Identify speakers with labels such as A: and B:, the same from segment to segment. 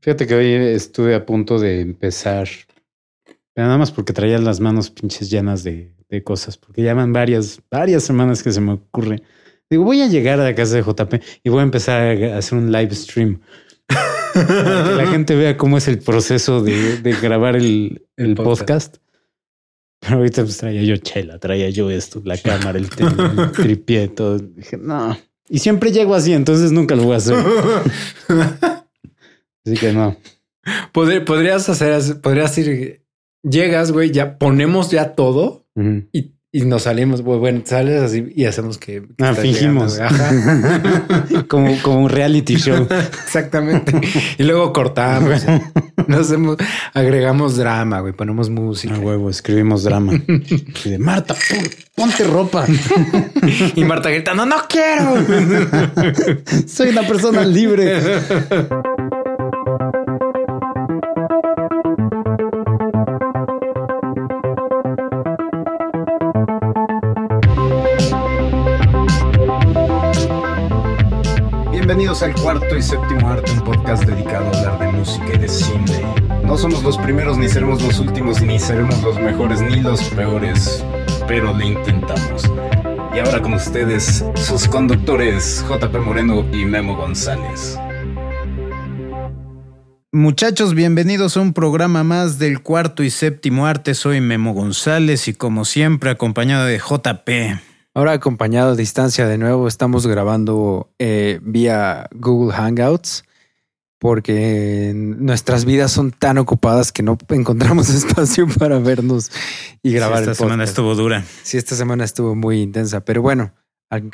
A: Fíjate que hoy estuve a punto de empezar, pero nada más porque traía las manos pinches llenas de, de cosas, porque llaman varias, varias semanas que se me ocurre. Digo, voy a llegar a la casa de JP y voy a empezar a hacer un live stream. Para que la gente vea cómo es el proceso de, de grabar el, el,
B: El podcast.
A: podcast. Pero ahorita pues traía yo chela, traía yo esto, la cámara, el, el tripié, todo. Dije, no. Y siempre llego así, entonces nunca lo voy a hacer. Así que no.
B: Podr- podrías hacer, podrías ir, llegas, güey, ya ponemos ya todo y, y nos salimos, güey, bueno, sales así y hacemos que, que
A: Ah, fingimos.
B: llegando,
A: como, como un reality show.
B: Exactamente. Y luego cortamos. Nos hacemos, agregamos drama, güey, ponemos música.
A: A huevo, escribimos drama. Y de Marta, pon- ponte ropa.
B: Y Marta gritando, no quiero.
A: Soy una persona libre.
C: Bienvenidos al cuarto y séptimo arte, un podcast dedicado a hablar de música y de cine. No somos los primeros, ni seremos los últimos, ni seremos los mejores, ni los peores, pero lo intentamos. Y ahora con ustedes, sus conductores JP Moreno y Memo González.
A: Muchachos, bienvenidos a un programa más del cuarto y séptimo arte. Soy Memo González y como siempre acompañado de JP.
B: Ahora acompañado a distancia de nuevo, estamos grabando eh, vía Google Hangouts porque nuestras vidas son tan ocupadas que no encontramos espacio para vernos y grabar
A: Esta
B: el
A: semana estuvo dura.
B: Sí, esta semana estuvo muy intensa, pero bueno,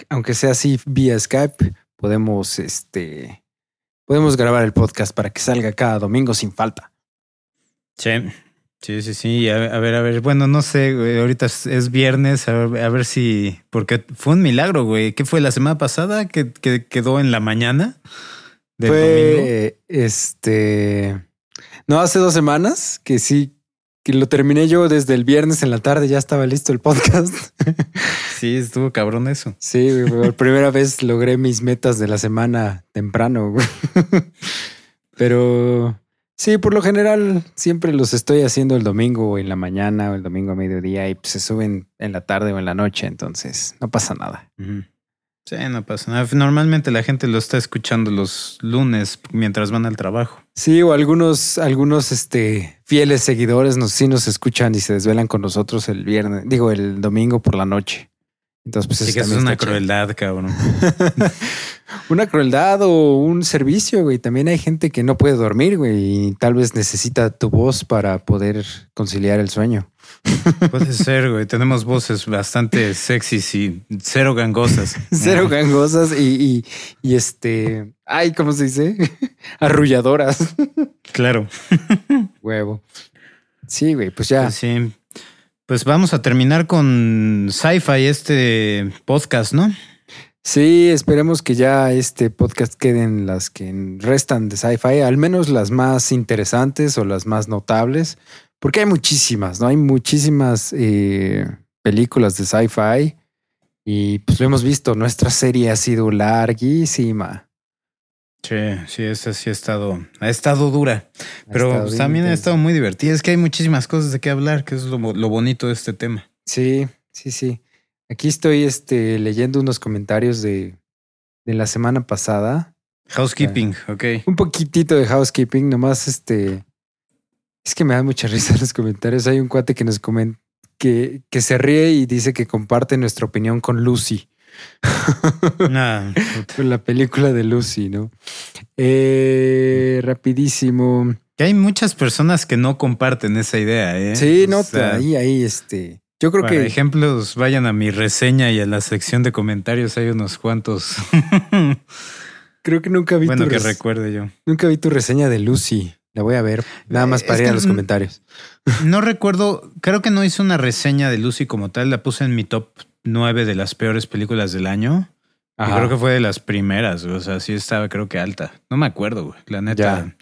B: aunque sea así vía Skype, podemos, este, podemos grabar el podcast para que salga cada domingo sin falta.
A: Sí, sí, sí, sí. A, a ver, a ver. Bueno, no sé, güey. Ahorita es, es viernes. A ver, a ver si. Porque fue un milagro, güey. ¿Qué fue la semana pasada? que, que quedó en la mañana del domingo?
B: Fue, este, no, hace dos semanas que sí, que lo terminé yo desde el viernes en la tarde, ya estaba listo el podcast.
A: Sí, estuvo cabrón eso.
B: Sí, güey, por primera vez logré mis metas de la semana temprano, güey. Pero sí, por lo general siempre los estoy haciendo el domingo o en la mañana o el domingo a mediodía y pues, se suben en la tarde o en la noche, entonces no pasa nada.
A: Sí, no pasa nada. Normalmente la gente lo está escuchando los lunes mientras van al trabajo.
B: Sí, o algunos, algunos este, fieles seguidores nos, sí nos escuchan y se desvelan con nosotros el viernes, digo, el domingo por la noche. Entonces, pues
A: Así
B: eso
A: que eso es una
B: está chido.
A: crueldad, cabrón.
B: Una crueldad o un servicio, güey. También hay gente que no puede dormir, güey, y tal vez necesita tu voz para poder conciliar el sueño.
A: Puede ser, güey. Tenemos voces bastante sexys y cero gangosas.
B: Cero gangosas y, y, y este, ay, ¿cómo se dice? Arrulladoras.
A: Claro.
B: Huevo. Sí, güey, pues ya.
A: Sí. Pues vamos a terminar con Sci-Fi, este podcast, ¿no?
B: Sí, esperemos que ya este podcast queden las que restan de sci-fi, al menos las más interesantes o las más notables, porque hay muchísimas, ¿no? Hay muchísimas eh, películas de sci-fi y pues lo hemos visto, nuestra serie ha sido larguísima.
A: Sí, sí, esa sí ha estado, ha estado dura, pero
B: estado
A: también ha estado muy divertida. Es que hay muchísimas cosas de qué hablar, que es lo, lo bonito de este tema.
B: Sí, sí, sí. Aquí estoy este, leyendo unos comentarios de, de la semana pasada.
A: Housekeeping, ok.
B: Un poquitito de housekeeping, nomás este. Es que me da mucha risa los comentarios. Hay un cuate que nos comenta que, que se ríe y dice que comparte nuestra opinión con Lucy. Con la película de Lucy, ¿no? Eh, rapidísimo.
A: Que hay muchas personas que no comparten esa idea, ¿eh?
B: Sí,
A: O
B: no,
A: sea,
B: ahí, ahí, este. Yo creo
A: Para
B: que
A: ejemplos, vayan a mi reseña y a la sección de comentarios hay unos cuantos.
B: creo que nunca vi
A: bueno,
B: tu
A: que recuerde yo.
B: nunca vi tu reseña de Lucy. La voy a ver. Nada más para
A: es
B: ir a los comentarios.
A: No recuerdo, creo que no hice una reseña de Lucy como tal, la puse en mi top 9 de las peores películas del año. Y
B: Ajá.
A: creo que fue de las primeras, o sea, sí estaba creo que alta. No me acuerdo, güey, la neta.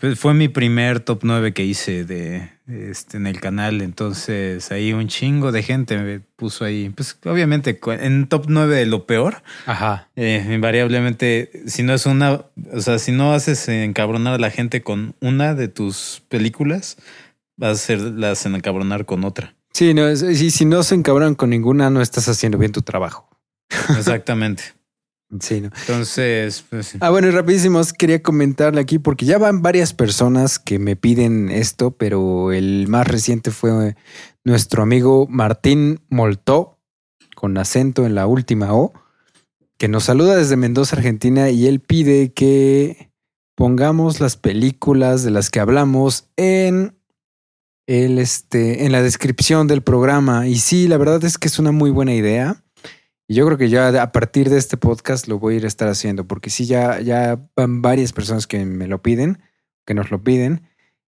A: Pues fue mi primer top 9 que hice de este en el canal, entonces ahí un chingo de gente me puso ahí, pues obviamente en top 9 de lo peor,
B: Ajá.
A: eh, invariablemente si no es una, o sea, si no haces encabronar a la gente con una de tus películas, vas a hacerlas encabronar con otra.
B: Sí, no, y si no se encabran con ninguna, no estás haciendo bien tu trabajo.
A: Exactamente.
B: Sí, ¿no?
A: Entonces, pues
B: Ah, bueno, y rapidísimos, quería comentarle aquí porque ya van varias personas que me piden esto, pero el más reciente fue nuestro amigo Martín Moltó, con acento en la última O, que nos saluda desde Mendoza, Argentina, y él pide que pongamos las películas de las que hablamos en el, este, en la descripción del programa. Y sí, la verdad es que es una muy buena idea. Y yo creo que ya a partir de este podcast lo voy a ir a estar haciendo, porque sí, ya, ya van varias personas que me lo piden, que nos lo piden.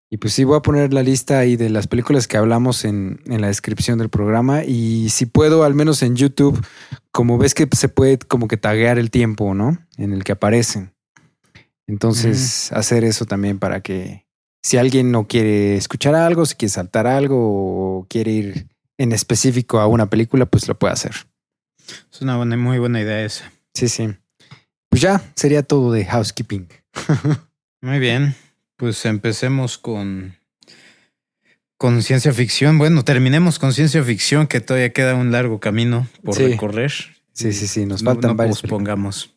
B: Y pues sí, voy a poner la lista ahí de las películas que hablamos en, en la descripción del programa. Y si puedo, al menos en YouTube, como ves que se puede como que taguear el tiempo, ¿no? En el que aparecen. Entonces, hacer eso también para que si alguien no quiere escuchar algo, si quiere saltar algo o quiere ir en específico a una película, pues lo puede hacer.
A: es una buena, muy buena idea esa.
B: Sí, sí. Pues ya sería todo de housekeeping.
A: Muy bien, pues empecemos con con ciencia ficción. Bueno, terminemos con ciencia ficción, que todavía queda un largo camino por
B: Sí.
A: recorrer.
B: Sí, sí, sí, nos
A: No-
B: faltan
A: no
B: películas.
A: pospongamos.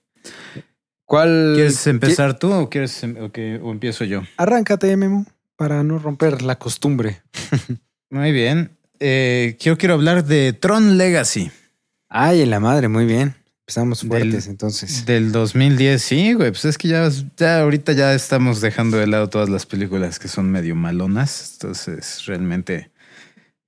B: ¿Cuál?
A: ¿Quieres empezar tú o quieres em- o, empiezo yo?
B: Arráncate, Memo, para no romper la costumbre.
A: Muy bien. Eh, yo quiero hablar de Tron Legacy
B: Ay, en la madre, muy bien. Empezamos
A: Del-
B: fuertes, entonces.
A: del 2010. Sí, güey, pues es que ya, ya ahorita ya estamos dejando de lado todas las películas que son medio malonas. Entonces, realmente,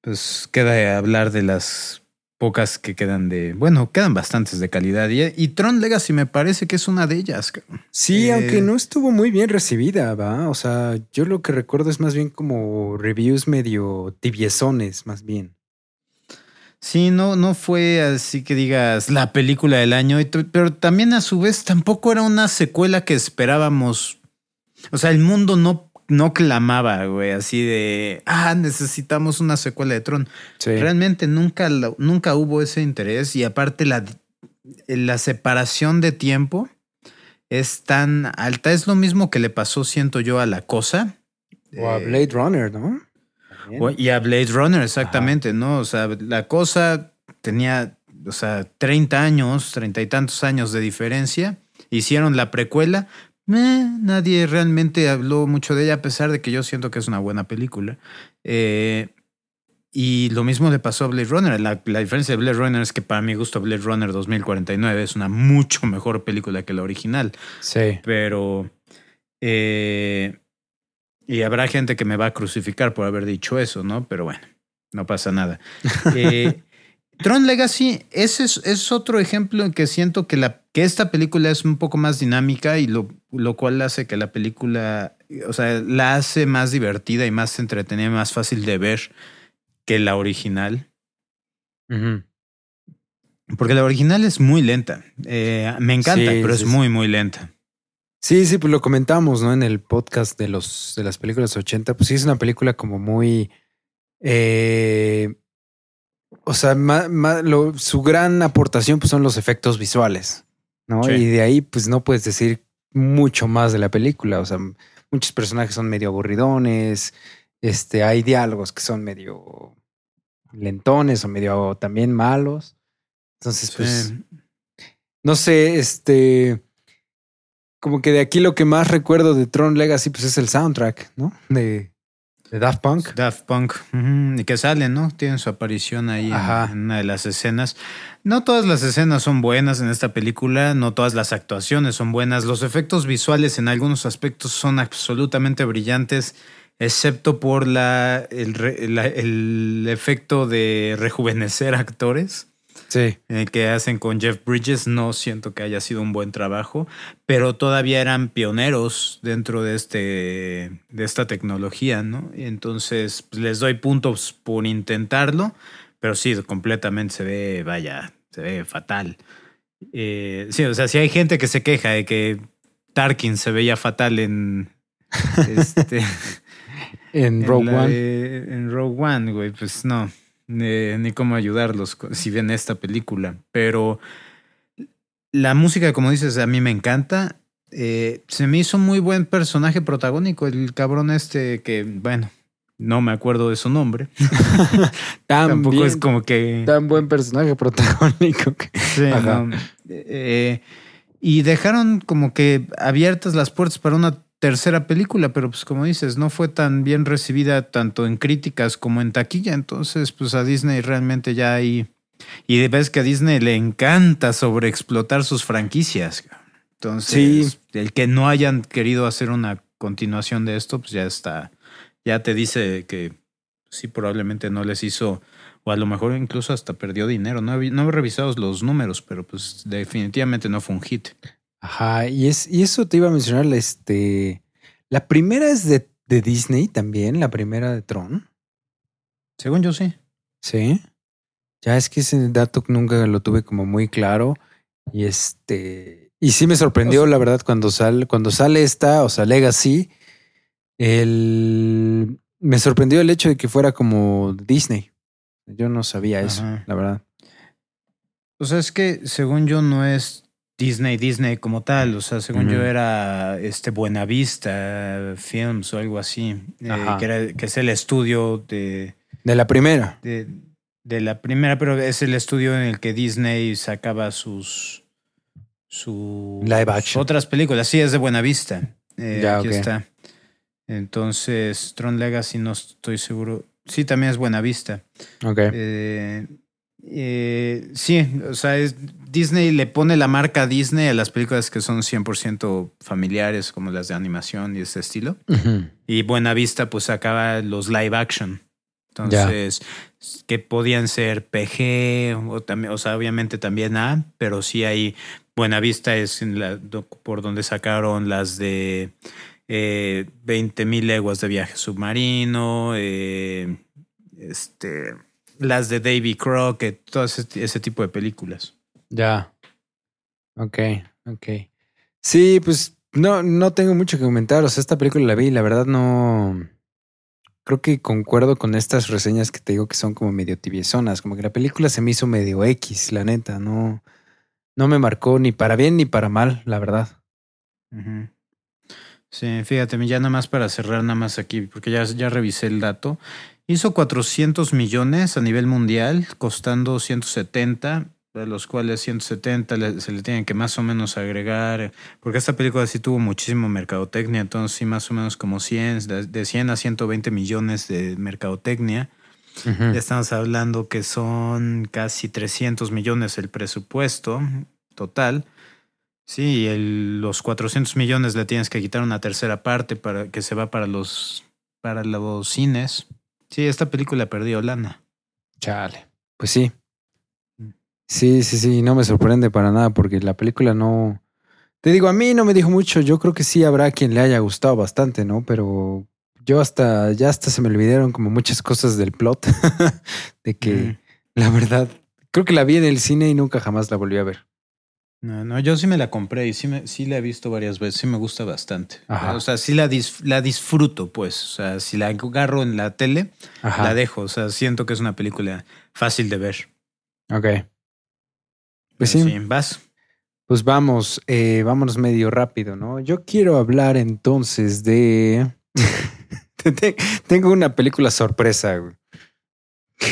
A: pues queda hablar de las pocas que quedan de, bueno, quedan bastantes de calidad. Y, y Tron Legacy me parece que es una de ellas.
B: Sí,
A: Eh,
B: aunque no estuvo muy bien recibida, ¿va? O sea, yo lo que recuerdo es más bien como reviews medio tibiezones, más bien.
A: Sí, no, no fue así que digas la película del año, pero también a su vez tampoco era una secuela que esperábamos. O sea, el mundo no, no clamaba, güey, así de, ah, necesitamos una secuela de Tron.
B: Sí.
A: Realmente nunca, nunca hubo ese interés y aparte la, la separación de tiempo es tan alta. Es lo mismo que le pasó, siento yo, a la cosa.
B: O a
A: Eh,
B: Blade Runner, ¿no? También.
A: Y a Blade Runner, exactamente, ¿no? O sea, la cosa tenía, o sea, 30 años, treinta y tantos años de diferencia. Hicieron la precuela. Eh, nadie realmente habló mucho de ella, a pesar de que yo siento que es una buena película. Eh, y lo mismo le pasó a Blade Runner. La, la diferencia de Blade Runner es que para mi gusto Blade Runner 2049 es una mucho mejor película que la original
B: Sí.
A: pero eh, y habrá gente que me va a crucificar por haber dicho eso, ¿no? Pero bueno, no pasa nada. Eh, Tron Legacy, ese es, es otro ejemplo en que siento que, la, que esta película es un poco más dinámica y lo, lo cual hace que la película, o sea, la hace más divertida y más entretenida, más fácil de ver que la original. Porque la original es muy lenta. Eh, me encanta,
B: Sí,
A: pero es
B: sí.
A: muy, muy lenta.
B: Sí, sí, pues lo comentamos, ¿no? En el podcast de los de las películas 80, pues sí es una película como muy eh, o sea, ma- ma- lo- su gran aportación pues son los efectos visuales, ¿no?
A: Sí.
B: Y de ahí pues no puedes decir mucho más de la película, o sea, muchos personajes son medio aburridones, este, hay diálogos que son medio lentones o medio también malos. Entonces, pues no sé, este. Como que de aquí lo que más recuerdo de Tron Legacy, pues es el soundtrack, ¿no? De, de Daft Punk.
A: Daft Punk. Y que salen, ¿no? Tienen su aparición ahí en,
B: Ajá.
A: en una de las escenas. No todas las escenas son buenas en esta película, no todas las actuaciones son buenas. Los efectos visuales en algunos aspectos son absolutamente brillantes, excepto por la, el, la- el efecto de rejuvenecer actores
B: Sí.
A: eh, que hacen con Jeff Bridges. No siento que haya sido un buen trabajo, pero todavía eran pioneros dentro de, este, de esta tecnología, ¿no? Y entonces pues, les doy puntos por intentarlo, pero sí, completamente se ve, vaya, se ve fatal. Eh, sí, o sea, si hay gente que se queja de que Tarkin se veía fatal en, Este,
B: En Rogue One.
A: de- en Rogue One, güey, pues no. Ni, ni cómo ayudarlos si ven esta película. Pero la música, como dices, a mí me encanta. Eh, se me hizo muy buen personaje protagónico, el cabrón este que, bueno, no me acuerdo de su nombre.
B: Tan
A: Tampoco
B: bien,
A: es como que...
B: tan buen personaje protagónico. que-
A: Sí, no. Eh, y dejaron como que abiertas las puertas para una tercera película, pero pues como dices, no fue tan bien recibida tanto en críticas como en taquilla. Entonces, pues a Disney realmente ya hay... Y ves que a Disney le encanta sobreexplotar sus franquicias. Entonces, el que no hayan querido hacer una continuación de esto, pues ya está, ya te dice que sí, probablemente no les hizo, o a lo mejor incluso hasta perdió dinero. No he, no he revisado los números, pero pues definitivamente no fue un hit.
B: Ajá, y, es, y eso te iba a mencionar, este, la primera es de, de Disney también, la primera de Tron,
A: Según yo sí.
B: ¿sí? Ya es que ese dato nunca lo tuve como muy claro y este, y sí me sorprendió
A: O sea-
B: la verdad cuando sale, cuando sale esta, o sea, Legacy, el, me sorprendió el hecho de que fuera como Disney. Yo no sabía eso,
A: Ajá.
B: la verdad.
A: O sea, es que según yo no es Disney, Disney como tal. O sea, según yo era este Buenavista Films o algo así, eh, que, era- que es el estudio de,
B: De la primera.
A: de, de la primera, pero es el estudio en el que Disney sacaba sus, sus
B: Live action.
A: otras películas. Sí, es de Buenavista. Eh,
B: Ya,
A: aquí está. Entonces, Tron Legacy no estoy seguro. Sí, también es Buenavista.
B: Ok.
A: Eh, eh, sí, o sea, es- Disney le pone la marca Disney a las películas que son 100% familiares, como las de animación y ese estilo. Y Buenavista pues sacaba los live action. Entonces, que podían ser PG, o, también, o sea, obviamente también A, pero sí hay, Buenavista es en la, por donde sacaron las de eh, 20 mil leguas de viaje submarino, eh, este, las de Davy Crockett, todo ese, ese tipo de películas.
B: Ya. Ok, ok. Sí, pues no, no tengo mucho que comentar. O sea, esta película la vi y la verdad no. Creo que concuerdo con estas reseñas que te digo que son como medio tibiezonas. Como que la película se me hizo medio X, la neta. No, no me marcó ni para bien ni para mal, la verdad.
A: Sí, fíjate, ya nada más para cerrar nada más aquí, porque ya, ya revisé el dato. Hizo 400 millones a nivel mundial, costando 170, de los cuales 170 le- se le tienen que más o menos agregar, porque esta película sí tuvo muchísimo mercadotecnia, entonces sí más o menos como 100, de, de 100 a 120 millones de mercadotecnia. Ya estamos hablando que son casi 300 millones el presupuesto total. Sí, el- los 400 millones le tienes que quitar una tercera parte para que se va para los para los cines. Sí, esta película perdió lana.
B: Chale. Pues sí. Sí, sí, sí. No me sorprende para nada porque la película no. Te digo, a mí no me dijo mucho. Yo creo que sí habrá quien le haya gustado bastante, ¿no? Pero yo hasta, ya hasta se me olvidaron como muchas cosas del plot. de que
A: Ujú.
B: la verdad, creo que la vi en el cine y nunca jamás la volví a ver.
A: No, no, yo sí me la compré y sí, me, sí la he visto varias veces, sí me gusta bastante.
B: Ajá.
A: O sea, sí la, dis- la disfruto, pues. O sea, si la agarro en la tele,
B: Ajá.
A: la dejo. O sea, siento que es una película fácil de ver.
B: Ok. Pues sí.
A: vas.
B: Pues vamos, eh, vámonos medio rápido, ¿no? Yo quiero hablar entonces de. Te- Tengo una película sorpresa, güey,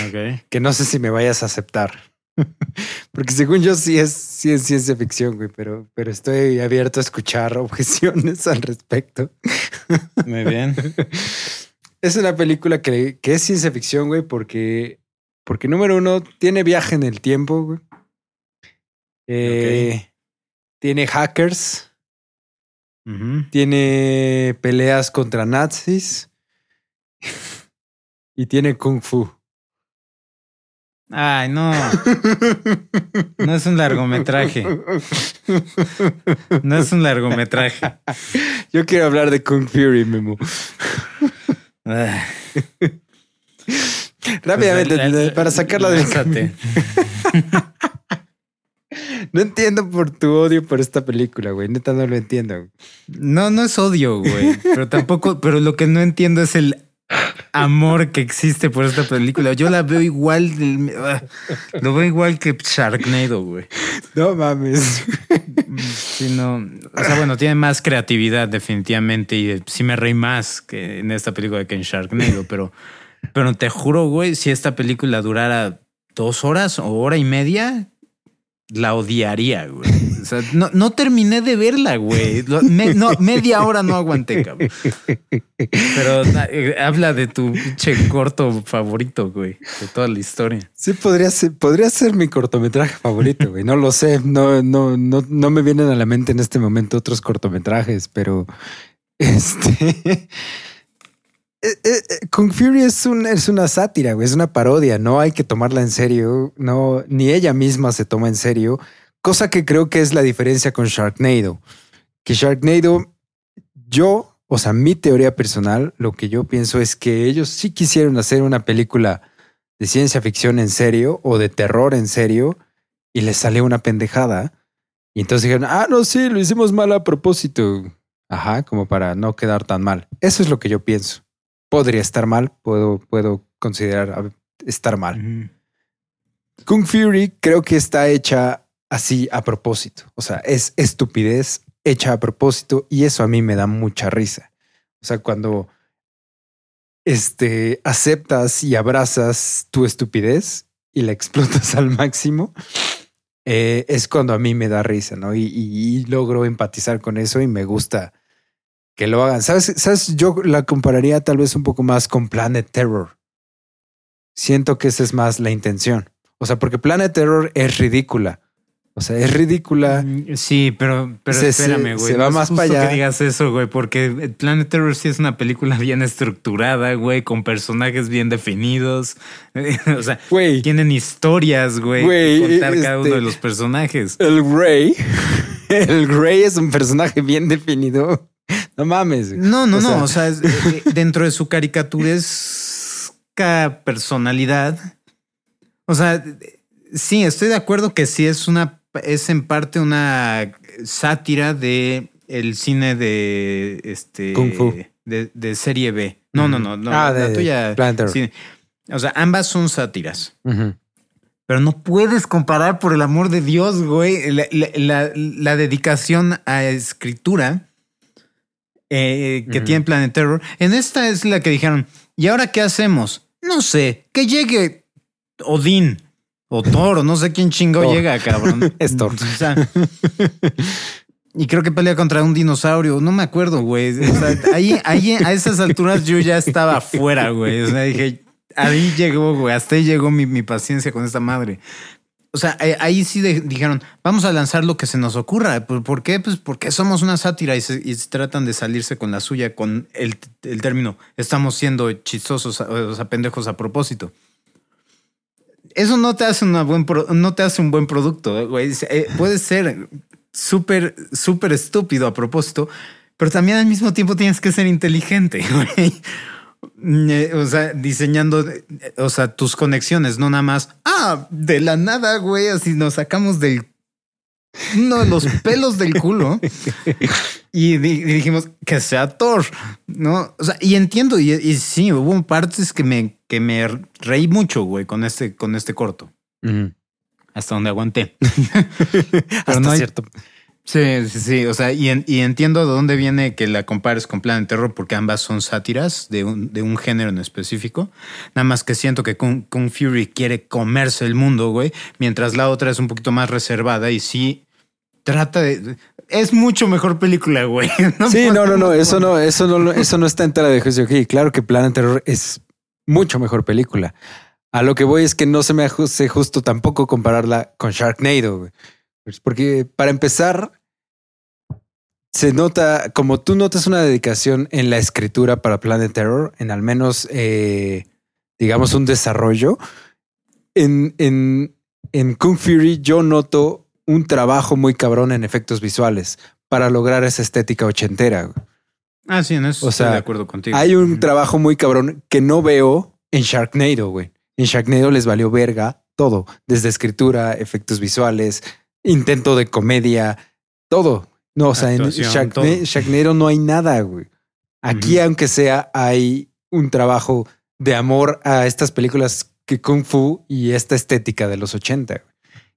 A: Ok.
B: que no sé si me vayas a aceptar. Porque según yo sí es, sí es ciencia ficción, güey, pero, pero estoy abierto a escuchar objeciones al respecto.
A: Muy bien.
B: Es una película que, que es ciencia ficción, güey, porque, porque número uno, tiene viaje en el tiempo, güey. Eh, Tiene hackers. Tiene peleas contra nazis y tiene kung fu.
A: Ay, no. No es un largometraje. No es un largometraje.
B: Yo quiero hablar de Kung Fury, Memo.
A: Ah,
B: Rápidamente,
A: pues, la- la-
B: para sacarla del
A: lánzate.
B: No entiendo por tu odio por esta película, güey. Neta no lo entiendo.
A: No, no es odio, güey. Pero tampoco, pero lo que no entiendo es el amor que existe por esta película. Yo la veo igual, del- ah, lo veo igual que Sharknado, güey.
B: No mames.
A: Sí, no, o sea, bueno, tiene más creatividad definitivamente y eh, sí me reí más que en esta película que en Sharknado, pero, pero te juro, güey, si esta película durara dos horas o hora y media, la odiaría, güey. No, no terminé de verla, güey. No, media hora no aguanté, cabrón. Pero eh, habla de tu pinche corto favorito, güey, de toda la historia.
B: Sí, podría ser, podría ser mi cortometraje favorito, güey. No lo sé. No, no, no, no me vienen a la mente en este momento otros cortometrajes, pero este. eh, eh, Kung Fury es, un, es una sátira, güey. Es una parodia. No hay que tomarla en serio. No, ni ella misma se toma en serio. Cosa que creo que es la diferencia con Sharknado. Que Sharknado, yo, o sea, mi teoría personal, lo que yo pienso es que ellos sí quisieron hacer una película de ciencia ficción en serio o de terror en serio y les salió una pendejada. Y entonces dijeron, ah, no, sí, lo hicimos mal a propósito. Ajá, como para no quedar tan mal. Eso es lo que yo pienso. Podría estar mal, puedo, puedo considerar estar mal. Kung Fury creo que está hecha así a propósito. O sea, es estupidez hecha a propósito y eso a mí me da mucha risa. O sea, cuando este, aceptas y abrazas tu estupidez y la explotas al máximo, eh, es cuando a mí me da risa, ¿no? Y, logro empatizar con eso y me gusta que lo hagan. ¿Sabes? ¿Sabes? Yo la compararía tal vez un poco más con Planet Terror. Siento que esa es más la intención. O sea, porque Planet Terror es ridícula. O sea, es ridícula.
A: Mm, Sí, pero, pero
B: Se-
A: espérame, güey.
B: se va
A: no es
B: más
A: justo
B: para allá.
A: que digas eso, güey, porque Planet Terror sí es una película bien estructurada, güey, con personajes bien definidos. o sea,
B: Güey,
A: tienen historias, güey,
B: Güey,
A: contar cada
B: este-
A: uno de los personajes.
B: el Grey. El Grey es un personaje bien definido. No mames.
A: No, no,
B: O
A: no.
B: sea-
A: o sea, eh, dentro de su caricaturesca personalidad. O sea, sí, estoy de acuerdo que sí es una, es en parte una sátira de el cine de este
B: Kung Fu.
A: De, de serie B. No, no, no, no.
B: Ah,
A: la
B: de
A: tuya.
B: Planet Terror.
A: sí. O sea, ambas son sátiras. Pero no puedes comparar, por el amor de Dios, güey, la, la- la- la dedicación a escritura eh, que tiene Planet Terror. En esta es la que dijeron, ¿y ahora qué hacemos? No sé, que llegue Odín o Thor, no sé quién chingo
B: Thor.
A: llega, cabrón.
B: Es Thor.
A: O sea, y creo que pelea contra un dinosaurio, no me acuerdo, güey. O sea, ahí, ahí a esas alturas yo ya estaba fuera, güey. O sea, dije, ahí llegó, güey, hasta ahí llegó mi, mi paciencia con esta madre. O sea, eh, ahí sí de- dijeron, vamos a lanzar lo que se nos ocurra. ¿Por, por qué? Pues porque somos una sátira y se, y se tratan de salirse con la suya con el, el término, estamos siendo chistosos, o sea, pendejos a propósito. Eso no te hace, una buen no te hace un buen producto, eh, güey. Eh, puede ser súper, súper estúpido a propósito, pero también al mismo tiempo tienes que ser inteligente, güey. O sea, diseñando, eh, o sea, tus conexiones, no nada más, ah, de la nada, güey, así nos sacamos del uno de los pelos del culo y, di- y dijimos que sea Thor, ¿no? O sea, y entiendo, y, y sí, hubo partes que me, que me reí mucho, güey, con este, con este corto, hasta donde aguanté.
B: Hasta
A: no hay-
B: cierto.
A: Sí, sí, sí. O sea, y, en- y entiendo de dónde viene que la compares con Planet Terror, porque ambas son sátiras de un, de un género en específico. Nada más que siento que Kung, Kung Fury quiere comerse el mundo, güey, mientras la otra es un poquito más reservada y sí trata de. Es mucho mejor película, güey.
B: Sí, no, no, no, eso no, eso no, eso no está en tela de juicio aquí. Claro que Planet Terror es mucho mejor película. A lo que voy es que no se me hace justo tampoco compararla con Sharknado, güey. Pues porque para empezar, se nota, como tú notas una dedicación en la escritura para Planet Terror, en al menos, eh, digamos, un desarrollo. En, en, en Kung Fury yo noto un trabajo muy cabrón en efectos visuales para lograr esa estética ochentera.
A: Ah, sí, en eso
B: O
A: estoy
B: sea,
A: de acuerdo contigo.
B: Hay un trabajo muy cabrón que no veo en Sharknado, güey. En Sharknado les valió verga todo, desde escritura, efectos visuales, intento de comedia, todo. No, o sea, en
A: Actuación.
B: Sharkna- Sharknado no hay nada, güey. Aquí, aunque sea, hay un trabajo de amor a estas películas que Kung Fu y esta estética de los 80. güey.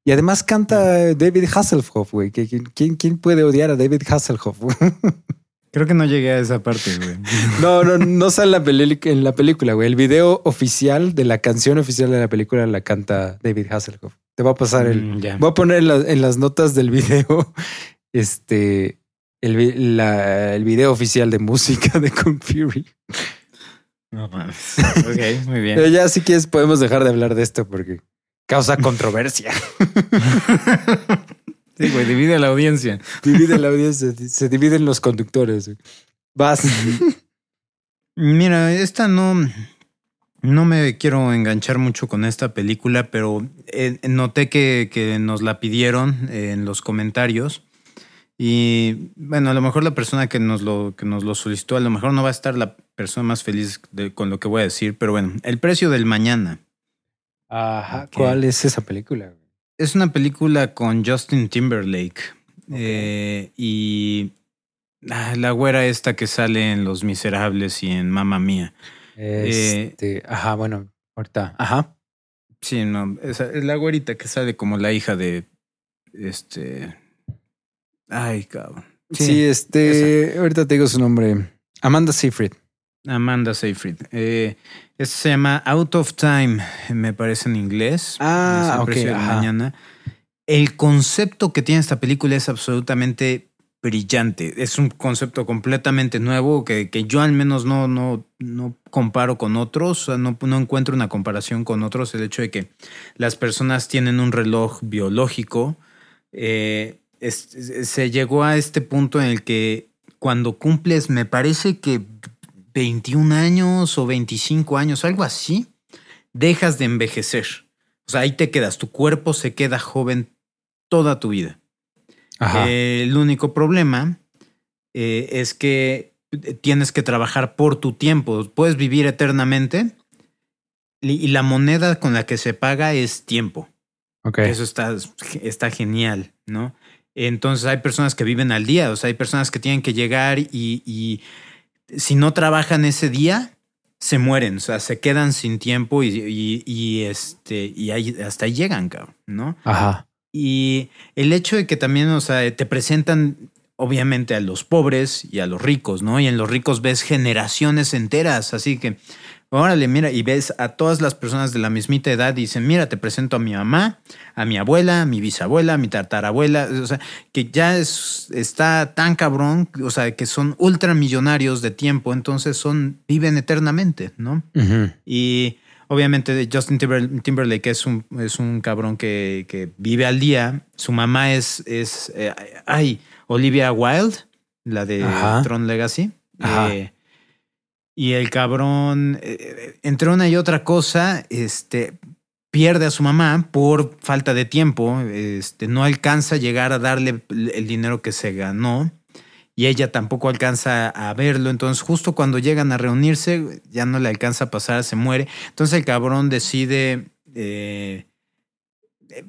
B: Y además canta David Hasselhoff, güey. ¿Quién, quién puede odiar a David Hasselhoff? güey?
A: Creo que no llegué a esa parte, güey.
B: No, no, no sale en la, peli- en la película, güey. El video oficial de la canción oficial de la película la canta David Hasselhoff. Te va a pasar el,
A: Mm.
B: Voy a poner en, la- en las notas del video este el, la- el video oficial de música de Kung Fury.
A: No mames. Ok, muy bien.
B: Pero ya si quieres podemos dejar de hablar de esto porque causa controversia.
A: Sí, güey, divide la audiencia.
B: divide la audiencia, se dividen los conductores. Vas.
A: Mira, esta no. No me quiero enganchar mucho con esta película, pero eh, noté que, que nos la pidieron en los comentarios. Y bueno, a lo mejor la persona que nos lo, que nos lo solicitó, a lo mejor no va a estar la persona más feliz de- con lo que voy a decir, pero bueno, El precio del mañana.
B: Ajá. ¿Cuál es esa película?
A: Es una película con Justin Timberlake. Eh, y ah, la güera esta que sale en Los Miserables y en Mamma Mía.
B: Este, ajá, bueno, ahorita. Ajá.
A: Sí, no, esa- es la güerita que sale como la hija de este. Ay, cabrón.
B: Sí, este, ahorita te digo su nombre. Amanda Seyfried.
A: Amanda Seyfried. Eh, este se llama Out of Time, me parece en inglés.
B: Ah, ok,
A: mañana. El concepto que tiene esta película es absolutamente brillante. Es un concepto completamente nuevo que, que yo al menos no, no, no comparo con otros. No, no encuentro una comparación con otros. El hecho de que las personas tienen un reloj biológico. eh, se llegó a este punto en el que cuando cumples, me parece que 21 años o 25 años, algo así, dejas de envejecer. O sea, ahí te quedas, tu cuerpo se queda joven toda tu vida. Eh, el único problema eh, es que tienes que trabajar por tu tiempo. Puedes vivir eternamente y la moneda con la que se paga es tiempo.
B: ok.
A: Eso está, está genial, ¿no? Entonces hay personas que viven al día, o sea, hay personas que tienen que llegar y, y si no trabajan ese día, se mueren, o sea, se quedan sin tiempo y, y- y, este, y ahí- hasta ahí llegan, cabrón, ¿no?
B: Ajá.
A: Y el hecho de que también, o sea, te presentan obviamente a los pobres y a los ricos, ¿no? Y en los ricos ves generaciones enteras, así que, órale, mira, y ves a todas las personas de la mismita edad y dicen, mira, te presento a mi mamá, a mi abuela, a mi bisabuela, a mi tartarabuela, o sea, que ya es, está tan cabrón, o sea, que son ultramillonarios de tiempo, entonces son, viven eternamente, ¿no? Y obviamente Justin Timber- Timberlake es un, es un cabrón que, que vive al día. Su mamá es, es eh, ay, Olivia Wilde, la de
B: Ajá.
A: Tron Legacy.
B: Ajá.
A: Eh, y el cabrón, eh, entre una y otra cosa, este, pierde a su mamá por falta de tiempo. Este, no alcanza a llegar a darle el dinero que se ganó y ella tampoco alcanza a verlo. Entonces, justo cuando llegan a reunirse, ya no le alcanza a pasar, se muere. Entonces, el cabrón decide. eh,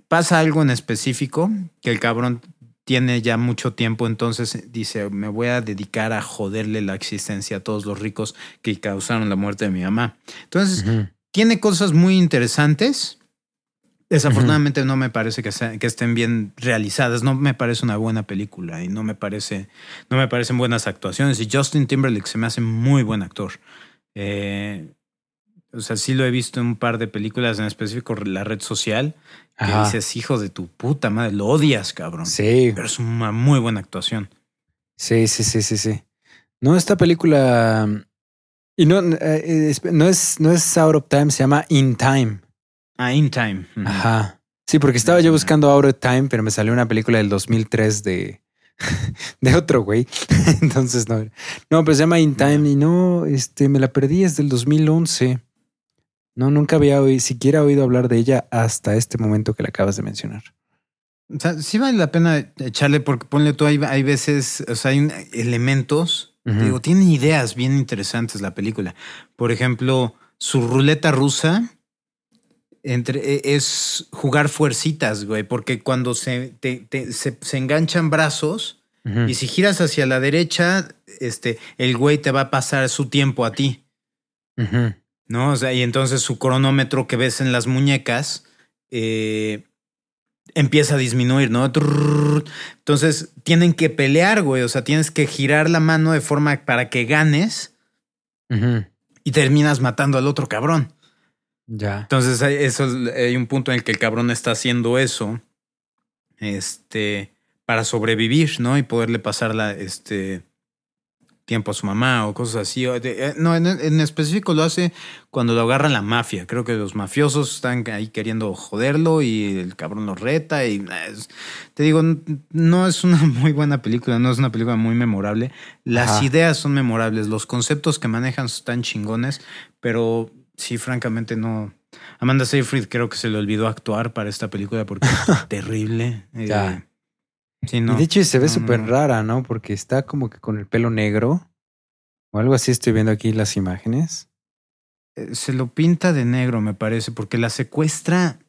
A: pasa algo en específico que el cabrón tiene ya mucho tiempo. Entonces, dice: Me voy a dedicar a joderle la existencia a todos los ricos que causaron la muerte de mi mamá. Entonces, tiene cosas muy interesantes. Desafortunadamente no me parece que, sea- que estén bien realizadas. No me parece una buena película y no me parece, no me parecen buenas actuaciones. Y Justin Timberlake se me hace muy buen actor. Eh, o sea, sí lo he visto en un par de películas, en específico La Red Social, que
B: Ajá.
A: dices, hijo de tu puta madre, lo odias, cabrón.
B: Sí,
A: Pero es una muy buena actuación.
B: sí, sí, sí, sí, sí. No, esta película. Y no, eh, es- no es, no es Out of Time, se llama In Time.
A: Ah, In Time.
B: Ajá. Sí, porque estaba yo buscando Out of Time, pero me salió una película del 2003 de, de otro güey. Entonces no. No, pero se llama In Time y no, este, me la perdí, es del 2011. No, nunca había oído, siquiera oído hablar de ella hasta este momento que la acabas de mencionar.
A: O sea, sí vale la pena echarle porque ponle tú, hay, hay veces, o sea, hay elementos,
B: Ujú.
A: digo, tienen ideas bien interesantes la película. Por ejemplo, su ruleta rusa entre, e- es jugar fuercitas, güey, porque cuando se, te- te- se, se enganchan brazos y si giras hacia la derecha, este, el güey te va a pasar su tiempo a ti. ¿no? O sea, y entonces su cronómetro que ves en las muñecas eh, empieza a disminuir, ¿no? Entonces tienen que pelear, güey, o sea, tienes que girar la mano de forma para que ganes y terminas matando al otro cabrón.
B: Ya.
A: Entonces hay, eso, es- hay un punto en el que el cabrón está haciendo eso este, para sobrevivir, ¿no? Y poderle pasar la, este, tiempo a su mamá o cosas así. Eh, No, en, en específico lo hace cuando lo agarra la mafia. Creo que los mafiosos están ahí queriendo joderlo y el cabrón lo reta. Y eh, te digo, no es una muy buena película, no es una película muy memorable. Las
B: Ajá.
A: ideas son memorables, los conceptos que manejan están chingones, pero sí, francamente no. Amanda Seyfried creo que se le olvidó actuar para esta película porque es terrible. Eh,
B: Ya.
A: sí, no.
B: Y de hecho se ve
A: No, no,
B: súper
A: no.
B: rara, ¿no? Porque está como que con el pelo negro. O algo así estoy viendo aquí las imágenes.
A: Eh, se lo pinta de negro, me parece, porque la secuestra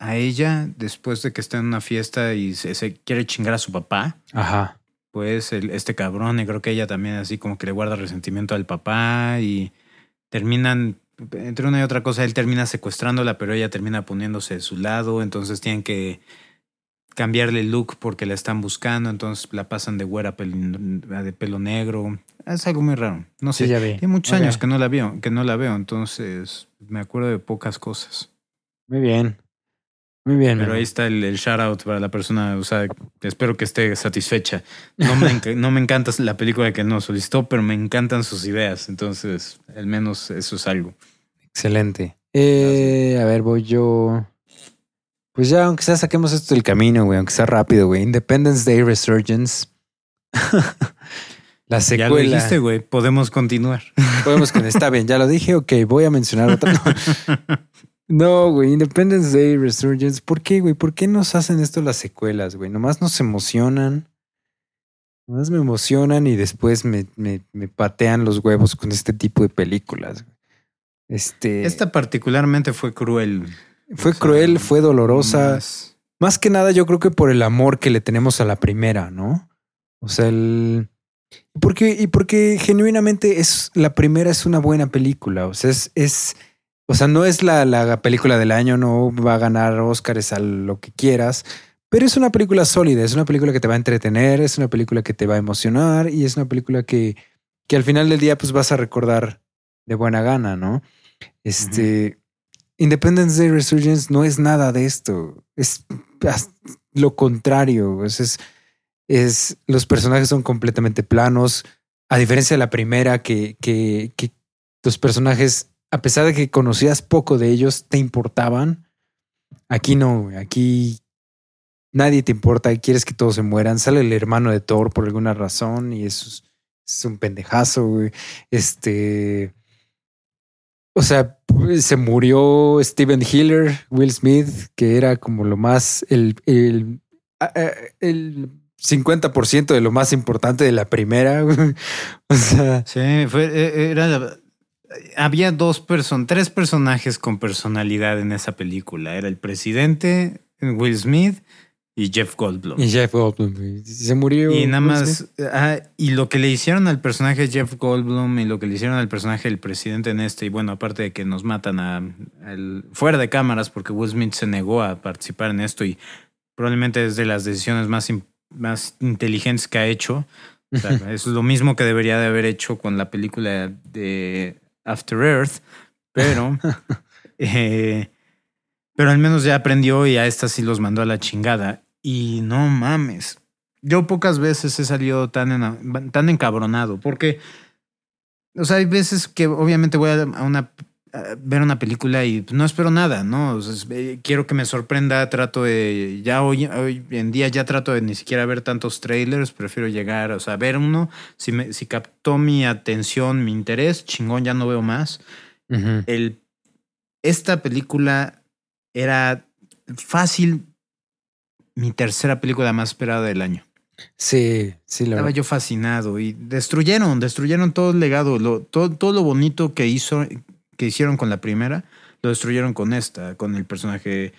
A: a ella después de que está en una fiesta y se, se quiere chingar a su papá.
B: Ajá.
A: Pues el- este cabrón, y creo que ella también así como que le guarda resentimiento al papá y terminan, entre una y otra cosa, él termina secuestrándola, pero ella termina poniéndose de su lado, entonces tienen que cambiarle el look porque la están buscando, entonces la pasan de güera a de pelo negro. Es algo muy raro, no sé.
B: Sí, ya vi.
A: Tiene muchos años que no la veo, que no la veo, entonces me acuerdo de pocas cosas.
B: Muy bien. Muy bien.
A: Pero ahí está el, el shout out para la persona, o sea, espero que esté satisfecha. No me, no me encanta la película que no solicitó, pero me encantan sus ideas, entonces al menos eso es algo.
B: Excelente. Eh, a ver, voy yo. Pues ya, aunque sea, saquemos esto del camino, güey. Aunque sea rápido, güey. Independence Day Resurgence. La
A: Ya lo
B: secuela.
A: dijiste, güey, podemos continuar.
B: Podemos que está bien, ya lo dije. Ok, voy a mencionar otra. No, güey. Independence Day Resurgence. ¿Por qué, güey? ¿Por qué nos hacen esto las secuelas, güey? Nomás nos emocionan. Nomás me emocionan y después me, me, me patean los huevos con este tipo de películas. güey. Este.
A: Esta particularmente fue cruel.
B: Fue
A: o sea,
B: cruel, fue dolorosa.
A: más-
B: Más que nada, yo creo que por el amor que le tenemos a la primera, ¿no? O sea, el. Porque, y porque genuinamente es la primera es una buena película. O sea, es, es o sea, no es la, la película del año, no va a ganar Oscars a lo que quieras, pero es una película sólida, es una película que te va a entretener, es una película que te va a emocionar y es una película que, que al final del día pues vas a recordar de buena gana, ¿no? Este Independence Day Resurgence no es nada de esto, es lo contrario, es, es, los personajes son completamente planos, a diferencia de la primera que, que, que los personajes, a pesar de que conocías poco de ellos, te importaban. Aquí no, aquí nadie te importa y quieres que todos se mueran. Sale el hermano de Thor por alguna razón y eso es, es un pendejazo, güey. Este. O sea, se murió Steven Hiller, Will Smith, que era como lo más, el, el, el 50% de lo más importante de la primera. O sea,
A: Sí, fue, eh, era había dos personas, tres personajes con personalidad en esa película. Era el presidente, Will Smith y Jeff Goldblum.
B: y Jeff Goldblum se murió.
A: Y nada más, ah, y lo que le hicieron al personaje de Jeff Goldblum y lo que le hicieron al personaje del presidente en este, y bueno, aparte de que nos matan a, fuera de cámaras porque Will Smith se negó a participar en esto y probablemente es de las decisiones más, in- más inteligentes que ha hecho. O sea, es lo mismo que debería de haber hecho con la película de After Earth, pero, eh, pero al menos ya aprendió y a esta sí los mandó a la chingada. Y no mames, yo pocas veces he salido tan, ena- tan encabronado porque, o sea, hay veces que obviamente voy a, una a ver una película y no espero nada, ¿no? O sea, es- eh, quiero que me sorprenda, trato de, ya hoy, hoy en día ya trato de ni siquiera ver tantos trailers, prefiero llegar, o sea, ver uno, si, me, si captó mi atención, mi interés, chingón, ya no veo más. El, esta película era fácil mi tercera película más esperada del año.
B: Sí, sí, la
A: Estaba
B: verdad.
A: yo fascinado y destruyeron, destruyeron todo el legado, lo, todo, todo lo bonito que hizo, que hicieron con la primera, lo destruyeron con esta, con el personaje.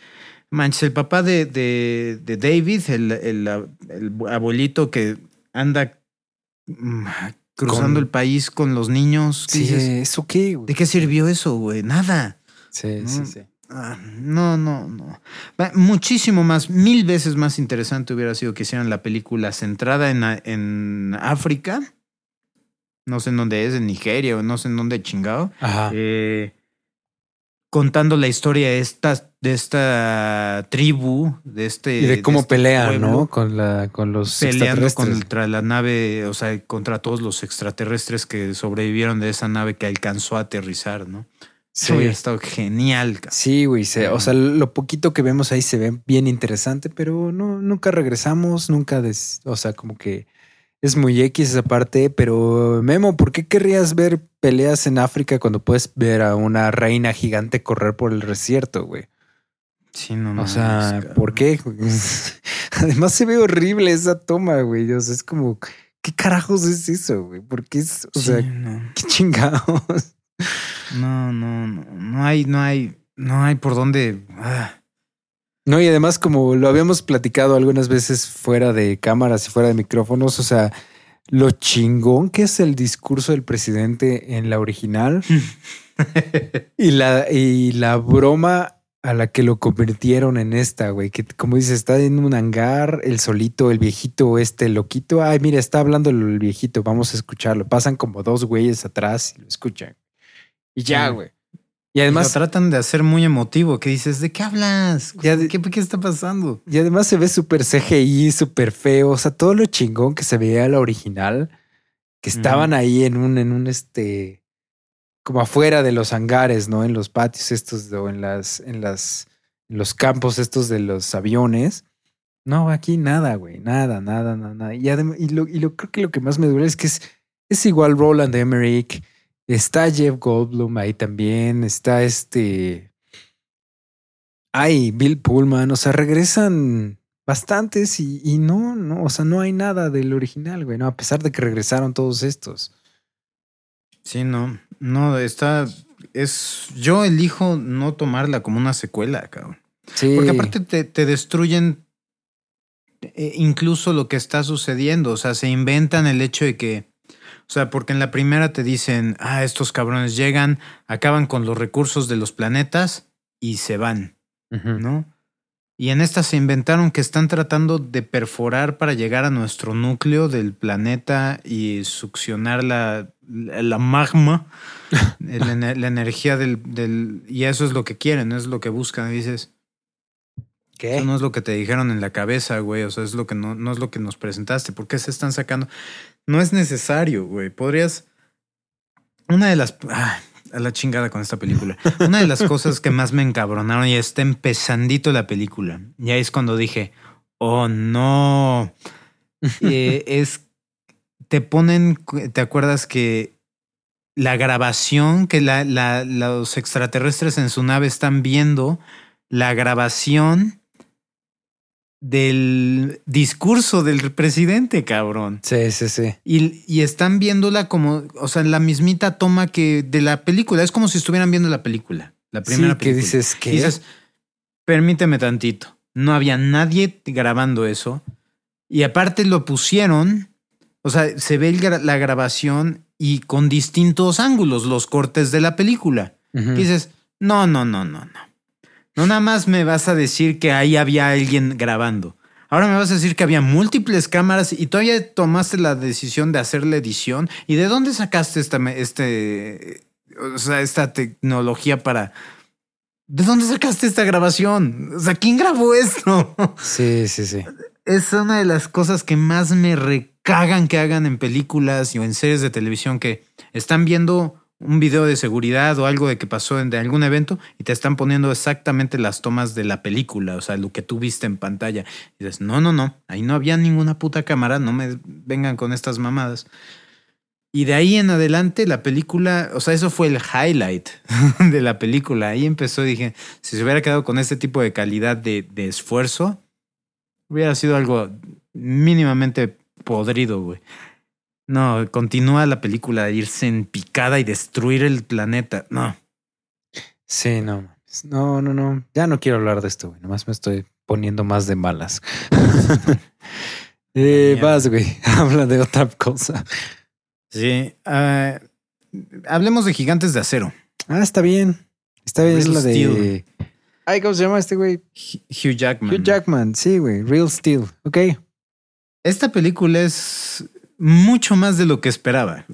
A: Manches, el papá de, de, de David, el, el, el abuelito que anda mm, cruzando
B: Con-
A: el país con los niños. ¿qué
B: Sí,
A: dices?
B: ¿eso qué, güey?
A: ¿De qué sirvió eso, güey? Nada.
B: Sí, sí, sí.
A: Ah, No, no, no. Muchísimo más, mil veces más interesante hubiera sido que hicieran la película centrada en, en África. No sé en dónde es, en Nigeria o no sé en dónde chingado.
B: Ajá.
A: Eh, contando la historia de esta, de esta tribu, de este.
B: y de cómo
A: este
B: pelean,
A: pueblo,
B: ¿no? Con, la, con los
A: Peleando
B: extraterrestres.
A: contra la nave, o sea, contra todos los extraterrestres que sobrevivieron de esa nave que alcanzó a aterrizar, ¿no?
B: Sí.
A: hubiera estado genial. cabrón.
B: Sí, güey. se- o sea, lo poquito que vemos ahí se ve bien interesante, pero no, nunca regresamos, nunca, des- o sea, como que es muy X esa parte. Pero Memo, ¿por qué querrías ver peleas en África cuando puedes ver a una reina gigante correr por el desierto, güey?
A: Sí, no
B: O
A: mames,
B: sea,
A: cabrón.
B: ¿por qué? Además se ve horrible esa toma, güey. O sea, es como, ¿qué carajos es eso, güey? ¿Por qué es, o
A: Sí,
B: sea,
A: no.
B: qué chingados?
A: No, no, no, no hay, no hay, no hay por dónde. ah.
B: No, y además, como lo habíamos platicado algunas veces fuera de cámaras y fuera de micrófonos, o sea, lo chingón que es el discurso del presidente en la original y la, y la broma a la que lo convirtieron en esta, güey, que como dices, está en un hangar, el solito, el viejito, este loquito, ay, mira, está hablando el viejito, vamos a escucharlo. Pasan como dos güeyes atrás y lo escuchan. Y ya, güey. Y
A: Además,
B: además,
A: lo tratan de hacer muy emotivo. Que dices, ¿de qué hablas?
B: Ya de-
A: ¿Qué, ¿Qué está pasando?
B: Y además se ve súper CGI, súper feo. O sea, todo lo chingón que se veía la original, que estaban ahí en un, en un este, como afuera de los hangares, ¿no? En los patios estos, o en las, en las, en los campos estos de los aviones. No, aquí nada, güey, nada, nada, nada, nada. Y, adem- y, lo, y lo creo que lo que más me duele es que es, es igual Roland Emmerich, está Jeff Goldblum ahí también, está este, Ay, Bill Pullman, o sea, regresan bastantes y, y no, no, o sea, no hay nada del original, güey, no, a pesar de que regresaron todos estos.
A: Sí, no, no, está, es, yo elijo no tomarla como una secuela, cabrón.
B: Sí.
A: Porque aparte te, te destruyen eh, incluso lo que está sucediendo. O sea, se inventan el hecho de que. O sea, porque en la primera te dicen, ah, estos cabrones llegan, acaban con los recursos de los planetas y se van. ¿no? Y en esta se inventaron que están tratando de perforar para llegar a nuestro núcleo del planeta y succionar la, la, magma, la energía del, del... Y eso es lo que quieren, es lo que buscan. Y dices,
B: ¿Qué?
A: eso no es lo que te dijeron en la cabeza, güey. O sea, es lo que no, no es lo que nos presentaste. ¿Por qué se están sacando? No es necesario, güey. Podrías. Una de las. ah, a la chingada con esta película. Una de las cosas que más me encabronaron y está empezandito la película. Y ahí es cuando dije, oh no. Eh, es. Te ponen. ¿Te acuerdas que la grabación que la, la- los extraterrestres en su nave están viendo? La grabación del discurso del presidente, cabrón.
B: Sí, sí, sí.
A: Y, y están viéndola como, o sea, la mismita toma que de la película. Es como si estuvieran viendo la película, la primera
B: sí, que
A: película.
B: dices que
A: dices, permíteme tantito. No había nadie grabando eso. Y aparte lo pusieron, o sea, se ve gra- la grabación y con distintos ángulos, los cortes de la película. Y dices, no, no, no, no, no. No nada más me vas a decir que ahí había alguien grabando. Ahora me vas a decir que había múltiples cámaras y todavía tomaste la decisión de hacer la edición. ¿Y de dónde sacaste esta, este, o sea, esta tecnología para... ¿De dónde sacaste esta grabación? O sea, ¿quién grabó esto?
B: Sí, sí, sí.
A: es una de las cosas que más me recagan que hagan en películas o en series de televisión que están viendo un video de seguridad o algo de que pasó en de algún evento y te están poniendo exactamente las tomas de la película, o sea, lo que tú viste en pantalla. Y dices, no, no, no, ahí no había ninguna puta cámara, no me vengan con estas mamadas. Y de ahí en adelante la película, o sea, eso fue el highlight de la película. Ahí empezó dije, si se hubiera quedado con este tipo de calidad de, de esfuerzo, hubiera sido algo mínimamente podrido, güey. No, continúa la película de irse en picada y destruir el planeta. No.
B: Sí, no. No, no, no. Ya no quiero hablar de esto, güey. Nomás me estoy poniendo más de malas. eh, vas, güey. Habla de otra cosa.
A: Sí. ah, hablemos de gigantes de acero.
B: Ah, está bien. Está bien. Es
A: Real
B: la de.
A: Steel.
B: Ay, ¿cómo se llama este güey?
A: Hugh Jackman.
B: Hugh Jackman. Sí, güey. Real Steel. Ok.
A: Esta película es mucho más de lo que esperaba.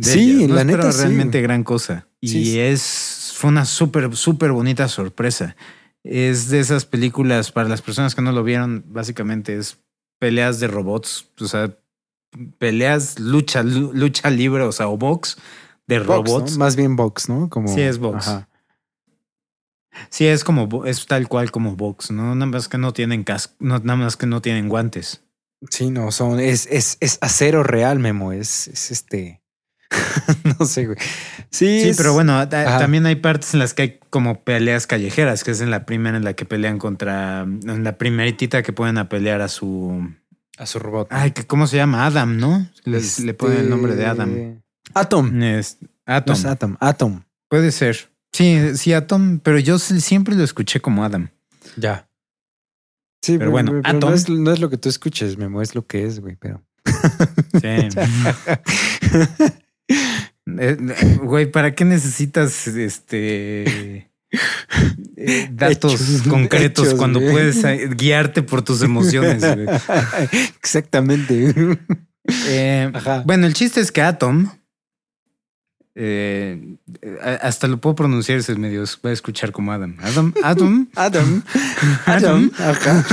B: Sí.
A: No
B: la
A: esperaba
B: neta,
A: realmente gran cosa. Y
B: Sí,
A: es fue una súper, súper bonita sorpresa. Es de esas películas, para las personas que no lo vieron, básicamente es peleas de robots, o sea, peleas, lucha, lu- lucha libre, o sea, o box de
B: Box,
A: robots.
B: ¿no? Más bien box, ¿no? Como,
A: Sí, es box.
B: Ajá.
A: Sí, es como, es tal cual como box, ¿no? Nada más que no tienen casco, no, nada más que no tienen guantes.
B: Sí, no, son, es, es, es acero real, Memo. Es, es este. no sé, güey. Sí,
A: Sí,
B: es-
A: pero bueno,
B: Ajá.
A: también hay partes en las que hay como peleas callejeras, que es en la primera en la que pelean contra, en la primeritita que pueden a pelear a su,
B: A su robot.
A: ay, ¿cómo se llama? Adam, ¿no? Le,
B: Este-
A: le ponen el nombre de Adam.
B: Atom.
A: Es
B: No
A: Atom.
B: es Atom. Atom.
A: Puede ser. Sí, sí, Atom, pero yo siempre lo escuché como Adam.
B: Ya. Sí,
A: Pero bueno,
B: no,
A: Atom.
B: es, no es lo que tú escuches, Memo, es lo que es, güey, pero.
A: Sí. Eh, Güey, ¿para qué necesitas este eh, datos
B: Hechos,
A: concretos
B: hechos,
A: cuando
B: güey.
A: puedes eh, guiarte por tus emociones? güey?
B: Exactamente.
A: Eh,
B: Ajá.
A: bueno, el chiste es que Atom, eh, eh, hasta lo puedo pronunciar, se medio va a escuchar como Adam. Adam,
B: Adam.
A: Adam.
B: Ajá.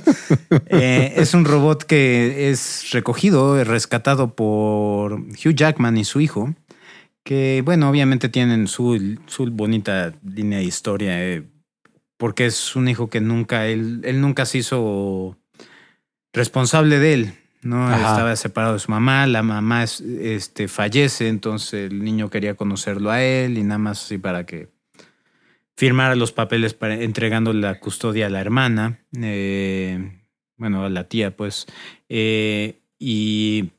A: eh, es un robot que es recogido, rescatado por Hugh Jackman y su hijo, que bueno, obviamente tienen su, su bonita línea de historia, eh, porque es un hijo que nunca, él, él nunca se hizo responsable de él. ¿No?
B: Ajá.
A: Estaba separado de su mamá, la mamá es- este, fallece, entonces el niño quería conocerlo a él y nada más así para que firmara los papeles para entregando la custodia a la hermana, eh, bueno, a la tía, pues, eh, y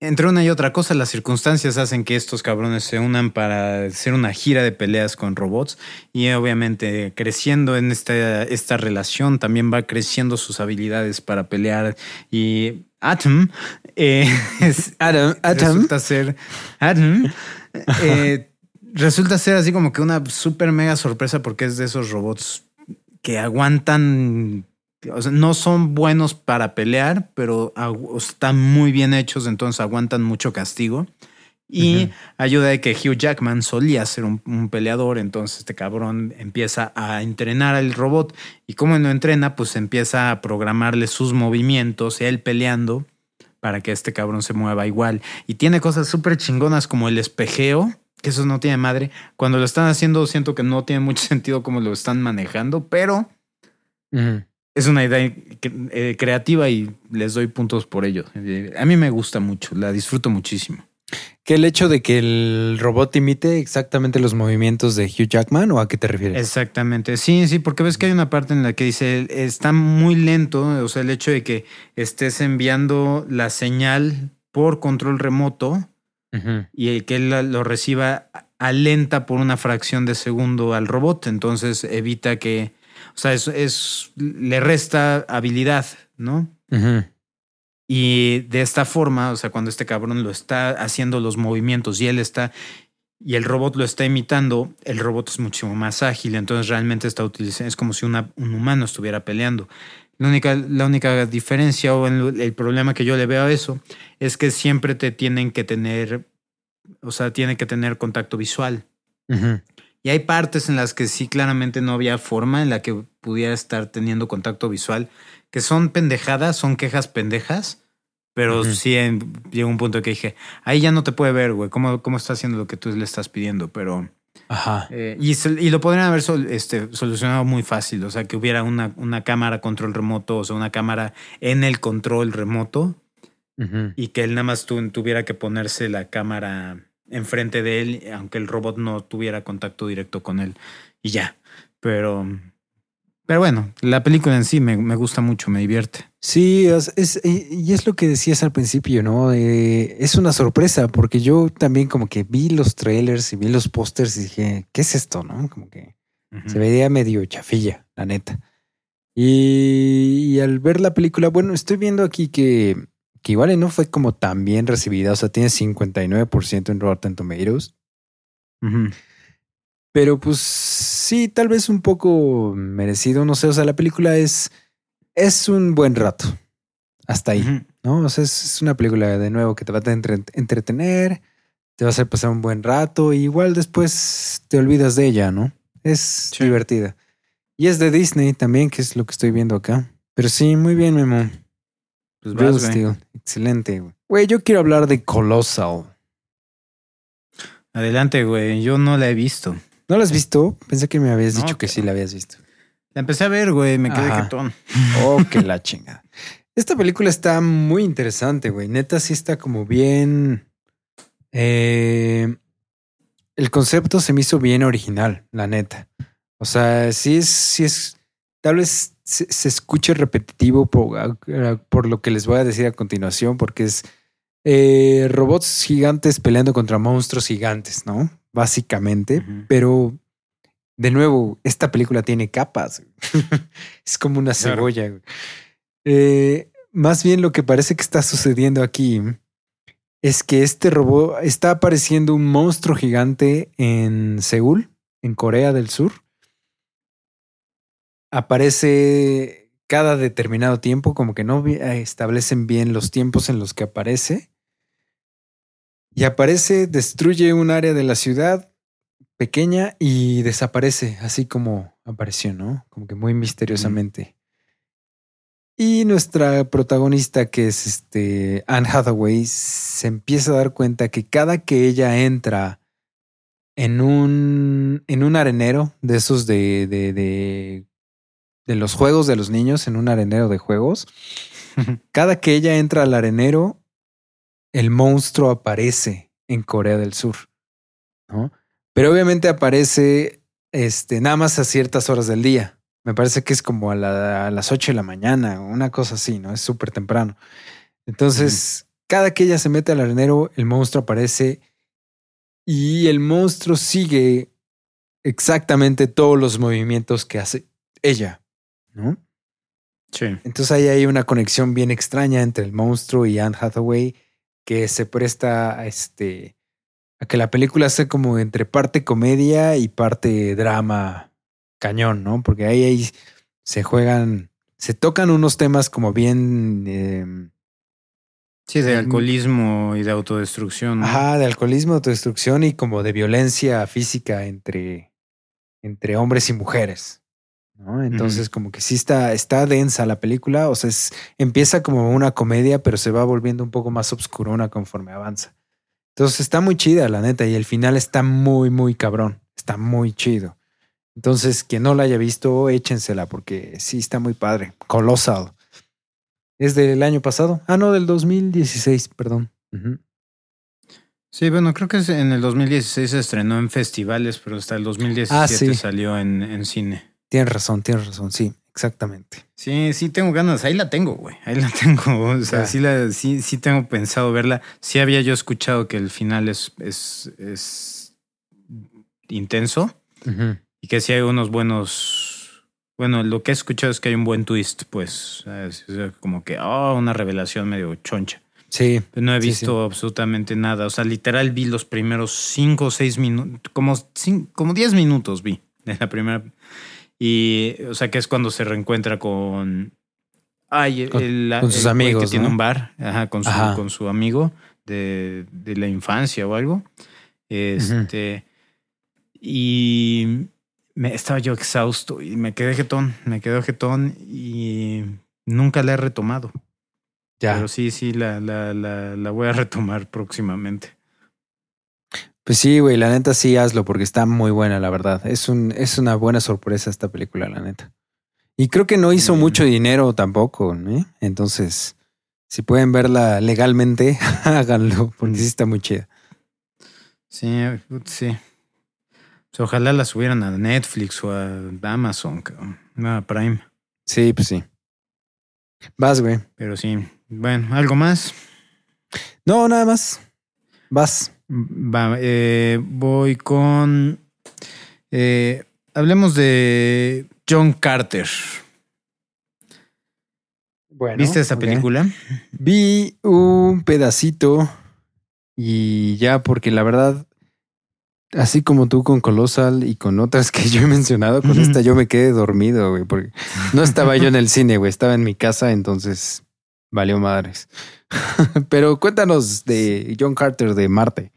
A: entre una y otra cosa, las circunstancias hacen que estos cabrones se unan para hacer una gira de peleas con robots y obviamente creciendo en esta, esta relación también va creciendo sus habilidades para pelear y Atom eh, es-
B: Adam. Adam.
A: resulta ser Adam eh, resulta ser así como que una super mega sorpresa porque es de esos robots que aguantan o sea, no son buenos para pelear, pero están muy bien hechos, entonces aguantan mucho castigo. Y ayuda de que Hugh Jackman solía ser un, un peleador, entonces este cabrón empieza a entrenar al robot y como lo entrena, pues empieza a programarle sus movimientos, él peleando para que este cabrón se mueva igual. Y tiene cosas súper chingonas como el espejeo, que eso no tiene madre. Cuando lo están haciendo siento que no tiene mucho sentido cómo lo están manejando, pero. Es una idea eh, creativa y les doy puntos por ello. A mí me gusta mucho, la disfruto muchísimo.
B: Que el hecho de que el robot imite exactamente los movimientos de Hugh Jackman o a qué te refieres?
A: Exactamente, sí, sí, porque ves que hay una parte en la que dice, está muy lento, o sea, el hecho de que estés enviando la señal por control remoto y que él lo reciba alenta por una fracción de segundo al robot, entonces evita que, o sea, es, es le resta habilidad, ¿no?
B: Ujú.
A: Y de esta forma, o sea, cuando este cabrón lo está haciendo los movimientos y él está y el robot lo está imitando, el robot es mucho más ágil, entonces realmente está utilizando, es como si una- un humano estuviera peleando. La única, la única diferencia o el, el problema que yo le veo a eso es que siempre te tienen que tener, o sea, tiene que tener contacto visual.
B: Ujú.
A: Y hay partes en las que sí claramente no había forma en la que pudiera estar teniendo contacto visual, que son pendejadas, son quejas pendejas, pero sí en- llegó un punto que dije, ahí ya no te puede ver, güey, ¿cómo, cómo está haciendo lo que tú le estás pidiendo? Pero...
B: Ajá.
A: eh, y, lo podrían haber sol- este, solucionado muy fácil, o sea, que hubiera una, una cámara control remoto, o sea, una cámara en el control remoto y que él nada más tu- tuviera que ponerse la cámara enfrente de él, aunque el robot no tuviera contacto directo con él y ya. Pero Pero bueno, la película en sí me, me gusta mucho, me divierte.
B: Sí, es, es- y es lo que decías al principio, ¿no? Eh, es una sorpresa porque yo también como que vi los trailers y vi los pósters y dije, ¿qué es esto, no? Como que se veía medio chafilla, la neta. Y, y al ver la película, bueno, estoy viendo aquí que, que igual y no fue como tan bien recibida, o sea, tiene 59% en Rotten Tomatoes. Pero pues sí, tal vez un poco merecido, no sé, o sea, la película es, es un buen rato. Hasta ahí. ¿no? O sea, es, es una película de nuevo que te va a entre- entretener, te va a hacer pasar un buen rato, y igual después te olvidas de ella, ¿no? Es
A: Sí.
B: divertida. Y es de Disney también, que es lo que estoy viendo acá. Pero sí, muy bien, Memo.
A: Pues
B: Real
A: vas, güey.
B: Steel. Excelente, güey. Güey, yo quiero hablar de Colossal.
A: Adelante, güey. Yo no la he visto.
B: ¿No la has visto? Pensé que me habías
A: No,
B: dicho que sí la habías visto.
A: La empecé a ver, güey. Me quedé jetón.
B: Oh, que la chingada. Esta película está muy interesante, güey. Neta, sí está como bien. eh, el concepto se me hizo bien original, la neta. O sea, sí es, sí es. Tal vez se, se escuche repetitivo por, por lo que les voy a decir a continuación, porque es eh, robots gigantes peleando contra monstruos gigantes, ¿no? Básicamente. Pero, de nuevo, esta película tiene capas. es como una cebolla. Eh, más bien lo que parece que está sucediendo aquí es que este robot está apareciendo un monstruo gigante en Seúl, en Corea del Sur. Aparece cada determinado tiempo, como que no eh, establecen bien los tiempos en los que aparece. Y aparece, destruye un área de la ciudad pequeña y desaparece, así como apareció, ¿no? Como que muy misteriosamente. Y nuestra protagonista, que es este Anne Hathaway, se empieza a dar cuenta que cada que ella entra en un, en un arenero de esos de, de, de, de los juegos de los niños, en un arenero de juegos, cada que ella entra al arenero, el monstruo aparece en Corea del Sur, ¿no? Pero obviamente aparece este, nada más a ciertas horas del día. Me parece que es como a, la- a las 8 de la mañana o una cosa así, ¿no? Es súper temprano. Entonces, cada que ella se mete al arenero, el monstruo aparece y el monstruo sigue exactamente todos los movimientos que hace ella, ¿no?
A: Sí.
B: Entonces ahí hay una conexión bien extraña entre el monstruo y Anne Hathaway que se presta a este a que la película sea como entre parte comedia y parte drama cañón, ¿no? Porque ahí, ahí se juegan, se tocan unos temas como bien, eh,
A: Sí, de
B: Mm.
A: alcoholismo y de autodestrucción. ¿no?
B: ajá, de alcoholismo, autodestrucción y como de violencia física entre, entre hombres y mujeres. ¿No? Entonces, como que sí está, está densa la película. O sea, es- empieza como una comedia, pero se va volviendo un poco más obscurona conforme avanza. Entonces está muy chida, la neta, y el final está muy, muy cabrón. Está muy chido. Entonces, quien no la haya visto, échensela, porque sí está muy padre. Colossal. Es del año pasado. Ah, no, del 2016, perdón.
A: Sí, bueno, creo que en el 2016 se estrenó en festivales, pero hasta el 2017
B: Ah, sí.
A: salió en, en cine.
B: Tienes razón, tienes razón, sí, exactamente.
A: Sí, sí tengo ganas. Ahí la tengo, güey. Ahí la tengo. O sea, sí, la, sí, sí tengo pensado verla. Sí había yo escuchado que el final es, es, es intenso y que sí hay unos buenos... Bueno, lo que he escuchado es que hay un buen twist, pues. ¿sabes? O sea, como que, oh, una revelación medio choncha.
B: Sí,
A: no he
B: Sí,
A: visto absolutamente nada. O sea, literal vi los primeros cinco o seis minutos, como, cin- como diez minutos vi de la primera. Y, o sea, que es cuando se reencuentra con. Ay, el,
B: Con-
A: el-
B: con sus
A: el
B: amigos,
A: Que tiene un bar, ajá, con su,
B: Ajá.
A: con su amigo de, de la infancia o algo. Este. Y me, estaba yo exhausto y me quedé jetón, me quedé jetón y nunca la he retomado.
B: ya.
A: Pero sí, sí, la, la, la, la voy a retomar próximamente.
B: Pues sí, güey, la neta sí hazlo porque está muy buena, la verdad. Es, un, es una buena sorpresa esta película, la neta. Y creo que no hizo
A: Mm.
B: mucho dinero tampoco, ¿eh? Entonces, si pueden verla legalmente, háganlo porque sí está muy chida.
A: Sí, sí. sea, ojalá la subieran a Netflix o a Amazon, a Prime.
B: Sí, pues sí. Vas, güey.
A: Pero sí. Bueno, ¿algo más?
B: No, nada más. Vas.
A: Va, eh, voy con. eh, hablemos de John Carter.
B: Bueno.
A: ¿Viste esta
B: ok.
A: película?
B: Vi un pedacito y ya, porque la verdad, así como tú con Colossal y con otras que yo he mencionado, con esta yo me quedé dormido, güey, porque no estaba yo en el cine, güey, estaba en mi casa, entonces valió madres. Pero cuéntanos de John Carter de Marte.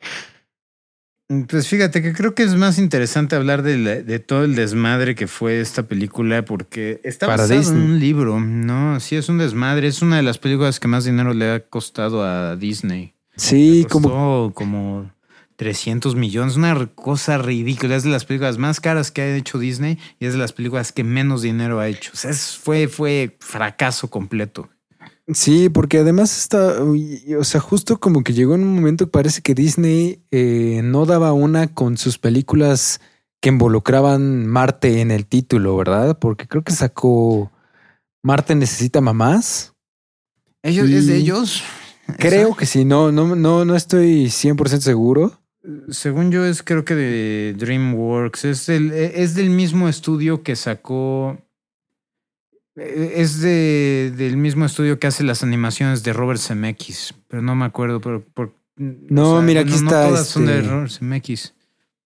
A: Pues fíjate que creo que es más interesante hablar de, la- de todo el desmadre que fue esta película porque está
B: Para
A: basado
B: Disney.
A: en un libro, ¿no? Sí, es un desmadre. Es una de las películas que más dinero le ha costado a Disney.
B: Sí,
A: Costó
B: como
A: como 300 millones, una cosa ridícula. Es de las películas más caras que ha hecho Disney y es de las películas que menos dinero ha hecho. O sea, es- fue, fue fracaso completo.
B: Sí, porque además está, o sea, justo como que llegó en un momento que parece que Disney eh, no daba una con sus películas que involucraban Marte en el título, ¿verdad? Porque creo que sacó Marte necesita mamás.
A: ¿Ellos,
B: Y-
A: ¿Es de ellos?
B: Creo que sí, no, no, no, no estoy 100% seguro.
A: Según yo es creo que de DreamWorks. Es del, es del mismo estudio que sacó... Es de, del mismo estudio que hace las animaciones de Robert Zemeckis. Pero no me acuerdo. Pero, por-
B: No, mira, aquí está,
A: todas son de
B: este-
A: Robert Zemeckis.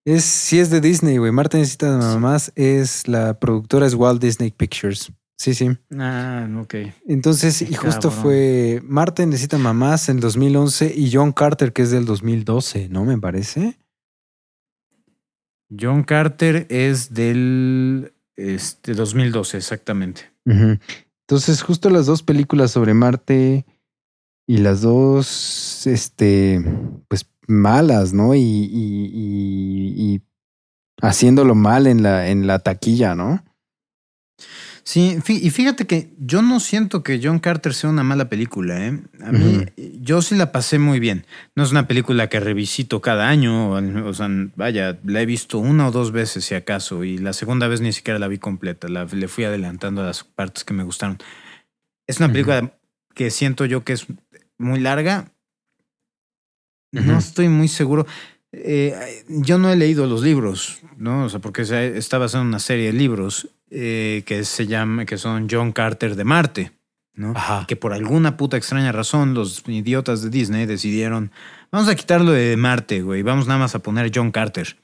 B: Es, sí es de Disney, güey. Marte necesita mamás es la productora es Walt Disney Pictures. Sí, sí.
A: Ah, ok.
B: Entonces, y justo
A: Cabrón.
B: fue Marte necesita mamás en 2011 y John Carter, que es del 2012, ¿no? Me parece.
A: John Carter es del este, 2012, exactamente.
B: Ujú. Entonces, justo las dos películas sobre Marte y las dos, este, pues malas, ¿no? Y, y, y- y haciéndolo mal en la, en la taquilla, ¿no?
A: Sí, y fíjate que yo no siento que John Carter sea una mala película, ¿eh? A mí, yo sí la pasé muy bien. No es una película que revisito cada año, o, sea, vaya, la he visto una o dos veces si acaso, y la segunda vez ni siquiera la vi completa, la, le fui adelantando a las partes que me gustaron. Es una película que siento yo que es muy larga. No estoy muy seguro. Eh, yo no he leído los libros, ¿no? O sea, porque está basado en una serie de libros eh, que se llama, que son John Carter de Marte, ¿no?
B: Ajá.
A: Que por alguna puta extraña razón los idiotas de Disney decidieron, vamos a quitarlo de Marte, güey, vamos nada más a poner John Carter.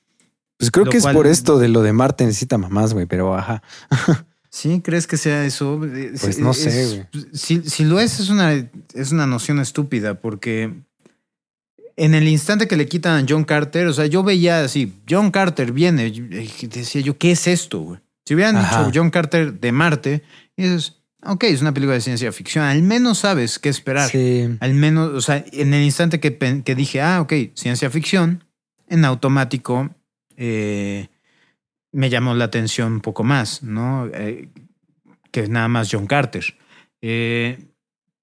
B: Pues creo
A: Lo
B: que es por esto de lo de Marte necesita mamás, güey, pero ajá.
A: ¿Sí? ¿Crees que sea eso?
B: Pues no sé,
A: güey. Si, si lo es, es una, es una noción estúpida porque en el instante que le quitan a John Carter, o sea, yo veía así, John Carter viene, y decía yo, ¿qué es esto? güey? Si hubieran
B: Ajá.
A: dicho John Carter de Marte, y dices, ok, es una película de ciencia ficción, al menos sabes qué esperar.
B: Sí.
A: Al menos, o sea, en el instante que, que dije, ah, ok, ciencia ficción, en automático eh, me llamó la atención un poco más, ¿no? Eh, que nada más John Carter. Eh,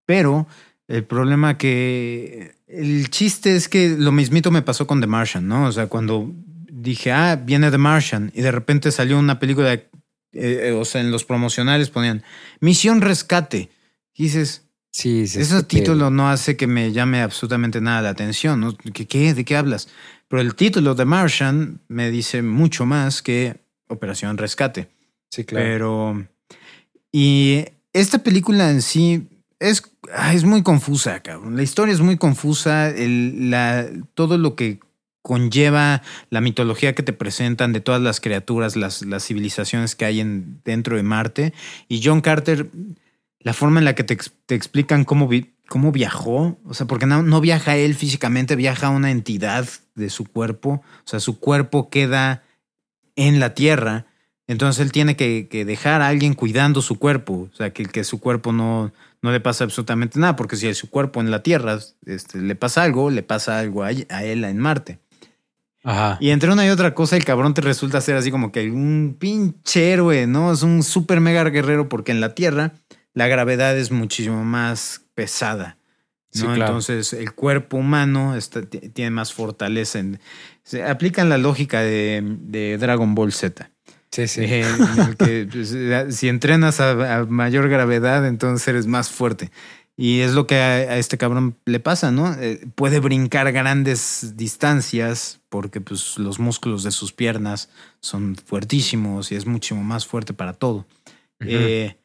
A: pero el problema que... El chiste es que lo mismito me pasó con The Martian, ¿no? O sea, cuando dije, ah, viene The Martian, y de repente salió una película, eh, eh, o sea, en los promocionales ponían Misión Rescate. Y dices,
B: Sí, sí.
A: ese título no hace que me llame absolutamente nada la atención. ¿no? ¿Qué, qué? ¿De qué hablas? Pero el título de Martian me dice mucho más que Operación Rescate.
B: Sí, claro.
A: Pero. Y esta película en sí es, ah, es muy confusa, cabrón. La historia es muy confusa. Todo lo que conlleva la mitología que te presentan de todas las criaturas, las, las civilizaciones que hay en, dentro de Marte. Y John Carter, la forma en la que te, te explican cómo, cómo viajó, o sea, porque no, no viaja él físicamente, viaja una entidad de su cuerpo, o sea, su cuerpo queda en la Tierra, entonces él tiene que, que dejar a alguien cuidando su cuerpo, o sea, que, que su cuerpo no, no le pasa absolutamente nada, porque si a su cuerpo en la Tierra este, le pasa algo, le pasa algo a, a él en Marte.
B: Ajá.
A: Y entre una y otra cosa, el cabrón te resulta ser así como que un pinche héroe, ¿no? Es un super mega guerrero porque en la Tierra la gravedad es muchísimo más pesada.
B: Sí,
A: ¿no?
B: claro.
A: Entonces, el cuerpo humano está- tiene más fortaleza. En, se aplican la lógica de, de Dragon Ball Z.
B: Sí, sí.
A: Eh, en el que, pues, eh, si entrenas a, a mayor gravedad, entonces eres más fuerte. Y es lo que a, a este cabrón le pasa, ¿no? Eh, puede brincar grandes distancias porque pues, los músculos de sus piernas son fuertísimos y es muchísimo más fuerte para todo. Eh,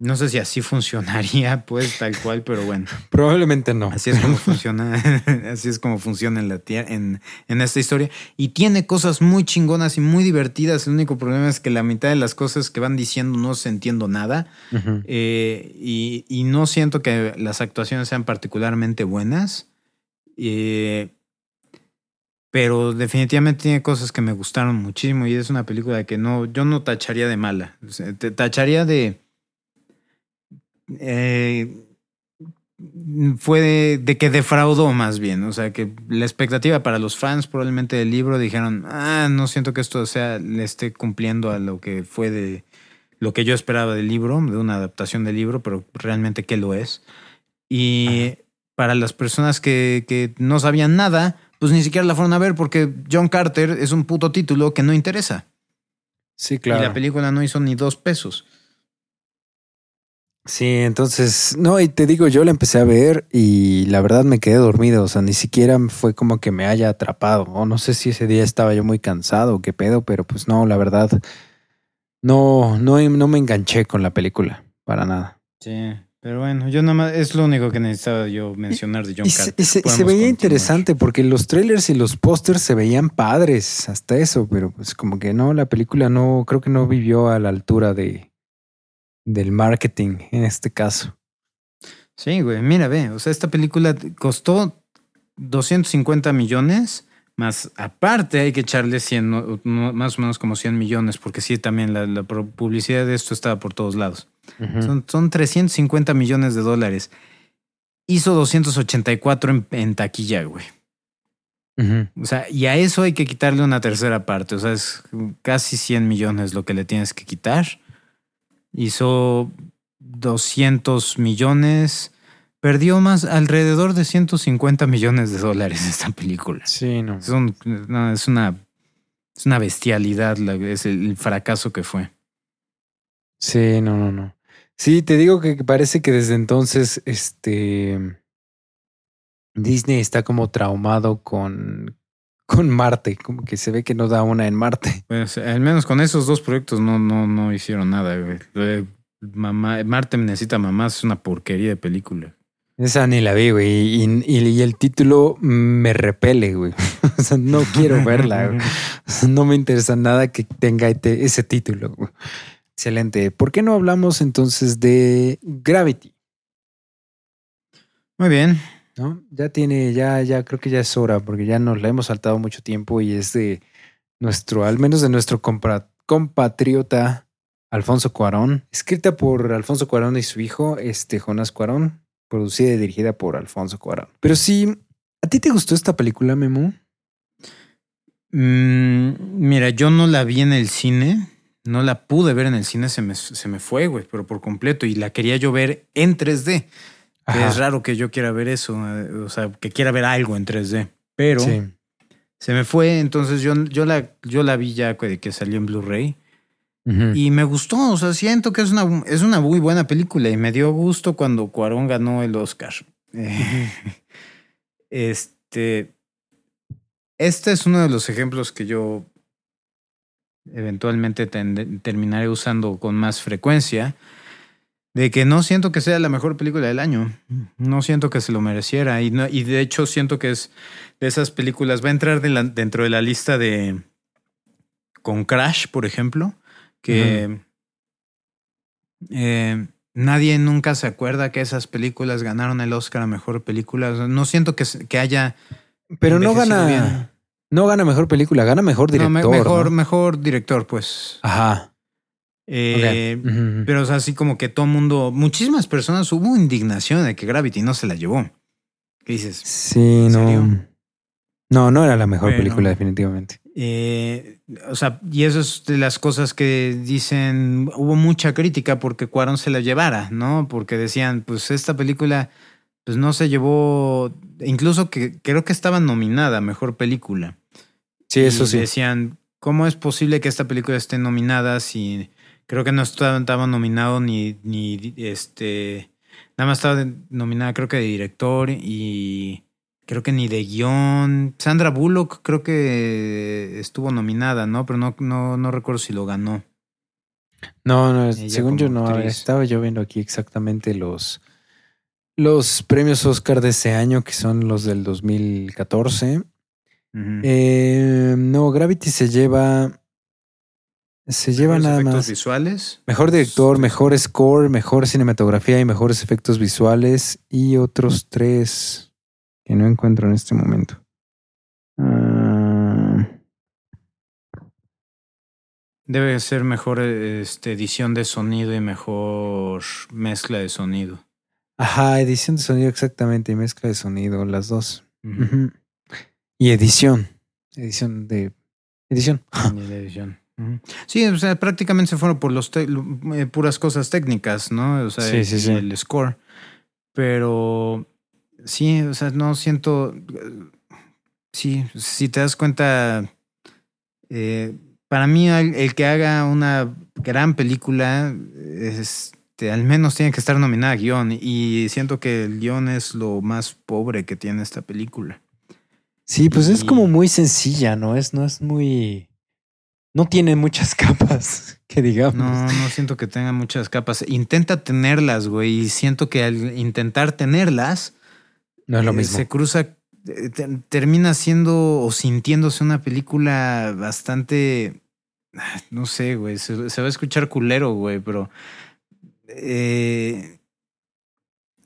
A: no sé si así funcionaría, pues, tal cual, pero bueno.
B: Probablemente no.
A: Así es como funciona, así es como funciona en la en, en esta historia. Y tiene cosas muy chingonas y muy divertidas. El único problema es que la mitad de las cosas que van diciendo no se entiendo nada. Eh, y, y no siento que las actuaciones sean particularmente buenas. Eh, pero definitivamente tiene cosas que me gustaron muchísimo. Y es una película que no, yo no tacharía de mala. O sea, te tacharía de. Eh, fue de, de que defraudó más bien. O sea, que la expectativa para los fans probablemente del libro dijeron, ah, no siento que esto sea, le esté cumpliendo a lo que fue de lo que yo esperaba del libro, de una adaptación del libro, pero realmente qué lo es. Y para las personas que, que no sabían nada, pues ni siquiera la fueron a ver porque John Carter es un puto título que no interesa.
B: Sí, claro.
A: Y la película no hizo ni dos pesos.
B: Sí, entonces, no, y te digo, yo la empecé a ver y la verdad me quedé dormido, o sea, ni siquiera fue como que me haya atrapado, o no sé si ese día estaba yo muy cansado o qué pedo, pero pues no, la verdad, no, no, no me enganché con la película, para nada.
A: Sí, pero bueno, yo nada más, es lo único que necesitaba yo mencionar de John
B: Y
A: Carter.
B: y se- veía
A: continuar.
B: interesante porque los trailers y los pósters se veían padres, hasta eso, pero pues como que no, la película no, creo que no vivió a la altura de del marketing en este caso.
A: Sí, güey, mira, ve, o sea, esta película costó 250 millones, más aparte hay que echarle 100, no- no- más o menos como 100 millones, porque sí, también la, publicidad de esto estaba por todos lados. Son, son 350 millones de dólares. Hizo 284 en, en taquilla, güey. O sea, y a eso hay que quitarle una tercera parte. O sea, es casi 100 millones lo que le tienes que quitar. Hizo 200 millones. Perdió más alrededor de 150 millones de dólares esta película.
B: Sí, no.
A: Es, un- no, es una, es una bestialidad, la- es el, el fracaso que fue.
B: Sí, no, no, no. Sí, te digo que parece que desde entonces, este Disney está como traumado con, con Marte, como que se ve que no da una en Marte.
A: Pues, al menos con esos dos proyectos no, no, no hicieron nada, güey. Mamá, Marte necesita mamás es una porquería de película.
B: Esa ni la vi, güey. Y, y- y el título me repele, güey. O sea, no quiero verla, güey. O sea, No me interesa nada que tenga este- ese título. güey. Excelente. ¿Por qué no hablamos entonces de Gravity?
A: Muy bien.
B: ¿No? Ya tiene, ya, ya creo que ya es hora, porque ya nos la hemos saltado mucho tiempo y es de nuestro, al menos de nuestro compatriota Alfonso Cuarón, escrita por Alfonso Cuarón y su hijo, este Jonás Cuarón, producida y dirigida por Alfonso Cuarón. Pero sí, ¿a ti te gustó esta película, Memo?
A: Mm, mira, yo no la vi en el cine. No la pude ver en el cine, se me, se me fue, güey, pero por completo. Y la quería yo ver en 3D. Que es raro que yo quiera ver eso, eh, o sea, que quiera ver algo en 3D. Pero
B: Sí.
A: se me fue, entonces yo, yo, la, yo la vi ya que, que salió en Blu-ray. Y me gustó, o sea, siento que es una, es una muy buena película y me dio gusto cuando Cuarón ganó el Oscar. Eh, este, este es uno de los ejemplos que yo eventualmente terminaré usando con más frecuencia, de que no siento que sea la mejor película del año, no siento que se lo mereciera y, no- y de hecho siento que es de esas películas, va a entrar de la- dentro de la lista de con Crash, por ejemplo, que eh, nadie nunca se acuerda que esas películas ganaron el Oscar a mejor película. No siento que, que haya
B: Pero no gana,
A: bien.
B: no gana mejor película, gana mejor
A: No,
B: director. ¿no?
A: mejor, mejor director, pues.
B: Ajá.
A: Eh. Pero o sea, así como que todo mundo, muchísimas personas hubo indignación de que Gravity no se la llevó. ¿Qué dices?
B: Sí,
A: ¿En
B: no.
A: serio?
B: No, no era la mejor
A: Bueno.
B: película, definitivamente.
A: Eh, o sea, y eso es de las cosas que dicen, hubo mucha crítica porque Cuarón se la llevara, ¿no? Porque decían, pues esta película pues no se llevó, incluso que creo que estaba nominada a Mejor Película.
B: Sí, eso
A: Y
B: sí.
A: Decían, ¿cómo es posible que esta película esté nominada si creo que no estaba, nominado ni, ni este, nada más estaba nominada creo que de director y creo que ni de guion. Sandra Bullock creo que estuvo nominada, ¿no? Pero no, no, no recuerdo si lo ganó.
B: No, no,
A: Ella
B: según yo no.
A: actriz.
B: Estaba yo viendo aquí exactamente los, los premios Oscar de ese año, que son los del 2014.
A: Ujú.
B: Eh, no, Gravity se lleva. Se lleva
A: Mejores
B: nada
A: efectos
B: más.
A: visuales.
B: Mejor director, mejor score, mejor cinematografía y mejores efectos visuales y otros tres que no encuentro en este momento. Ah,
A: Debe ser mejor este, edición de sonido y mejor mezcla de sonido.
B: ajá, edición de sonido exactamente y mezcla de sonido, las dos. Y edición. Edición de. Edición.
A: De edición. Sí, o sea, prácticamente se fueron por los eh, puras cosas técnicas, ¿no? O sea,
B: Sí, sí, sí.
A: el score. Pero sí, o sea, no siento. Sí, si te das cuenta, eh, para mí el, el que haga una gran película, este, al menos tiene que estar nominada a guion. Y siento que el guion es lo más pobre que tiene esta película.
B: Sí, pues es como muy sencilla, ¿no? Es, no es muy. No tiene muchas capas, que digamos.
A: No, no siento que tenga muchas capas. Intenta tenerlas, güey, y siento que al intentar tenerlas,
B: No es lo
A: eh,
B: mismo.
A: se cruza, eh, te- termina siendo o sintiéndose una película bastante, ah, no sé, güey, se, se va a escuchar culero, güey, pero... eh,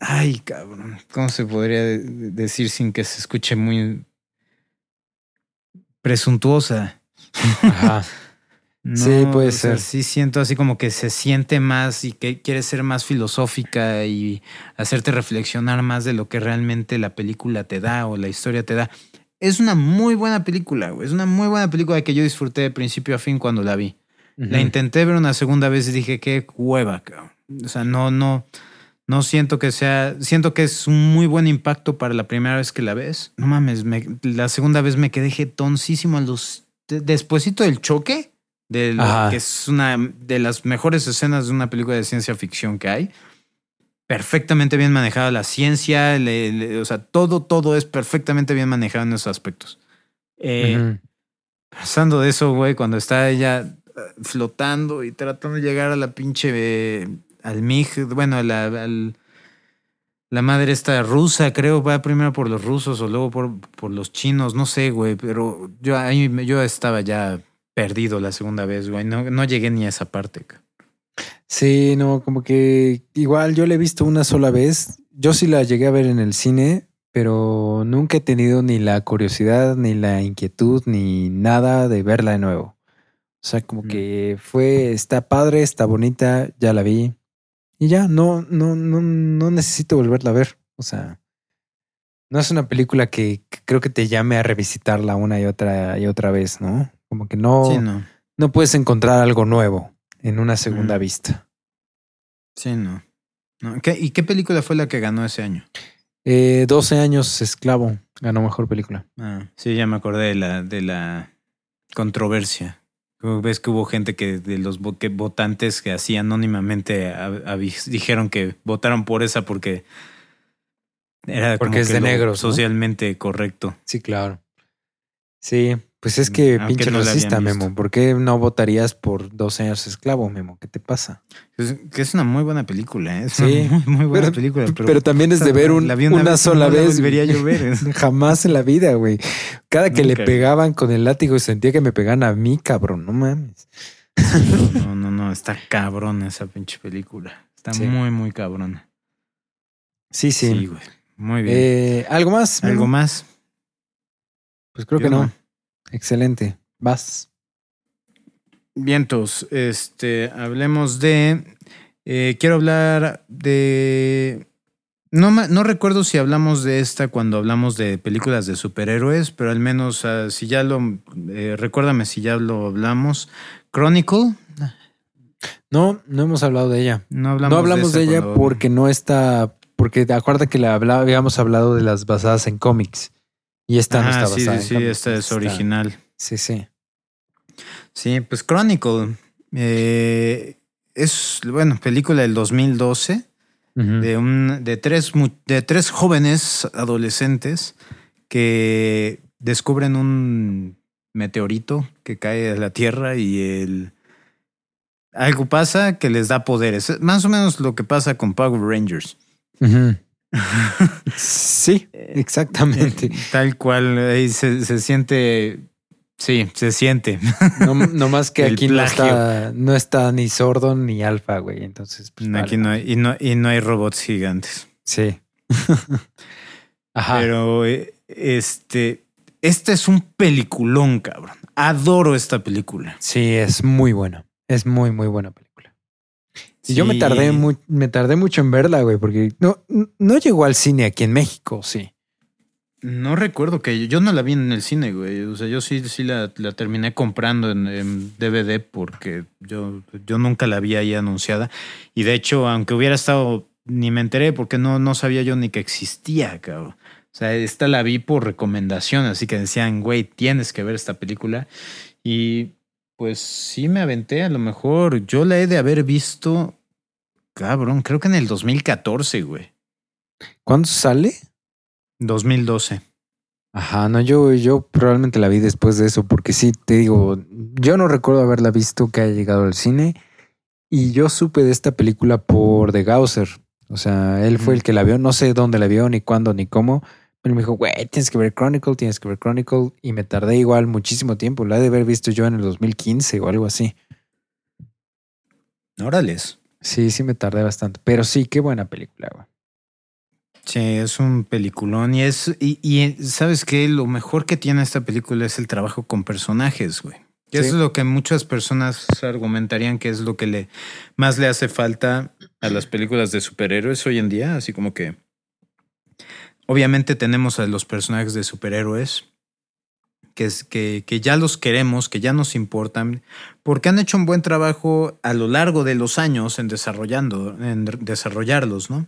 A: ay, cabrón, ¿cómo se podría de- decir sin que se escuche muy presuntuosa?
B: Ajá. Sí, puede
A: o sea,
B: ser.
A: sí siento así como que se siente más y que quiere ser más filosófica y hacerte reflexionar más de lo que realmente la película te da o la historia te da. Es una muy buena película, güey. Es una muy buena película que yo disfruté de principio a fin cuando la vi. La intenté ver una segunda vez y dije, qué hueva, cabrón. O sea, no, no, no siento que sea, siento que es un muy buen impacto para la primera vez que la ves. No mames, me- la segunda vez me quedé jetoncísimo a los, de- despuésito del choque, de lo
B: Ajá.
A: que es una de las mejores escenas de una película de ciencia ficción que hay. Perfectamente bien manejada la ciencia, le- le- o sea, todo, todo es perfectamente bien manejado en esos aspectos. Eh. Pasando de eso, güey, cuando está ella eh, flotando y tratando de llegar a la pinche. eh, al MIG, bueno, a la, al- la madre esta rusa, creo, va primero por los rusos o luego por, por los chinos, no sé, güey, pero yo ahí yo estaba ya perdido la segunda vez, güey, no, no llegué ni a esa parte.
B: Sí, no, como que igual yo la he visto una sola vez. Yo sí la llegué a ver en el cine, pero nunca he tenido ni la curiosidad, ni la inquietud, ni nada de verla de nuevo. O sea, como
A: Mm.
B: que fue, está padre, está bonita, ya la vi. Y ya, no, no, no, no necesito volverla a ver. O sea, no es una película que, que creo que te llame a revisitarla una y otra y otra vez, ¿no? Como que no,
A: Sí, no,
B: no puedes encontrar algo nuevo en una segunda
A: Mm.
B: vista.
A: sí, no. no. ¿Qué- ¿Y qué película fue la que ganó ese año?
B: Eh, 12 años esclavo, ganó mejor película.
A: Ah, sí, ya me acordé de la, de la controversia. Ves que hubo gente que de los que votantes que así anónimamente a- dijeron que votaron por esa porque era
B: Porque
A: como
B: es
A: que
B: de negros, ¿no?
A: socialmente correcto.
B: Sí, claro. Sí, pues es que
A: Aunque
B: pinche
A: no
B: racista. Memo. ¿Por qué no votarías por 12 años esclavo, Memo? ¿Qué te pasa?
A: Es, que es una muy buena película, ¿eh? es
B: Sí,
A: una muy, muy buena
B: pero-
A: película. Pero,
B: Pero, también es de ver un-
A: la vi
B: una,
A: y
B: sola vez.
A: volvería yo a ver. ¿eh?
B: Jamás en la vida, güey. Cada que le pegaban con el látigo sentía que me pegaban a mí, cabrón. No mames.
A: No, no, no, está cabrona esa pinche película. Está
B: Sí.
A: muy, muy cabrona.
B: Sí, sí.
A: Sí, güey. Muy bien.
B: Eh, ¿Algo más?
A: ¿Algo más?
B: Pues creo
A: Yo
B: que no.
A: no.
B: Excelente. Vas.
A: Vientos, este, hablemos de. eh, quiero hablar de. No, no recuerdo si hablamos de esta cuando hablamos de películas de superhéroes, pero al menos ah, si ya lo. eh, recuérdame si ya lo hablamos. Chronicle.
B: No, no hemos hablado de ella.
A: No hablamos,
B: no hablamos de, ella
A: cuando-
B: porque no está porque te acuerdas que le habíamos hablado de las basadas en cómics. Y esta no
A: Ah,
B: está
A: sí,
B: basada
A: sí,
B: en
A: sí,
B: cómics,
A: esta es
B: está-
A: original.
B: Sí, sí.
A: Sí, pues Chronicle. eh, es, bueno, película del 2012
B: Ujú.
A: de, un, de, tres, de tres jóvenes adolescentes que descubren un meteorito que cae a la Tierra y el... Algo pasa que les da poderes. Más o menos lo que pasa con Power Rangers.
B: Ujú. Sí, exactamente.
A: Eh, Tal cual, se, se siente... Sí, se siente.
B: No, no más que aquí no está, no está ni sordo ni alfa, güey. Entonces, pues,
A: Aquí
B: vale.
A: no hay, y, no, y no hay robots gigantes.
B: Sí. Ajá.
A: Pero eh, este, este es un peliculón, cabrón. Adoro esta película.
B: Sí, es muy buena. Es muy, muy buena película. Y yo me
A: Sí.
B: tardé, mu- me tardé mucho en verla, güey, porque no, no llegó al cine aquí en México, sí.
A: No recuerdo que yo no la vi en el cine, güey. O sea, yo sí, sí la, la terminé comprando en, en DVD porque yo, yo nunca la vi ahí anunciada. Y de hecho, aunque hubiera estado, ni me enteré porque no, no sabía yo ni que existía, cabrón. O sea, esta la vi por recomendación, así que decían, güey, tienes que ver esta película. Y pues sí me aventé, a lo mejor yo la he de haber visto, cabrón, creo que en el 2014, güey.
B: ¿Cuándo sale?
A: 2012.
B: Ajá, no, yo, yo probablemente la vi después de eso, porque sí, te digo, yo no recuerdo haberla visto que haya llegado al cine y yo supe de esta película por The Gausser. O sea, él fue el que la vio, no sé dónde la vio, ni cuándo, ni cómo, pero me dijo, güey, tienes que ver Chronicle, tienes que ver Chronicle, y me tardé igual muchísimo tiempo, la he de haber visto yo en el 2015 o algo así.
A: Órales.
B: Sí, sí me tardé bastante, pero sí, qué buena película, güey.
A: Sí, es un peliculón y es y, y sabes que lo mejor que tiene esta película es el trabajo con personajes, güey.
B: Sí.
A: Eso es lo que muchas personas argumentarían que es lo que le más le hace falta a las películas de superhéroes hoy en día, así como que obviamente tenemos a los personajes de superhéroes que, es, que, que ya los queremos, que ya nos importan, porque han hecho un buen trabajo a lo largo de los años en desarrollando, en desarrollarlos, ¿no?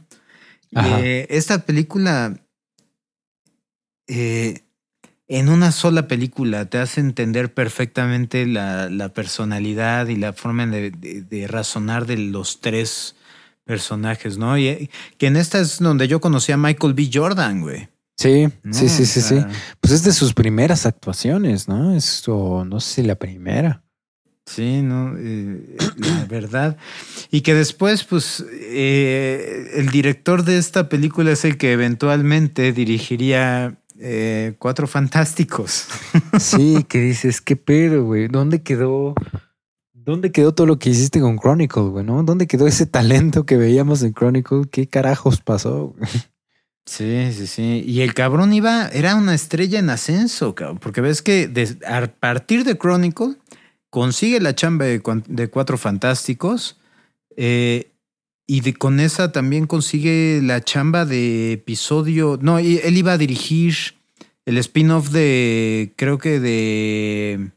A: Eh, esta película, eh, en una sola película, te hace entender perfectamente la, la personalidad y la forma de, de- de razonar de los tres personajes, ¿no? Y que en esta es donde yo conocí a Michael B. Jordan, güey.
B: Sí,
A: ¿no?
B: sí, sí, sí, sí. Pues es de sus primeras actuaciones, ¿no? Esto, no sé si la primera.
A: Sí, no, Eh, la verdad. Y que después, pues, eh, el director de esta película es el que eventualmente dirigiría eh, Cuatro Fantásticos.
B: Sí, que dices, qué pedo, güey. ¿Dónde quedó? ¿Dónde quedó todo lo que hiciste con Chronicle, güey? ¿No? ¿Dónde quedó ese talento que veíamos en Chronicle? ¿Qué carajos pasó?
A: Sí, sí, sí. Y el cabrón iba, era una estrella en ascenso, cabrón, porque ves que a partir de Chronicle consigue la chamba de, Cuatro Fantásticos eh, y con esa también consigue la chamba de episodio. No, él iba a dirigir el spin-off de, creo que de,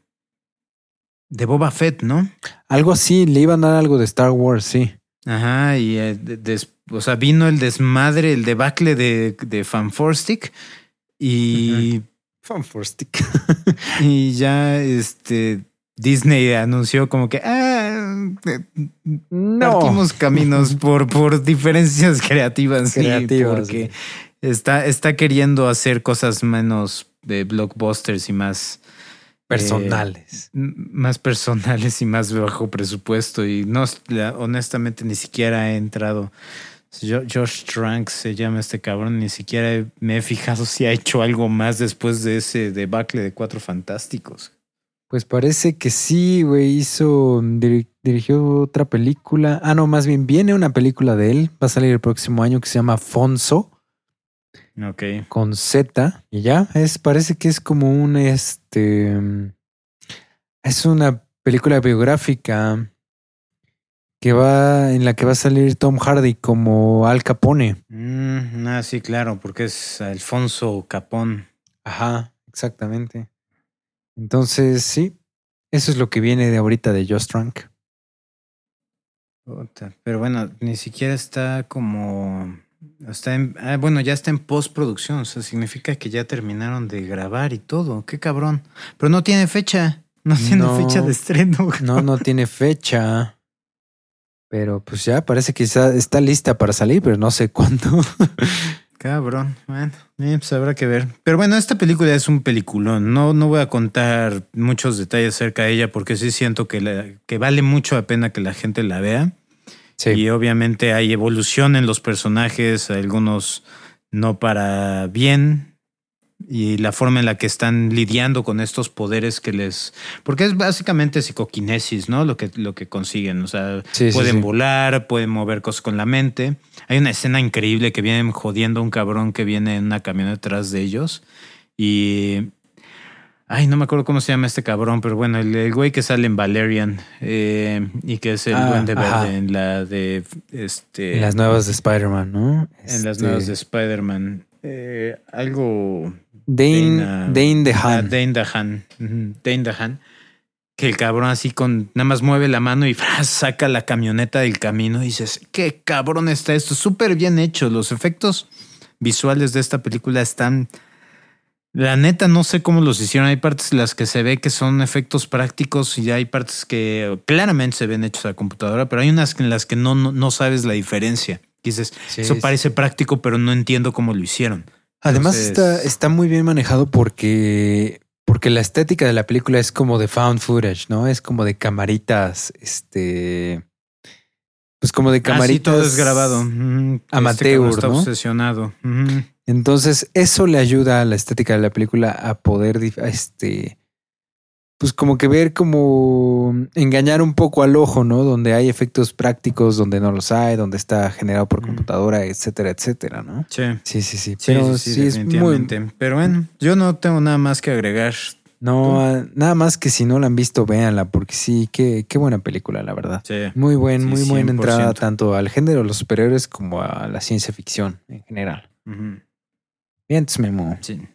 A: de Boba Fett, ¿no?
B: Algo así, le iban a dar algo de Star Wars, sí.
A: Ajá, y eh, de- des- o sea, vino el desmadre, el debacle de, de Fanforstic y,
B: Fantastic.
A: y ya este Disney anunció como que ah, eh,
B: No.
A: partimos caminos por, por diferencias creativas, sí,
B: Creativas,
A: porque está, está queriendo hacer cosas menos de blockbusters y más
B: Personales.
A: m- más personales y más bajo presupuesto y no honestamente ni siquiera he entrado Jo- Josh Trank se llama este cabrón ni siquiera me he fijado si ha hecho algo más después de ese debacle de Cuatro Fantásticos
B: Pues parece que sí, güey. Hizo, diri- dirigió otra película. Ah, no, más bien viene una película de él. Va a salir el próximo año que se llama Fonso.
A: Ok
B: con Z y ya es parece que es como un este es una película biográfica que va en la que va a salir Tom Hardy como Al Capone.
A: Mm, ah, sí claro porque es Alfonso Capón
B: Ajá, exactamente. Entonces, sí, eso es lo que viene de ahorita de Just.
A: Puta, pero bueno ni siquiera está como Está en, ah, bueno, ya está en postproducción. O sea, significa que ya terminaron de grabar y todo. Qué cabrón. Pero no tiene fecha. No tiene
B: No.
A: fecha de estreno.
B: No, no tiene fecha. Pero pues ya parece que está, está lista para salir, pero no sé cuándo.
A: Cabrón. Bueno, eh, pues habrá que ver. Pero bueno, esta película es un peliculón. No, no voy a contar muchos detalles acerca de ella porque sí siento que, la- que vale mucho la pena que la gente la vea.
B: Sí.
A: Y obviamente hay evolución en los personajes, algunos no para bien. Y la forma en la que están lidiando con estos poderes que les. Porque es básicamente psicoquinesis, ¿no? Lo que, lo que consiguen. O sea,
B: Sí, sí,
A: pueden
B: sí.
A: volar, pueden mover cosas con la mente. Hay una escena increíble que vienen jodiendo a un cabrón que viene en una camioneta detrás de ellos. Y. Ay, no me acuerdo cómo se llama este cabrón, pero bueno, el, el güey que sale en Valerian eh, y que es el
B: Ah,
A: duende
B: ajá.
A: verde en la de este
B: En las nuevas de Spider-Man, ¿no?
A: en las
B: Este,
A: nuevas de Spider-Man. Eh, algo
B: Dane,
A: Dana-
B: Dane
A: Ah,
B: DeHaan.
A: Dane DeHaan. Ujú, Dane DeHaan. Que el cabrón así con nada más mueve la mano y saca la camioneta del camino y dices, qué cabrón está esto, súper bien hecho. Los efectos visuales de esta película están, la neta no sé cómo los hicieron. Hay partes en las que se ve que son efectos prácticos y hay partes que claramente se ven hechos a computadora, pero hay unas en las que no, no, no sabes la diferencia. Dices,
B: Sí,
A: eso
B: sí.
A: parece práctico, pero no entiendo cómo lo hicieron.
B: Además
A: Entonces-
B: está, está muy bien manejado porque, porque la estética de la película es como de found footage, ¿no? Es como de camaritas, este... Pues como de
A: Ah, sí,
B: camaritas.
A: todo es grabado. Este
B: amateur,
A: está
B: ¿no?
A: obsesionado. Ujú.
B: Entonces, eso le ayuda a la estética de la película a poder, a este, pues como que ver como engañar un poco al ojo, ¿no? Donde hay efectos prácticos, donde no los hay, donde está generado por
A: Mm.
B: computadora, etcétera, etcétera, ¿no?
A: Sí.
B: Sí, sí, sí.
A: Sí,
B: Pero
A: sí,
B: sí,
A: sí,
B: es muy...
A: Pero bueno, yo no tengo nada más que agregar.
B: No, ah, nada más que si no la han visto, véanla, porque sí, qué, qué buena película, la verdad.
A: Sí.
B: Muy buen, muy buena
A: 100%.
B: entrada tanto al género de los superiores como a la ciencia ficción en general.
A: Ujú.
B: Bien, Memo.
A: Sí.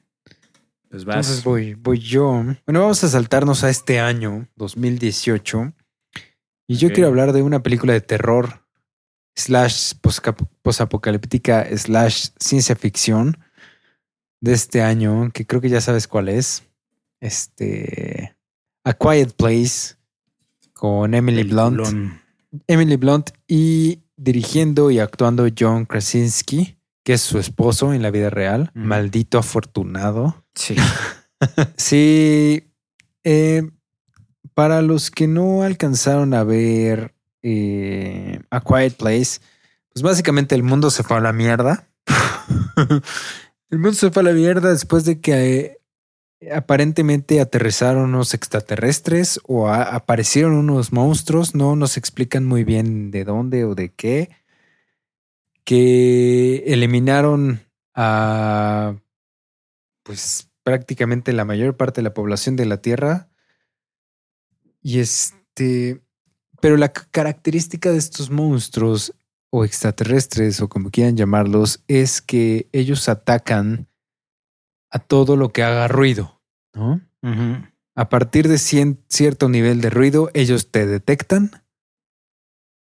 A: Pues vas.
B: Entonces voy, voy yo. Bueno, vamos a saltarnos a este año, 2018. Y yo quiero hablar de una película de terror, slash posapocalíptica, slash ciencia ficción de este año, que creo que ya sabes cuál es. Este. A Quiet Place con Emily Blunt. Emily Blunt y dirigiendo y actuando John Krasinski, que es su esposo en la vida real. Maldito afortunado.
A: Sí.
B: Sí. eh, para los que no alcanzaron a ver eh, A Quiet Place, pues básicamente el mundo se fue a la mierda. el mundo se fue a la mierda después de que eh, aparentemente aterrizaron unos extraterrestres o a- aparecieron unos monstruos. No nos explican muy bien de dónde o de qué. Que eliminaron a pues prácticamente la mayor parte de la población de la Tierra. Y este, pero la ca- característica de estos monstruos o extraterrestres o como quieran llamarlos es que ellos atacan a todo lo que haga ruido, ¿no? A partir de cien- cierto nivel de ruido, ellos te detectan,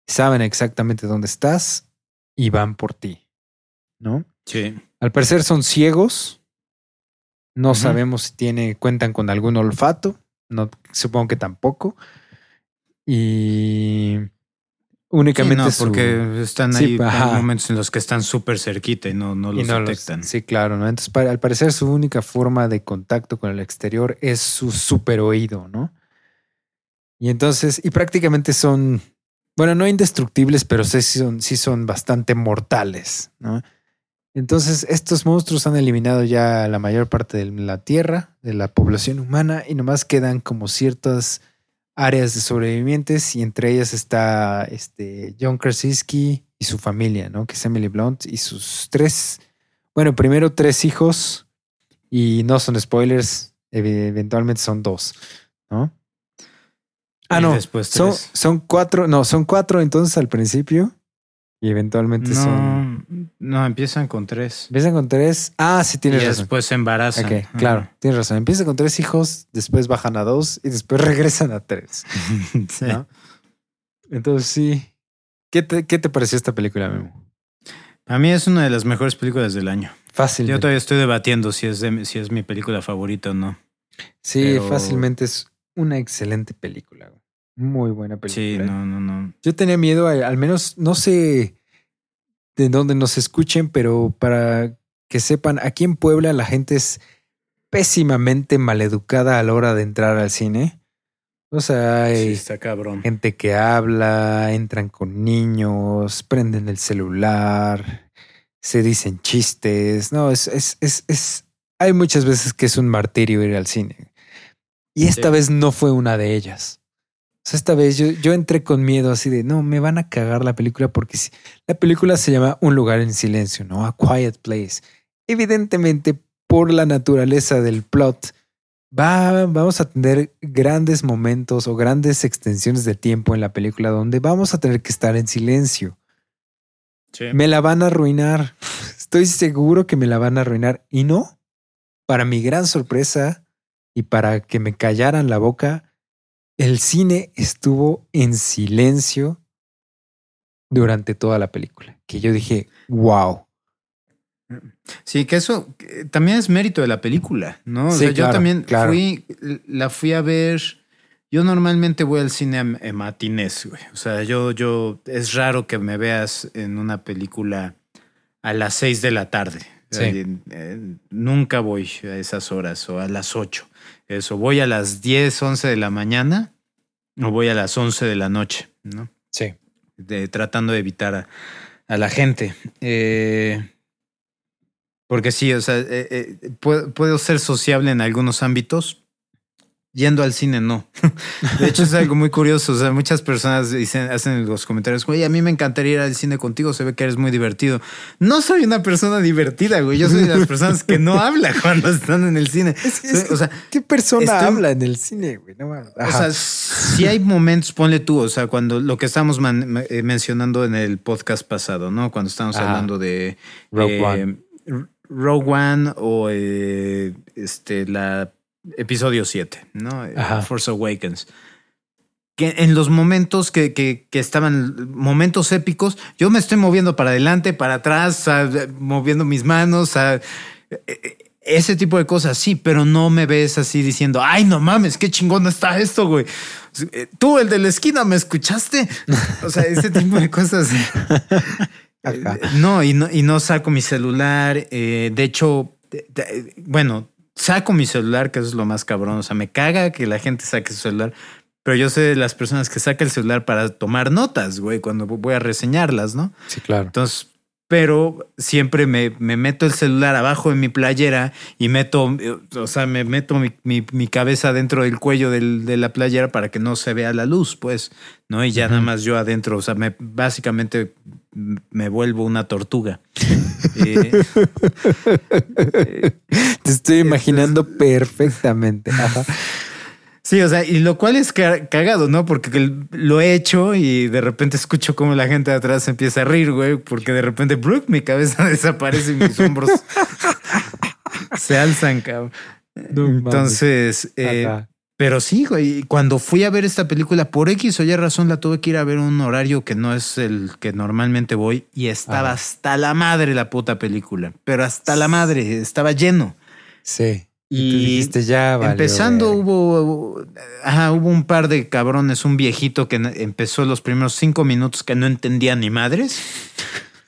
B: saben exactamente dónde estás y van por ti, ¿no?
A: Sí.
B: Al parecer son ciegos. No sabemos si tiene, cuentan con algún olfato. No, supongo que tampoco. Y únicamente
A: Sí, no,
B: su-
A: porque están
B: Sí,
A: ahí
B: ajá.
A: momentos en los que están súper cerquita y no, no
B: y
A: los detectan.
B: sí, claro, ¿no? Entonces, al parecer, su única forma de contacto con el exterior es su super oído, ¿no? Y entonces, y prácticamente son, bueno, no indestructibles, pero sí son, sí son bastante mortales, ¿no? Entonces, estos monstruos han eliminado ya la mayor parte de la Tierra, de la población humana, y nomás quedan como ciertas áreas de sobrevivientes, y entre ellas está este John Krasinski y su familia, ¿no? Que es Emily Blunt y sus tres, bueno, primero tres hijos, y no son spoilers, ev- eventualmente son dos, ¿no? Ah,
A: Y
B: no,
A: después
B: son, cuatro, no, son cuatro entonces al principio, y eventualmente son...
A: No, empiezan con tres.
B: Empiezan con tres. Ah, sí,
A: Y
B: tienes razón.
A: después se embarazan.
B: Ok, claro, tienes razón. Empiezan con tres hijos, después bajan a dos y después regresan a tres.
A: Sí.
B: ¿no? Entonces, sí. ¿Qué te, ¿Qué te pareció esta película, Memo?
A: A mí es una de las mejores películas del año.
B: Fácil.
A: Yo todavía estoy debatiendo si es, de- si es mi película favorita o no.
B: Sí,
A: pero-
B: fácilmente es una excelente película. Muy buena película.
A: Sí, no, no, no.
B: Yo tenía miedo, a- al menos no sé de dónde nos escuchen, pero para que sepan, aquí en Puebla la gente es pésimamente maleducada a la hora de entrar al cine. O sea,
A: Sí,
B: hay
A: está cabrón.
B: gente que habla, entran con niños, prenden el celular, se dicen chistes. No, es, es, es, es, hay muchas veces que es un martirio ir al cine. Y esta
A: Sí.
B: vez no fue una de ellas. Sea, esta vez yo, yo entré con miedo así de, no, me van a cagar la película porque si- la película se llama Un lugar en silencio, ¿no? A Quiet Place. Evidentemente, por la naturaleza del plot, va, vamos a tener grandes momentos o grandes extensiones de tiempo en la película donde vamos a tener que estar en silencio.
A: Sí.
B: Me la van a arruinar. Estoy seguro que me la van a arruinar. Y no, para mi gran sorpresa y para que me callaran la boca, el cine estuvo en silencio durante toda la película. Que yo dije, wow.
A: Sí, que eso también es mérito de la película, ¿no? O
B: Sí,
A: sea, yo
B: claro,
A: también
B: claro.
A: fui, la fui a ver. Yo normalmente voy al cine a, a matinés, güey. O sea, yo, yo, es raro que me veas en una película a las seis de la tarde.
B: Sí.
A: Eh, eh, nunca voy a esas horas o a las ocho. Eso, voy a las 10, 11 de la mañana o voy a las 11 de la noche, ¿no?
B: Sí.
A: de, tratando de evitar a, a la gente. Eh, porque sí, o sea, eh, eh, puedo, puedo ser sociable en algunos ámbitos. Yendo al cine, no. De hecho, es algo muy curioso. O sea, muchas personas dicen, hacen en los comentarios, güey, a mí me encantaría ir al cine contigo, se ve que eres muy divertido. No soy una persona divertida, güey. Yo soy de las personas que no habla cuando están en el cine. Soy- o sea,
B: ¿Qué persona
A: estoy-
B: habla en el cine, güey? No
A: o sea, si hay momentos, ponle tú, o sea, cuando lo que estábamos man- eh, mencionando en el podcast pasado, ¿no? Cuando estábamos
B: Ajá.
A: hablando de
B: Rogue
A: eh,
B: One.
A: Rogue One o eh, este la episodio 7, ¿no?
B: Ajá.
A: Force Awakens. Que en los momentos que, que, que estaban momentos épicos, yo me estoy moviendo para adelante, para atrás, moviendo mis manos, eh, eh, ese tipo de cosas, sí, pero no me ves así diciendo, ay, no mames, qué chingón está esto, güey. Eh, Tú, el de la esquina, ¿me escuchaste? O sea, ese tipo de cosas. Eh, No, y no, y no saco mi celular. eh, de hecho, bueno, saco mi celular, que eso es lo más cabrón. O sea, me caga que la gente saque su celular. Pero yo sé de las personas que sacan el celular para tomar notas, güey, cuando voy a reseñarlas, ¿no?
B: Sí, claro.
A: Entonces, pero siempre me, me meto el celular abajo de mi playera y meto, o sea, me meto mi, mi- mi cabeza dentro del cuello del- de la playera para que no se vea la luz, pues, ¿no? Y ya nada más yo adentro, o sea, me, básicamente me vuelvo una tortuga. Eh, eh,
B: Te estoy imaginando perfectamente. Ajá.
A: Sí, o sea, y lo cual es ca- cagado, ¿no? Porque lo he hecho y de repente escucho cómo la gente de atrás empieza a rir, güey, porque de repente, Brooke, mi cabeza desaparece y mis hombros se alzan, cabrón. Entonces, eh, pero sí, güey, cuando fui a ver esta película, por X o Y razón, la tuve que ir a ver un horario que no es el que normalmente voy y estaba hasta la madre la puta película, pero hasta la madre, estaba lleno.
B: Sí. Y,
A: Y
B: tú dijiste ya,
A: Empezando hubo, ajá, hubo un par de cabrones, un viejito que empezó los primeros cinco minutos que no entendía ni madres.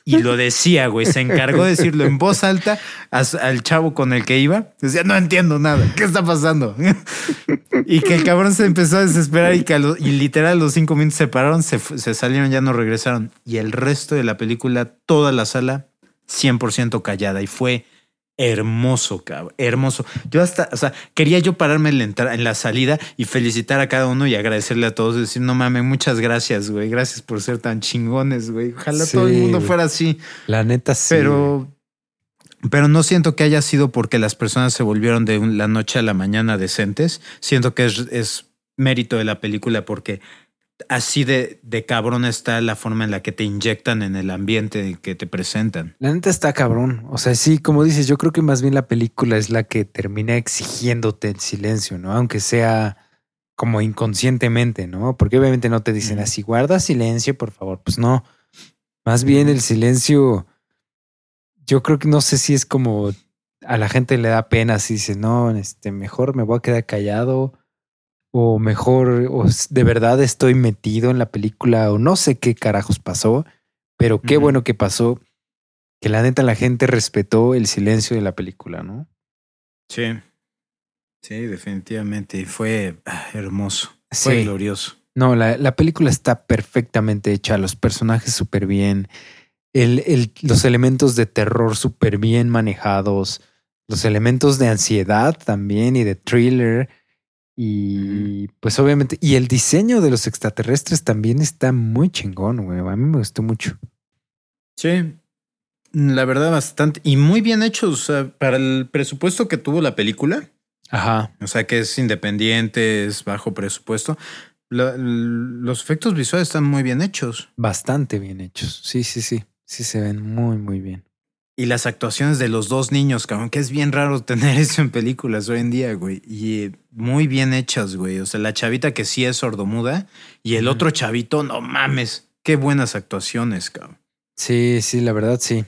A: Y lo decía, güey, se encargó de decirlo en voz alta al chavo con el que iba. Decía, no entiendo nada, ¿qué está pasando? y que el cabrón se empezó a desesperar y que a lo- y literal los cinco minutos se pararon, se, se salieron, ya no regresaron. Y el resto de la película, toda la sala, 100% callada. Y fue hermoso, cabrón, hermoso. Yo hasta, o sea, quería yo pararme en la, en la salida y felicitar a cada uno y agradecerle a todos, decir, no mames, muchas gracias, güey, gracias por ser tan chingones, güey. Ojalá todo el mundo fuera así,
B: La neta sí.
A: pero, pero no siento que haya sido porque las personas se volvieron de la noche a la mañana decentes. Siento que es, es mérito de la película porque así de, de cabrón está la forma en la que te inyectan en el ambiente que te presentan.
B: La neta está cabrón. O sea, sí, como dices, yo creo que más bien la película es la que termina exigiéndote el silencio, ¿no? Aunque sea como inconscientemente, ¿no? Porque obviamente no te dicen así, guarda silencio, por favor. Pues no. Más bien el silencio yo creo que no sé si es como a la gente le da pena si dice, no, este, mejor me voy a quedar callado o mejor, o de verdad estoy metido en la película o no sé qué carajos pasó, pero qué bueno que pasó, que la neta la gente respetó el silencio de la película, ¿no?
A: Sí. Sí, definitivamente. Y Fue ah, hermoso. Fue glorioso.
B: No, la, la película está perfectamente hecha, los personajes súper bien, el, el- los elementos de terror súper bien manejados, los elementos de ansiedad también y de thriller. Y pues obviamente, y el diseño de los extraterrestres también está muy chingón, güey. A mí me gustó mucho.
A: Sí. La verdad, bastante. Y muy bien hecho. O sea, para el presupuesto que tuvo la película,
B: Ajá.
A: o sea, que es independiente, es bajo presupuesto, la- los efectos visuales están muy bien hechos.
B: Bastante bien hechos. Sí, sí, sí. Sí se ven muy, muy bien.
A: Y las actuaciones de los dos niños, cabrón, que es bien raro tener eso en películas hoy en día, güey. Y eh, muy bien hechas, güey. O sea, la chavita que sí es sordomuda y el otro chavito, no mames. Qué buenas actuaciones, cabrón.
B: Sí, sí, la verdad sí.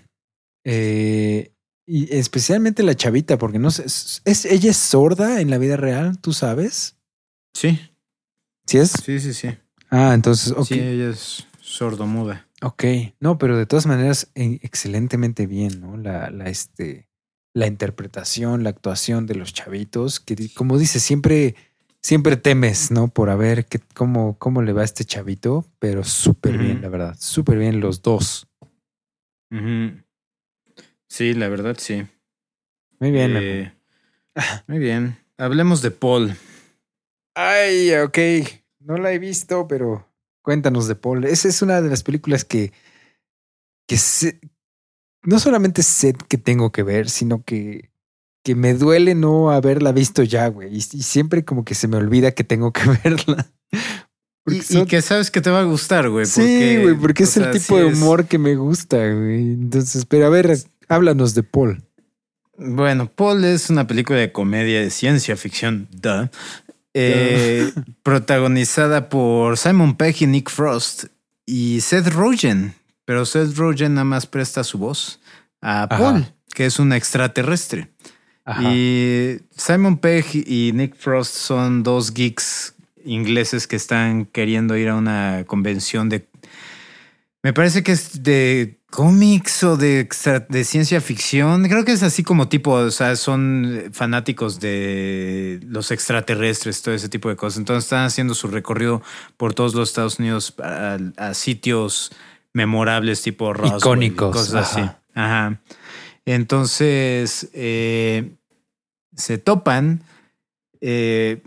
B: Eh, y especialmente la chavita, porque no sé, es, es- ella es sorda en la vida real, ¿tú sabes?
A: Sí,
B: ¿Sí es?
A: sí, sí, sí.
B: Ah, entonces, ok.
A: Sí, ella es sordomuda.
B: Ok. No, pero de todas maneras, excelentemente bien, ¿no? La, la, este, la interpretación, la actuación de los chavitos, que como dices, siempre, siempre temes, ¿no? Por a ver qué, cómo, cómo le va a este chavito, pero súper bien, la verdad. Súper bien los dos.
A: Sí, la verdad, sí.
B: Muy bien.
A: Eh, muy bien. Hablemos de Paul.
B: Ay, ok. No la he visto, pero cuéntanos de Paul. Esa es una de las películas que, que sé- no solamente sé que tengo que ver, sino que, que me duele no haberla visto ya, güey. Y, y siempre como que se me olvida que tengo que verla.
A: Y, que sabes que te va a gustar, güey.
B: sí, güey, porque es el tipo
A: sí
B: de
A: es-
B: humor que me gusta, güey. Entonces, pero a ver, háblanos de Paul.
A: Bueno, Paul es una película de comedia de ciencia ficción, duh, eh, protagonizada por Simon Pegg y Nick Frost y Seth Rogen. Pero Seth Rogen nada más presta su voz a
B: Ajá.
A: Paul, que es un extraterrestre. Y Simon Pegg y Nick Frost son dos geeks ingleses que están queriendo ir a una convención de. Me parece que es de cómics o de, extra- de ciencia ficción. Creo que es así como tipo, o sea, son fanáticos de los extraterrestres, todo ese tipo de cosas. Entonces están haciendo su recorrido por todos los Estados Unidos a, a sitios memorables tipo Roswell
B: Icónicos,
A: cosas
B: ajá.
A: así. Ajá. Entonces eh, se topan eh,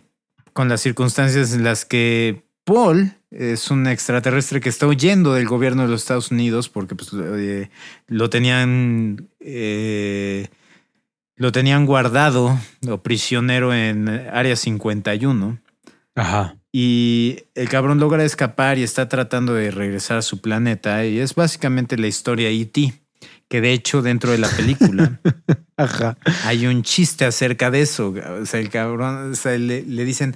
A: con las circunstancias en las que Paul es un extraterrestre que está huyendo del gobierno de los Estados Unidos porque pues, eh, lo tenían eh, lo tenían guardado o prisionero en Área 51
B: Ajá.
A: y el cabrón logra escapar y está tratando de regresar a su planeta y es básicamente la historia E.T. que de hecho dentro de la película
B: Ajá.
A: hay un chiste acerca de eso. O sea, el cabrón, o sea, le, le dicen,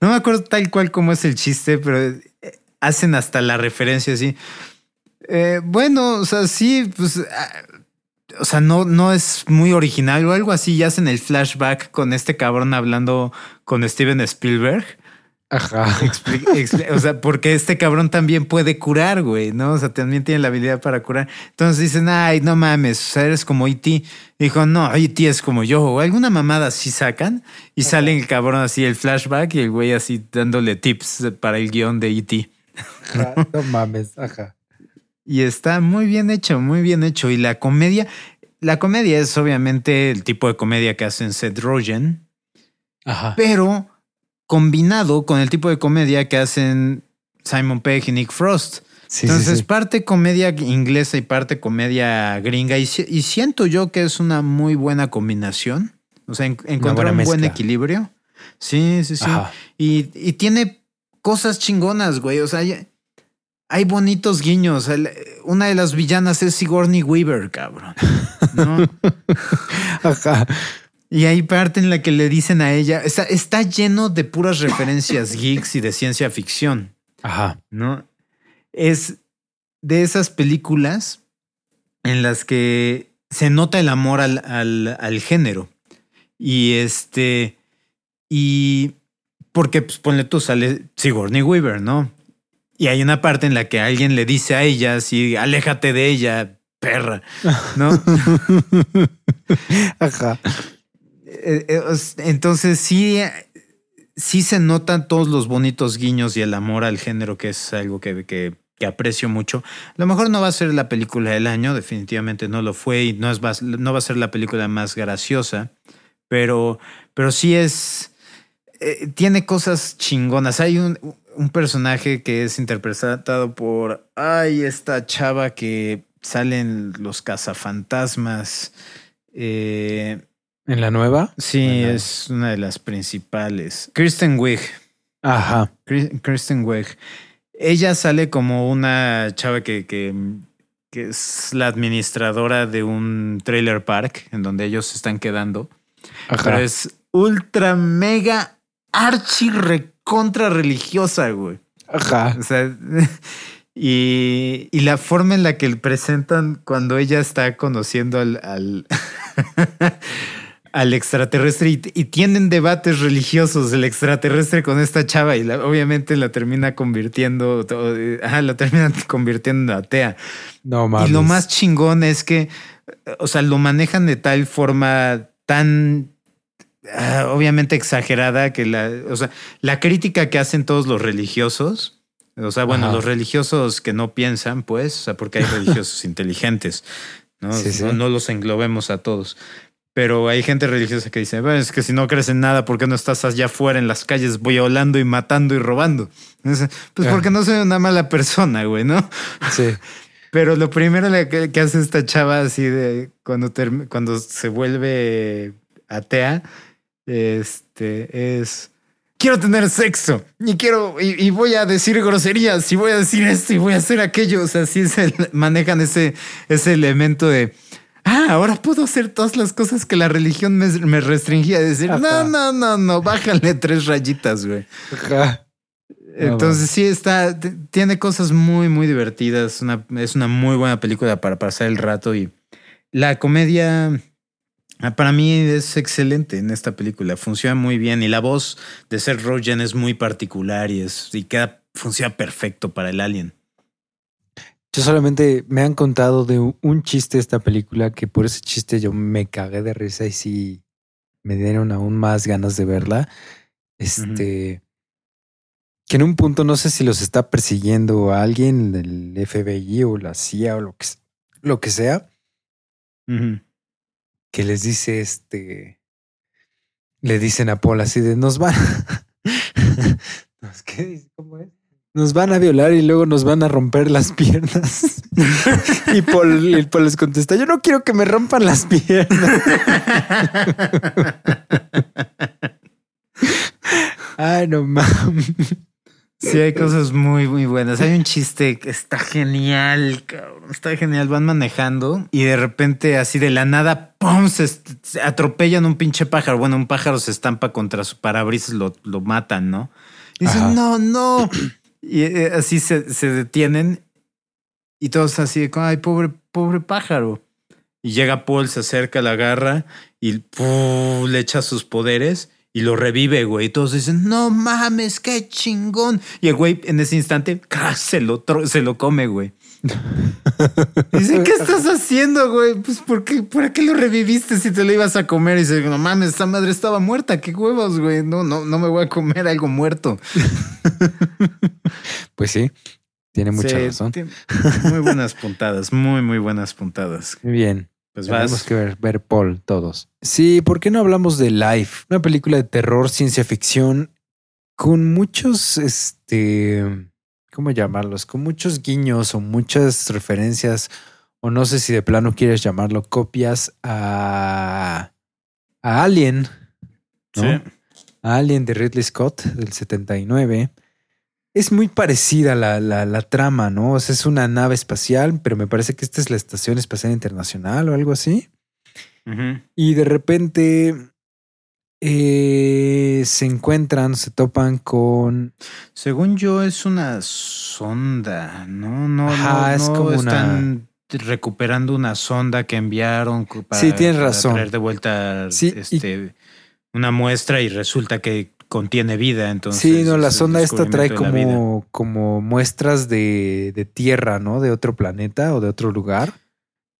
A: no me acuerdo tal cual cómo es el chiste, pero eh, hacen hasta la referencia así. Eh, bueno, o sea, sí, pues, ah, o sea, no, no es muy original o algo así. Y hacen el flashback con este cabrón hablando con Steven Spielberg.
B: Ajá.
A: Expli- o sea, porque este cabrón también puede curar, güey, ¿no? O sea, también tiene la habilidad para curar. Entonces dicen, ay, no mames, o sea, eres como E.T. Dijo, no, E.T. es como yo, o alguna mamada así sacan y sale el cabrón así, el flashback y el güey así dándole tips para el guion de E.T.
B: No mames. Ajá.
A: Y está muy bien hecho, muy bien hecho. Y la comedia, la comedia es obviamente el tipo de comedia que hacen Seth Rogen,
B: Ajá.
A: pero combinado con el tipo de comedia que hacen Simon Pegg y Nick Frost.
B: Sí,
A: Entonces,
B: sí, sí.
A: parte comedia inglesa y parte comedia gringa. Y, si- y siento yo que es una muy buena combinación. O sea, en- encontrar un buen equilibrio. Sí, sí, sí. Y, y tiene cosas chingonas, güey. O sea, hay, hay bonitos guiños. El- una de las villanas es Sigourney Weaver, cabrón. ¿no?
B: Ajá.
A: Y hay parte en la que le dicen a ella, está, está lleno de puras referencias geeks y de ciencia ficción.
B: Ajá.
A: ¿no? Es de esas películas en las que se nota el amor al, al, al género. Y este, y porque, pues ponle tú, sale Sigourney Weaver, ¿no? Y hay una parte en la que alguien le dice a ella, así, aléjate de ella, perra, ¿no?
B: Ajá.
A: Eh, eh, Entonces sí, sí se notan todos los bonitos guiños y el amor al género, que es algo que, que- aprecio mucho. A lo mejor no va a ser la película del año, definitivamente no lo fue y no, es, no va a ser la película más graciosa, pero, pero sí es... eh, tiene cosas chingonas. Hay un, un personaje que es interpretado por... Ay, esta chava que salen los cazafantasmas. Eh,
B: ¿En la nueva?
A: Sí,
B: Bueno.
A: es una de las principales. Kristen Wiig.
B: Ajá.
A: Kri- Kristen Wiig. Ella sale como una chava que, que, que es la administradora de un trailer park en donde ellos se están quedando.
B: Ajá.
A: Pero es ultra mega archi recontra religiosa, güey.
B: Ajá.
A: O sea, y, y la forma en la que presentan cuando ella está conociendo al, al, al extraterrestre y, y tienen debates religiosos el extraterrestre con esta chava y la- obviamente la termina convirtiendo, eh, ajá, la termina convirtiendo en atea.
B: No mames.
A: Y lo más chingón es que, o sea, lo manejan de tal forma tan ah, obviamente exagerada que la, o sea, la crítica que hacen todos los religiosos, o sea, bueno,
B: Ajá.
A: los religiosos que no piensan, pues, o sea, porque hay religiosos inteligentes, ¿no?
B: Sí, sí.
A: No, no los englobemos a todos. Pero hay gente religiosa que dice, es que si no crees en nada, ¿por qué no estás allá afuera en las calles violando y matando y robando? Pues
B: Ah.
A: porque no soy una mala persona, güey, ¿no?
B: Sí.
A: Pero lo primero que, que hace esta chava así de cuando, term- cuando se vuelve atea, este es quiero tener sexo y quiero y, y voy a decir groserías y voy a decir esto y voy a hacer aquello. O sea, sí es el- manejan ese, ese elemento de ah, ahora puedo hacer todas las cosas que la religión me, me restringía. Decir,
B: Ajá.
A: no, no, no, no, bájale tres rayitas, güey.
B: Ajá.
A: Entonces sí está, tiene cosas muy, muy divertidas. Una, es una muy buena película para pasar el rato y la comedia ah, para mí es excelente en esta película. Funciona muy bien y la voz de Seth Rogen es muy particular y es y queda funciona perfecto para el alien.
B: Yo solamente me han contado de un- chiste de esta película que por ese chiste yo me cagué de risa y sí me dieron aún más ganas de verla. Este. Que en un punto no sé si los está persiguiendo a alguien del FBI o la CIA o lo que, s- lo que sea, que les dice este. Le dicen a Paul así de nos van. ¿Qué dice? ¿Cómo es? Nos van a violar y luego nos van a romper las piernas. y, Paul, y Paul les contesta: Yo no quiero que me rompan las piernas. Ay, no mames.
A: Sí, hay cosas muy, muy buenas. Hay un chiste que está genial, cabrón. Está genial. Van manejando y de repente, así de la nada, ¡pum! Se, atropellan un pinche pájaro. Bueno, un pájaro se estampa contra su parabrisas, lo, lo matan, ¿no? Y dicen,
B: Ajá.
A: no, no. Y eh, así se, se detienen y todos así de, ay, pobre, pobre pájaro. Y llega Paul, se acerca, la agarra y le echa sus poderes y lo revive, güey. Y todos dicen, no mames, qué chingón. Y el güey en ese instante se lo, se lo come, güey. Dice, ¿qué estás haciendo, güey? Pues, ¿por qué, ¿por qué lo reviviste si te lo ibas a comer? Y dice, no mames, esta madre estaba muerta. ¿Qué huevos, güey? No, no, no me voy a comer algo muerto.
B: Pues sí, tiene mucha
A: Sí,
B: razón.
A: tiene Muy buenas puntadas, muy, muy buenas puntadas.
B: Muy bien.
A: Pues
B: Tenemos
A: vas.
B: que ver, ver Paul todos. Sí, ¿por qué no hablamos de Life? Una película de terror, ciencia ficción, con muchos, este, ¿cómo llamarlos? Con muchos guiños o muchas referencias, o no sé si de plano quieres llamarlo, copias a, a Alien, ¿no?
A: Sí.
B: A Alien de Ridley Scott del 79. Es muy parecida la, la, la trama, ¿no? O sea, es una nave espacial, pero me parece que esta es la Estación Espacial Internacional o algo así. Y de repente eh, se encuentran, se topan con.
A: Según yo, es una sonda, ¿no? No,
B: Ajá,
A: no,
B: es
A: no
B: como una-
A: están recuperando una sonda que enviaron para,
B: Sí, tienes
A: para
B: razón.
A: traer de vuelta
B: Sí, y-
A: este, una muestra y resulta que contiene vida. Entonces,
B: sí, no, la sonda esta trae como, como muestras de, de tierra, ¿no? De otro planeta o de otro lugar.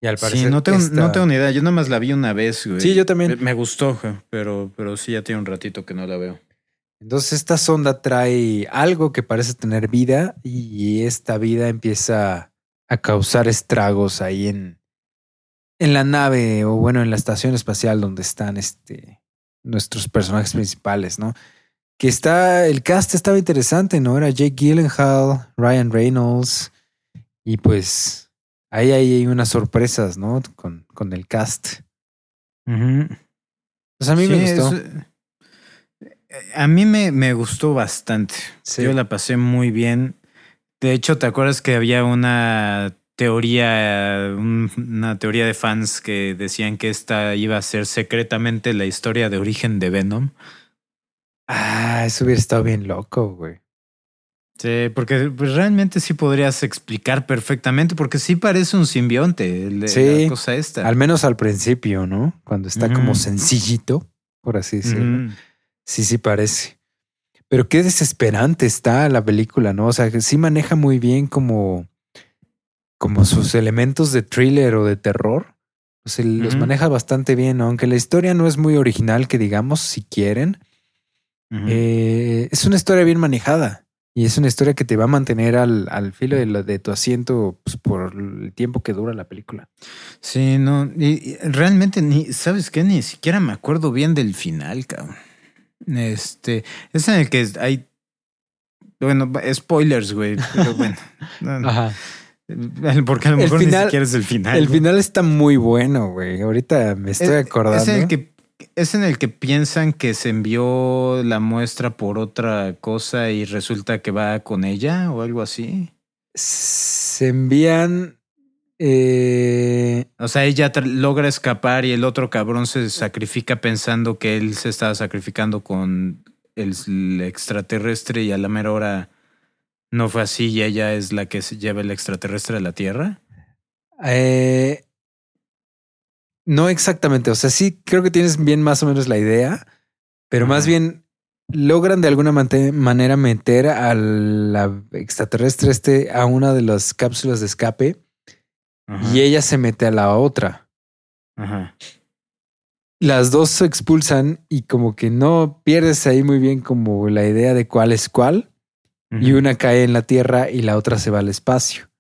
B: Y al parecer
A: Sí, no tengo,
B: esta-
A: no tengo ni idea. Yo nada más la vi una vez, güey.
B: Sí, yo también.
A: Me, me gustó, pero, pero sí ya tiene un ratito que no la veo.
B: Entonces esta sonda trae algo que parece tener vida y esta vida empieza a causar estragos ahí en, en la nave o bueno, en la estación espacial donde están este, nuestros personajes principales, ¿no? Que está, el cast estaba interesante, ¿no? Era Jake Gyllenhaal, Ryan Reynolds y pues ahí hay unas sorpresas, ¿no? Con, con el cast. Pues a mí me gustó.
A: es- eh, a mí me, me gustó bastante.
B: Sí.
A: Yo la pasé muy bien. De hecho, ¿te acuerdas que había una teoría, un- una teoría de fans que decían que esta iba a ser secretamente la historia de origen de Venom?
B: Ah, eso hubiera estado bien loco, güey.
A: Sí, porque pues, realmente sí podrías explicar perfectamente, porque sí parece un simbionte, el de
B: Sí.
A: la cosa esta.
B: Al menos al principio, ¿no? Cuando está como sencillito, por así decirlo. Sí, sí parece. Pero qué desesperante está la película, ¿no? O sea, que sí maneja muy bien como, como sus elementos de thriller o de terror. O sea, los maneja bastante bien, ¿no? aunque la historia no es muy original, que digamos, si quieren. Eh, es una historia bien manejada. Y es una historia que te va a mantener al, al filo de, la- de tu asiento pues, por el tiempo que dura la película.
A: Sí, no, y, realmente ni, ¿sabes qué? Ni siquiera me acuerdo bien del final, cabrón. Este, es en el que hay, bueno, spoilers, güey, pero bueno, no,
B: Ajá.
A: porque a lo mejor
B: final-
A: ni siquiera es el final.
B: El final está muy bueno, güey. Ahorita me estoy
A: Es-
B: acordando.
A: Es el que es en el que piensan que se envió la muestra por otra cosa y resulta que va con ella o algo así.
B: Se envían. eh,
A: O sea, ella logra escapar y el otro cabrón se sacrifica pensando que él se estaba sacrificando con el, el extraterrestre y a la mera hora no fue así y ella es la que se lleva el extraterrestre a la Tierra.
B: eh, no exactamente. O sea, sí creo que tienes bien más o menos la idea, pero más bien logran de alguna manera meter a la extraterrestre este a una de las cápsulas de escape
A: Ajá,
B: y ella se mete a la otra.
A: ajá.
B: Las dos se expulsan y como que no pierdes ahí muy bien como la idea de cuál es cuál. y una cae en la tierra y la otra se va al espacio.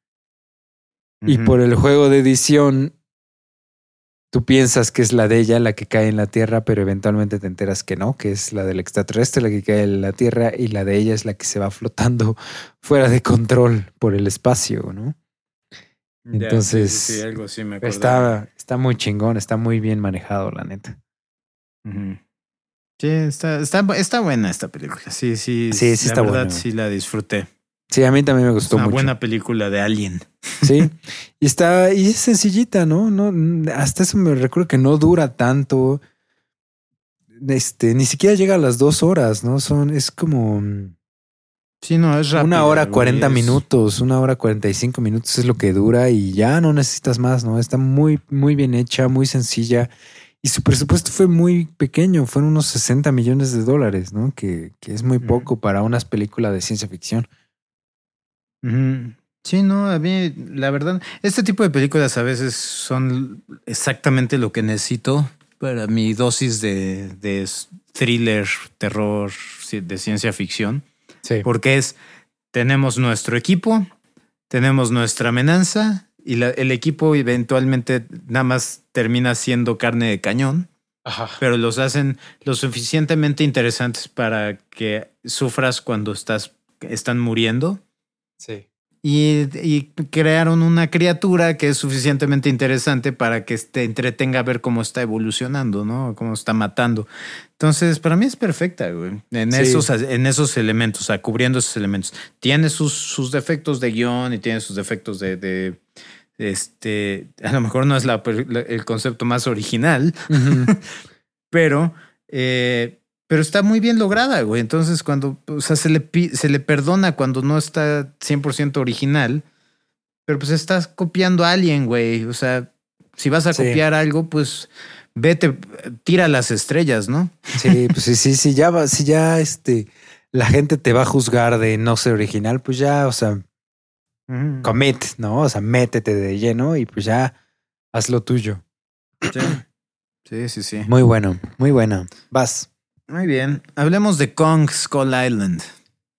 B: Y por el juego de edición, tú piensas que es la de ella la que cae en la tierra, pero eventualmente te enteras que no, que es la del extraterrestre la que cae en la tierra y la de ella es la que se va flotando fuera de control por el espacio, ¿no? Entonces,
A: sí, sí, sí, algo así me acuerdo.
B: Está, está muy chingón, está muy bien manejado, la neta.
A: Sí, está, está, está buena esta película. Sí, sí.
B: Sí, sí
A: la
B: está
A: verdad,
B: buena.
A: sí la disfruté.
B: Sí, a mí también me gustó
A: una
B: mucho.
A: buena película de Alien.
B: Sí, y está, y es sencillita, ¿no? No, hasta eso me recuerdo que no dura tanto. Este, ni siquiera llega a las dos horas, ¿no? Son, es como mm,
A: Sí, no, es rápido.
B: una hora cuarenta minutos, una hora cuarenta y cinco minutos es lo que dura y ya no necesitas más, ¿no? Está muy, muy bien hecha, muy sencilla. Y su presupuesto fue muy pequeño, fueron unos 60 millones de dólares, ¿no? Que, que es muy poco para unas películas de ciencia ficción.
A: Sí, no, a mí, la verdad, este tipo de películas a veces son exactamente lo que necesito para mi dosis de, de thriller, terror, de ciencia ficción.
B: Sí.
A: Porque es, tenemos nuestro equipo, tenemos nuestra amenaza y la- el equipo eventualmente nada más termina siendo carne de cañón, pero los hacen lo suficientemente interesantes para que sufras cuando estás, están muriendo.
B: Sí.
A: Y, y crearon una criatura que es suficientemente interesante para que te entretenga a ver cómo está evolucionando, ¿no? Cómo está matando. Entonces, para mí es perfecta, güey. En,
B: Sí.
A: esos, en esos elementos, o sea, cubriendo esos elementos. Tiene sus, sus defectos de guion y tiene sus defectos de, de, este, a lo mejor no es la- la- el concepto más original, pero, eh, pero está muy bien lograda, güey. Entonces, cuando, o sea, se le, se le perdona cuando no está 100% original, Pero pues estás copiando a alguien, güey. O sea, si vas a
B: Sí.
A: copiar algo, pues vete, tira las estrellas, ¿no?
B: Sí, pues sí, sí, sí, ya va, si ya este, la gente te va a juzgar de no ser original, pues ya, o sea, commit, ¿no? O sea, métete de lleno y pues ya haz lo tuyo.
A: Sí. sí, sí, sí.
B: Muy bueno, muy bueno. Vas.
A: Muy bien. Hablemos de Kong Skull Island.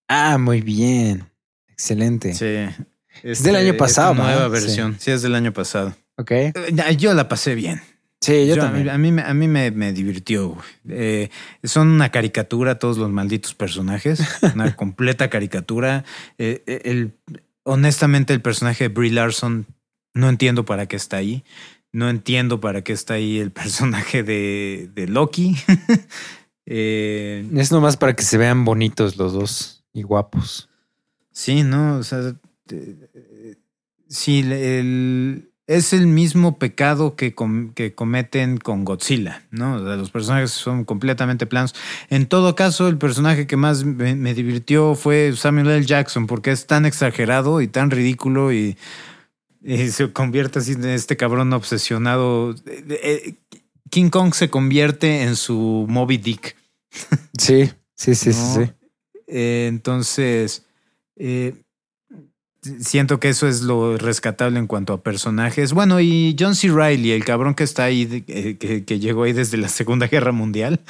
B: Ah, muy bien. Excelente.
A: Sí.
B: Es del año pasado,
A: esta nueva
B: ¿no?
A: versión. Sí. es del año pasado.
B: Ok.
A: Eh, Yo la pasé bien.
B: Sí, yo,
A: Yo- a
B: también.
A: mí- A mí, me- a mí me, me divirtió. Eh, son una caricatura todos los malditos personajes. Una completa caricatura. Eh, el, honestamente, el personaje de Brie Larson no entiendo para qué está ahí. No entiendo para qué está ahí el personaje de, de Loki. Eh,
B: Es nomás para que se vean bonitos los dos y guapos.
A: Sí, no, o sea, sí, el, es el mismo pecado que, com- que cometen con Godzilla, ¿no? O sea, los personajes son completamente planos. En todo caso, el personaje que más me, me divirtió fue Samuel L. Jackson, porque es tan exagerado y tan ridículo y, y se convierte así en este cabrón obsesionado. Eh, eh, King Kong se convierte en su Moby Dick.
B: Sí, sí, sí, sí,
A: ¿no?
B: sí.
A: Eh, entonces, eh, siento que eso es lo rescatable en cuanto a personajes. Bueno, y John C. Riley, el cabrón que está ahí, eh, que, que llegó ahí desde la Segunda Guerra Mundial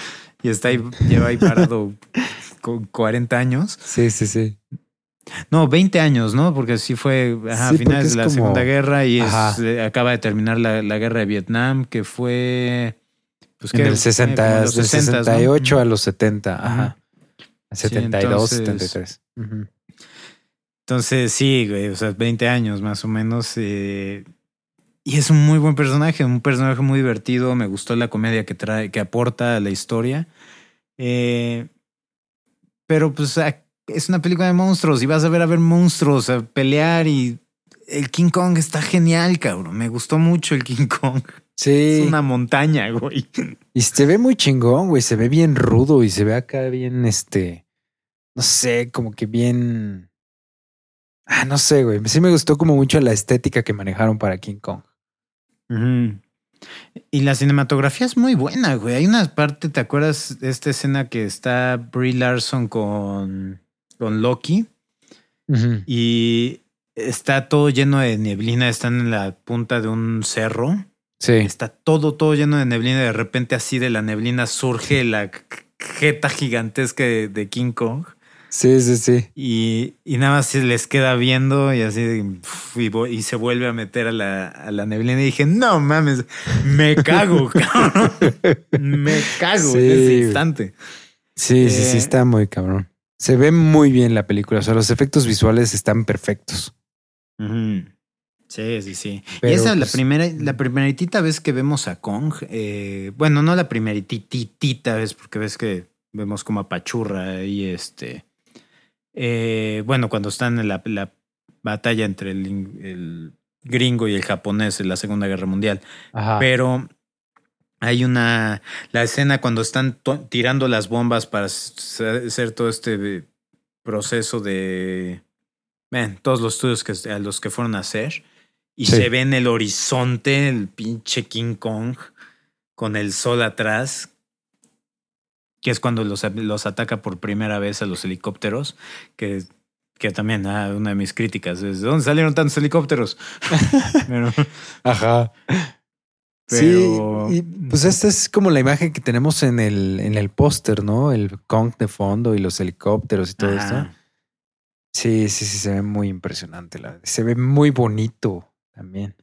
A: y está ahí, lleva ahí parado con 40 años.
B: Sí, sí, sí.
A: No, 20 años, ¿no? Porque sí fue
B: Sí,
A: a finales de la
B: como-
A: Segunda Guerra y es- acaba de terminar la, la guerra de Vietnam, que fue... Pues,
B: En el 60,
A: Como en los
B: del
A: 60s, ¿no?
B: 68 a los 70, ajá.
A: Sí,
B: 72,
A: entonces-
B: 73. Ujú.
A: Entonces, sí, güey, o sea, 20 años más o menos. eh, y es un muy buen personaje, un personaje muy divertido. Me gustó la comedia que trae, que aporta a la historia. Eh, pero pues es una película de monstruos y vas a ver a ver monstruos a pelear y el King Kong está genial, cabrón. Me gustó mucho el King Kong.
B: Sí.
A: Es una montaña, güey.
B: Y se ve muy chingón, güey. Se ve bien rudo y se ve acá bien, este. No sé, como que bien. Ah, no sé, güey. Sí me gustó como mucho la estética que manejaron para King Kong.
A: Y la cinematografía es muy buena, güey. Hay una parte, ¿te acuerdas de esta escena que está Brie Larson con, con Loki? Y está todo lleno de neblina, están en la punta de un cerro.
B: Sí.
A: Está todo, todo lleno de neblina. y De repente, así de la neblina surge la jeta gigantesca de, de King Kong.
B: Sí, sí, sí.
A: Y, y nada más se les queda viendo y así y, se vuelve a meter a la, a la neblina. Y dije, no mames, me cago, cabrón. Me cago
B: Sí,
A: en ese instante.
B: Sí, sí, sí,
A: Eh.
B: está muy cabrón. Se ve muy bien la película. O sea, los efectos visuales están perfectos.
A: Ujú. Sí, sí, sí.
B: Pero,
A: y esa la
B: pues,
A: primera, la primeritita vez que vemos a Kong, eh, bueno, no la primerititita vez, porque ves que vemos como a Pachurra y este. eh, bueno, cuando están en la, la batalla entre el, in- el gringo y el japonés en la Segunda Guerra Mundial.
B: Ajá.
A: Pero hay una. La escena cuando están tirando las bombas para hacer todo este proceso de. Ven, todos los estudios que, a los que fueron a hacer. Y
B: Sí.
A: se ve en el horizonte el pinche King Kong con el sol atrás. Que es cuando los, los ataca por primera vez a los helicópteros. Que, que también, ah, una de mis críticas es: ¿de dónde salieron tantos helicópteros? Pero-
B: Ajá.
A: Pero-
B: Sí, y, pues esta es como la imagen que tenemos en el, en el póster, ¿no? El Kong de fondo y los helicópteros y todo esto. Sí, sí, sí, se ve muy impresionante. La, se ve muy bonito también.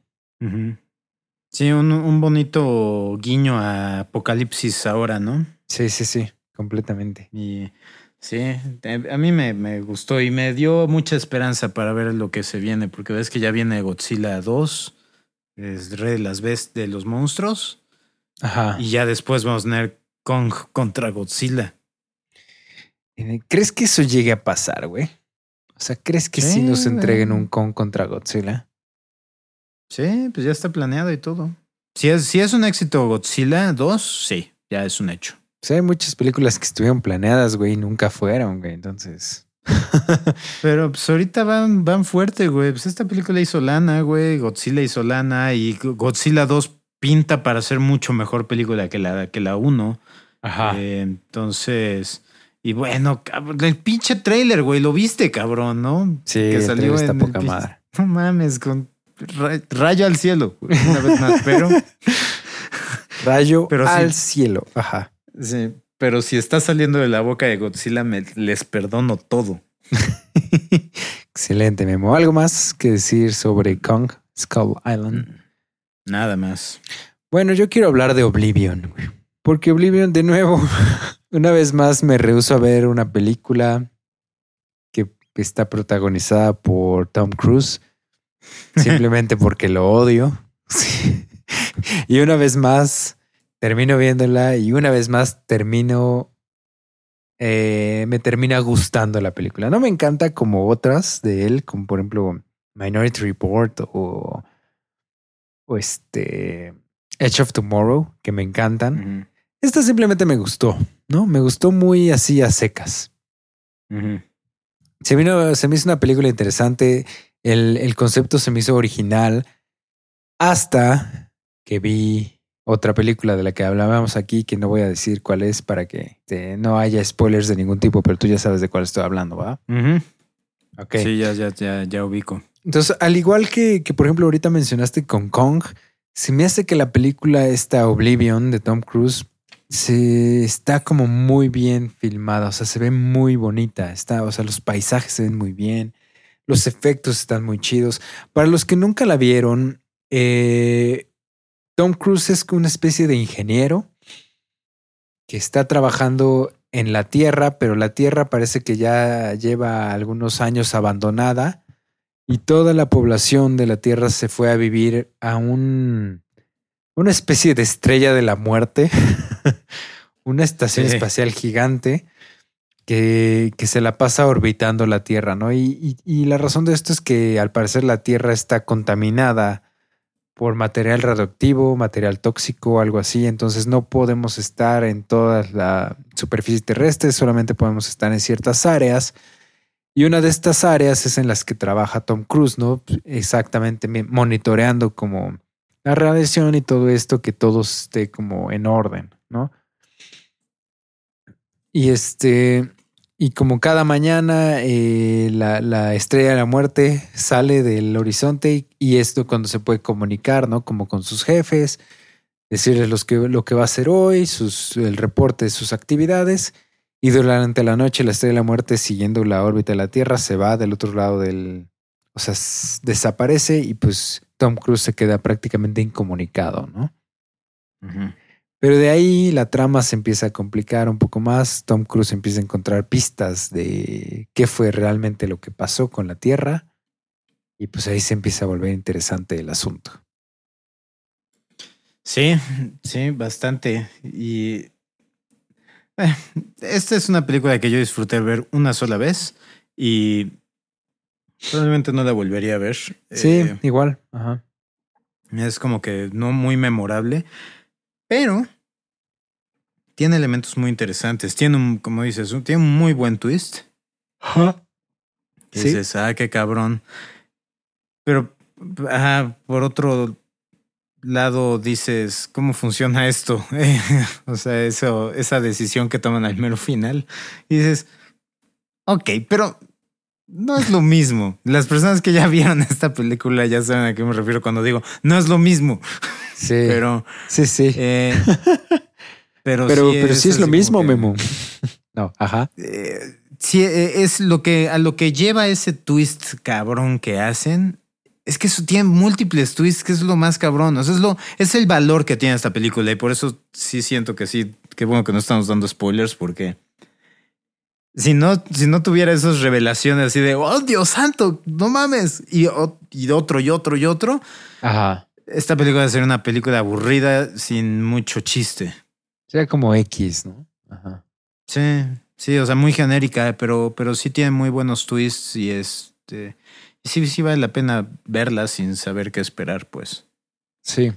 A: Sí, un, un bonito guiño a Apocalipsis ahora, ¿no?
B: Sí, sí, sí, completamente.
A: Y sí, a mí me, me gustó y me dio mucha esperanza para ver lo que se viene, porque ves que ya viene Godzilla 2, es Rey de las Best de los monstruos,
B: Ajá.
A: y ya después vamos a tener Kong contra Godzilla.
B: Eh, ¿Crees que eso llegue a pasar, güey? O sea, ¿crees que sí,
A: Sí,
B: nos entreguen un Kong contra Godzilla?
A: Sí, pues ya está planeado y todo. Si es, si es un éxito Godzilla 2, sí, ya es un hecho.
B: Sea, hay muchas películas que estuvieron planeadas, güey, y nunca fueron, güey. Entonces,
A: Pero pues ahorita van, van fuerte, güey. Pues esta película hizo lana, güey. Godzilla hizo lana y Godzilla 2 pinta para ser mucho mejor película que la, que la 1.
D: Ajá.
A: Eh, entonces, y bueno, cabrón, el pinche trailer, güey, lo viste, cabrón, ¿no?
B: Sí, el trailer está
A: en el
B: poca madre.
A: No mames, con rayo al cielo, una vez más. Pero,
B: Rayo
A: Pero sí.
B: al cielo. Ajá.
A: sí, pero si está saliendo de la boca de Godzilla, me, les perdono todo.
B: Excelente, Memo. ¿Algo más que decir sobre Kong Skull Island?
A: Nada más.
B: Bueno, yo quiero hablar de Oblivion. Porque Oblivion, de nuevo, una vez más me rehuso a ver una película que está protagonizada por Tom Cruise, simplemente porque lo odio. Sí. Y una vez más termino viéndola y una vez más termino, eh, me termina gustando la película. No me encanta como otras de él, como por ejemplo Minority Report o, o este Edge of Tomorrow, que me encantan. Esta simplemente me gustó, ¿no? Me gustó muy así a secas. Se, vino, se me hizo una película interesante. El, el concepto se me hizo original hasta que vi otra película de la que hablábamos aquí, que no voy a decir cuál es para que este, no haya spoilers de ningún tipo, pero tú ya sabes de cuál estoy hablando, ¿va?
A: Ujú.
B: Ok.
A: Sí, ya, ya, ya, ya ubico.
B: Entonces, al igual que, que, por ejemplo, ahorita mencionaste con Kong, se me hace que la película esta Oblivion de Tom Cruise se está como muy bien filmada, o sea, se ve muy bonita, está, o sea, los paisajes se ven muy bien, los efectos están muy chidos. Para los que nunca la vieron, eh, Tom Cruise es una especie de ingeniero que está trabajando en la Tierra, pero la Tierra parece que ya lleva algunos años abandonada y toda la población de la Tierra se fue a vivir a un una especie de estrella de la muerte, una estación
A: Sí.
B: espacial gigante que, que se la pasa orbitando la Tierra, ¿no? Y, y- y la razón de esto es que al parecer la Tierra está contaminada por material radioactivo, material tóxico, algo así, entonces no podemos estar en toda la superficie terrestre, solamente podemos estar en ciertas áreas. Y una de estas áreas es en las que trabaja Tom Cruise, ¿no? Exactamente monitoreando como la radiación y todo esto, que todo esté como en orden, ¿no? Y este, y como cada mañana eh, la, la estrella de la muerte sale del horizonte y, esto cuando se puede comunicar, ¿no? Como con sus jefes, decirles que, lo que va a hacer hoy, sus, el reporte de sus actividades. Y durante la noche la estrella de la muerte, siguiendo la órbita de la Tierra, se va del otro lado del... O sea, desaparece y pues Tom Cruise se queda prácticamente incomunicado, ¿no?
A: Ujú.
B: Pero de ahí la trama se empieza a complicar un poco más. Tom Cruise empieza a encontrar pistas de qué fue realmente lo que pasó con la Tierra. Y pues ahí se empieza a volver interesante el asunto.
A: Sí, sí, bastante. Y eh, esta es una película que yo disfruté ver una sola vez y probablemente no la volvería a ver.
B: Sí,
A: Eh,
B: igual. Ajá.
A: es como que no muy memorable, pero tiene elementos muy interesantes. Tiene un, como dices, un- tiene un muy buen twist.
B: Sí.
A: Dices, ah, qué cabrón. Pero, ajá, por otro lado dices, ¿cómo funciona esto? o sea, eso, esa decisión que toman al mero final. Y dices, ok, pero no es lo mismo. Las personas que ya vieron esta película ya saben a qué me refiero cuando digo, no es lo mismo.
B: Sí.
A: Pero,
B: sí, sí.
A: eh, pero,
B: pero, pero sí es lo mismo,
A: que-
B: Memo. No, ajá.
A: eh, sí, eh, es lo que a lo que lleva ese twist cabrón que hacen. Es que eso tiene múltiples twists, que es lo más cabrón. O sea, es, lo, es el valor que tiene esta película. Y por eso sí siento que sí. Qué bueno que no estamos dando spoilers, porque si no, si no tuviera esas revelaciones así de oh Dios santo, no mames, y, y otro, y otro, y otro,
B: Ajá.
A: esta película va a ser una película aburrida sin mucho chiste.
B: Sería como X, ¿no? Ajá.
A: Sí, sí, o sea, muy genérica, pero, pero sí tiene muy buenos twists y este. Sí, sí vale la pena verla sin saber qué esperar, pues.
B: Sí.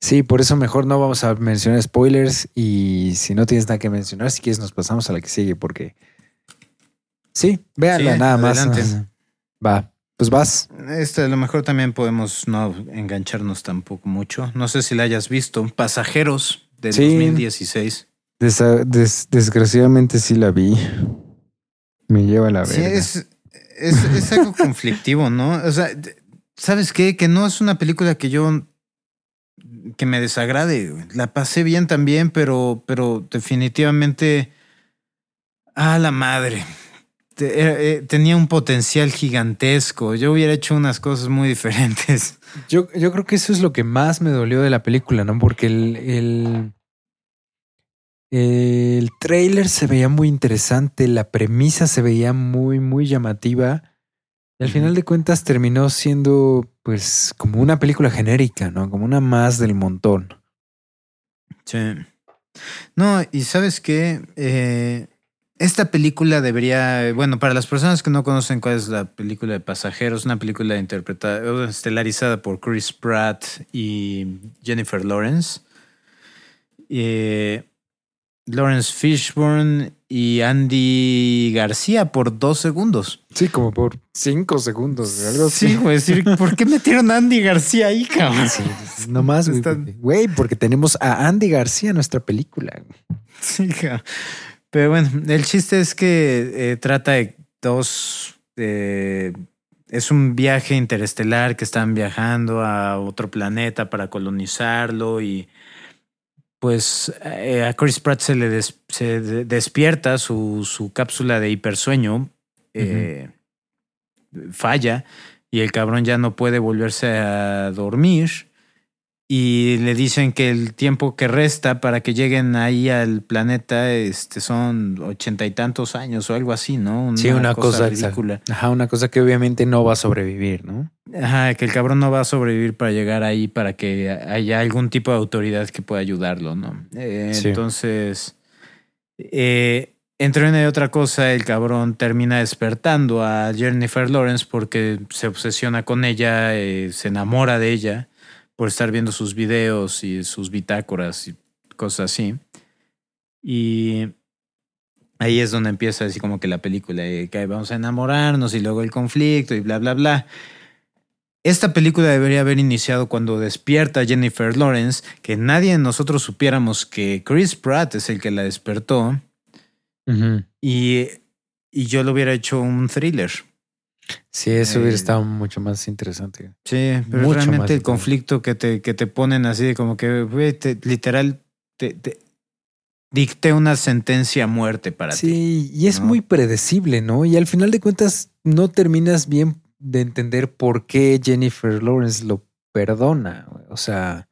B: Sí, por eso mejor no vamos a mencionar spoilers y si no tienes nada que mencionar, si quieres nos pasamos a la que sigue porque Sí, véanla
A: Sí,
B: nada más.
A: adelante.
B: Va, pues vas.
A: Este, a lo mejor también podemos no engancharnos tampoco mucho. No sé si la hayas visto. Pasajeros del
B: Sí.
A: 2016.
B: Desa- des- desgraciadamente sí la vi. Me lleva a la
A: Sí,
B: verga.
A: es, es, es algo conflictivo, ¿no? O sea, ¿sabes qué? Que no es una película que yo que me desagrade. La pasé bien también, pero, pero definitivamente. A la madre. Te- era- eh, tenía un potencial gigantesco. Yo hubiera hecho unas cosas muy diferentes.
B: Yo, yo creo que eso es lo que más me dolió de la película, ¿no? Porque el, el, el trailer se veía muy interesante, la premisa se veía muy, muy llamativa. Y al final de cuentas terminó siendo, pues, como una película genérica, ¿no? Como una más del montón.
A: Sí. No, y sabes qué, Eh, esta película debería, bueno, para las personas que no conocen cuál es la película de Pasajeros, una película interpretada, estelarizada por Chris Pratt y Jennifer Lawrence. Eh, Lawrence Fishburne y Andy García por dos segundos.
B: Sí, como por cinco segundos, algo así.
A: Sí, güey, decir, ¿por qué metieron a Andy García ahí, cabrón?
B: Sí, no más, güey.
A: Están-
B: porque- tenemos a Andy García en nuestra película.
A: Sí, ja. Pero bueno, el chiste es que eh, trata de dos. eh, es un viaje interestelar que están viajando a otro planeta para colonizarlo y pues eh, a Chris Pratt se le des- se de- despierta su, su cápsula de hipersueño, eh, falla y el cabrón ya no puede volverse a dormir y le dicen que el tiempo que resta para que lleguen ahí al planeta este, son ochenta y tantos años o algo así, ¿no?
B: Sí, una cosa,
A: ridícula.
B: Ajá, una cosa que obviamente no va a sobrevivir, ¿no?
A: Ajá, que el cabrón no va a sobrevivir para llegar ahí para que haya algún tipo de autoridad que pueda ayudarlo, ¿no? Eh,
B: Sí.
A: Entonces, eh, entre una y otra cosa, el cabrón termina despertando a Jennifer Lawrence porque se obsesiona con ella, eh, se enamora de ella por estar viendo sus videos y sus bitácoras y cosas así. Y ahí es donde empieza así como que la película, que vamos a enamorarnos y luego el conflicto y bla, bla, bla. Esta película debería haber iniciado cuando despierta Jennifer Lawrence, que nadie de nosotros supiéramos que Chris Pratt es el que la despertó y, y yo lo hubiera hecho un thriller.
B: Sí, eso hubiera
A: Eh,
B: estado mucho más interesante.
A: Sí, pero
B: Mucho
A: realmente el conflicto que te, que te ponen así de como que, güey, te- literal, te, te dicté una sentencia a muerte para ti.
B: Sí, y es
A: ¿no?
B: muy predecible, ¿no? Y al final de cuentas no terminas bien de entender por qué Jennifer Lawrence lo perdona. O sea,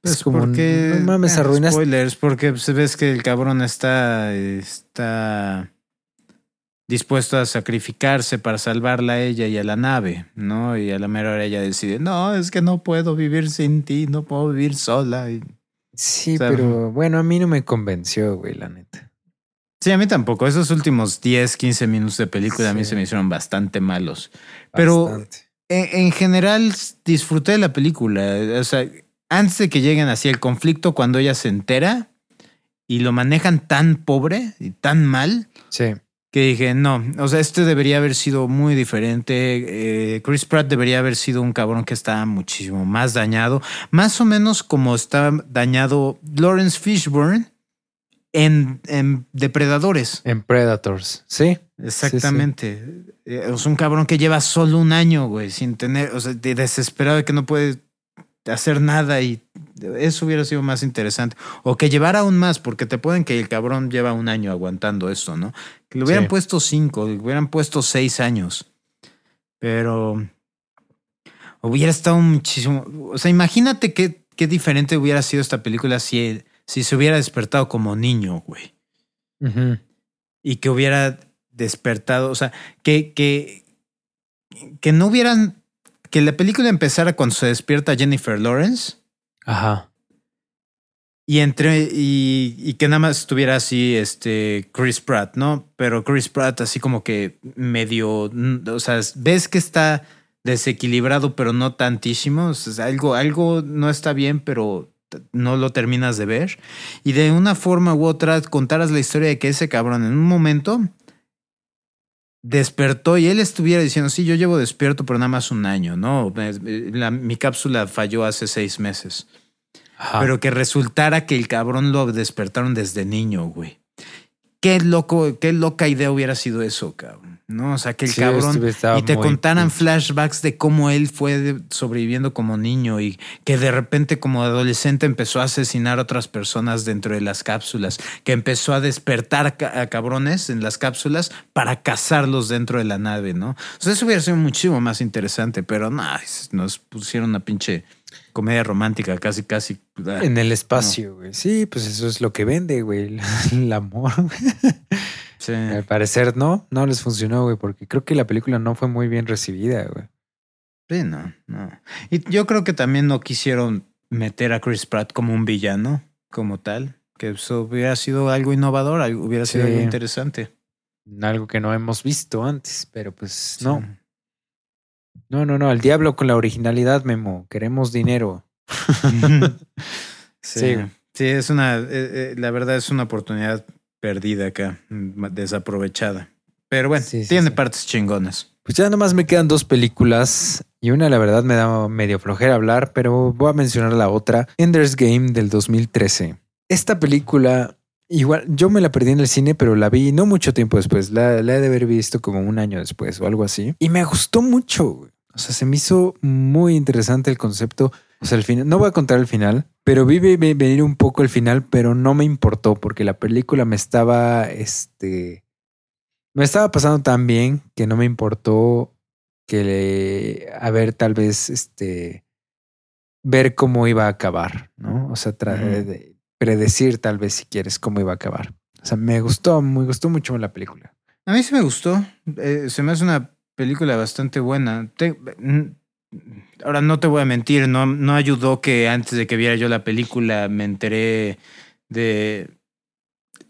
A: Pues
B: es como,
A: porque,
B: no mames,
A: eh,
B: arruinaste.
A: Spoilers, porque pues, ves que el cabrón está, está dispuesto a sacrificarse para salvarla a ella y a la nave, ¿no? Y a la mera hora ella decide, no, es que no puedo vivir sin ti, no puedo vivir sola. Y-
B: Sí, pero bueno, a mí no me convenció, güey, la neta.
A: Sí, a mí tampoco. Esos últimos 10, 15 minutos de película a mí se me hicieron bastante malos. Pero
B: Bastante.
A: en, en general disfruté de la película. O sea, antes de que lleguen así el conflicto, cuando ella se entera y lo manejan tan pobre y tan mal,
B: Sí.
A: Que dije, no, o sea, este debería haber sido muy diferente. Eh, Chris Pratt debería haber sido un cabrón que estaba muchísimo más dañado, más o menos como está dañado Lawrence Fishburne en, en Depredadores.
B: En Predators, sí.
A: Exactamente. Eh, Es un cabrón que lleva solo un año, güey, sin tener, o sea, de- desesperado de que no puede hacer nada y eso hubiera sido más interesante. O que llevara aún más, porque te pueden que el cabrón lleva un año aguantando esto, ¿no? Que le hubieran
B: Sí.
A: puesto cinco, le hubieran puesto seis años. Pero hubiera estado muchísimo. O sea, imagínate qué, qué diferente hubiera sido esta película si, si se hubiera despertado como niño, güey y que hubiera despertado, o sea, que, que, que no hubieran, que la película empezara cuando se despierta Jennifer Lawrence
B: Ajá.
A: y entre y, y que nada más estuviera así este Chris Pratt, ¿no? Pero Chris Pratt así como que medio, o sea, ves que está desequilibrado, pero no tantísimo, algo, algo no está bien, pero no lo terminas de ver. Y de una forma u otra contaras la historia de que ese cabrón en un momento despertó y él estuviera diciendo, sí, yo llevo despierto por nada más un año, ¿no? La- mi cápsula falló hace seis meses.
B: Ajá.
A: Pero que resultara que el cabrón lo despertaron desde niño, güey. Qué loco, qué loca idea hubiera sido eso, cabrón. ¿No? O sea, que el
B: Sí,
A: cabrón
B: estuve-
A: y te
B: muy
A: contaran flashbacks de cómo él fue sobreviviendo como niño y que de repente como adolescente empezó a asesinar a otras personas dentro de las cápsulas, que empezó a despertar a cabrones en las cápsulas para cazarlos dentro de la nave, ¿no? O sea, eso hubiera sido muchísimo más interesante, pero no, nos pusieron una pinche comedia romántica casi, casi. ah.
B: En el espacio, güey. Sí, pues eso es lo que vende, güey. El amor.
A: Sí.
B: Al parecer no, no les funcionó, güey, porque creo que la película no fue muy bien recibida, güey.
A: Sí, no, no. Y yo creo que también no quisieron meter a Chris Pratt como un villano, como tal. Que eso hubiera sido algo innovador, algo- hubiera sido
B: Sí.
A: algo interesante.
B: Algo que no hemos visto antes, pero pues
A: Sí.
B: no. No, no, no. Al diablo con la originalidad, Memo. Queremos dinero.
A: sí.
B: Sí.
A: Sí, es una, eh, eh, la verdad es una oportunidad perdida acá, mm, desaprovechada. Pero bueno,
B: Sí, sí,
A: tiene
B: sí.
A: partes chingonas.
B: Pues ya nomás me quedan dos películas y una la verdad me da medio flojera hablar, pero voy a mencionar la otra, Ender's Game del 2013. Esta película, igual, yo me la perdí en el cine, pero la vi no mucho tiempo después, la, la he de haber visto como un año después o algo así. Y me gustó mucho. O sea, se me hizo muy interesante el concepto. O sea, el final, no voy a contar el final, pero vi ve- ve- venir un poco el final, pero no me importó porque la película me estaba, este, me estaba pasando tan bien que no me importó que le, a ver, tal vez, este, ver cómo iba a acabar, ¿no? O sea, tra- de- predecir tal vez si quieres cómo iba a acabar. O sea, me gustó, me gustó mucho la película.
A: A mí sí me gustó. Eh, se me hace una película bastante buena. Te- ahora no te voy a mentir, no, no ayudó que antes de que viera yo la película me enteré de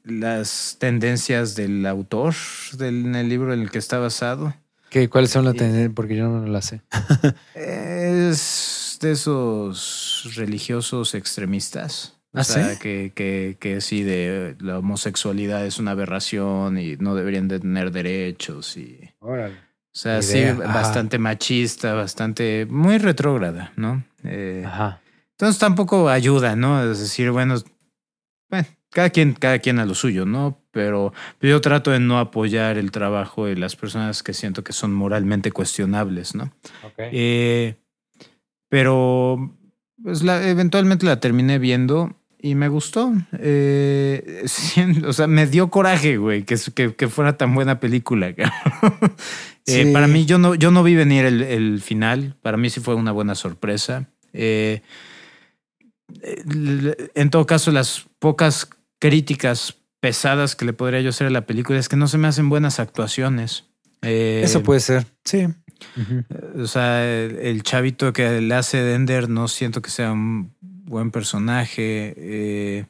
A: las tendencias del autor del, en el libro en el que está basado.
B: ¿Qué, ¿Cuáles son las tendencias? Porque yo no las sé.
A: Es de esos religiosos extremistas. O
B: ¿Ah,
A: sea,
B: sí?
A: que, que, que sí, de la homosexualidad es una aberración y no deberían de tener derechos y...
B: Órale.
A: O sea, sí.
B: Ajá.
A: bastante machista, bastante, muy retrógrada, ¿no? Eh,
B: Ajá.
A: entonces tampoco ayuda, ¿no? Es decir, bueno, bueno, cada quien, cada quien a lo suyo, ¿no? Pero yo trato de no apoyar el trabajo de las personas que siento que son moralmente cuestionables, ¿no?
B: Ok.
A: Eh, pero pues la, eventualmente la terminé viendo y me gustó. Eh, o sea, me dio coraje, güey, que, que, que fuera tan buena película. Eh,
B: Sí.
A: Para mí, yo no, yo no vi venir el, el final. Para mí sí fue una buena sorpresa. Eh, eh, en todo caso, las pocas críticas pesadas que le podría yo hacer a la película es que no se me hacen buenas actuaciones. Eh,
B: Eso puede ser. Sí.
A: O sea, el, el chavito que le hace de Ender no siento que sea un buen personaje. eh,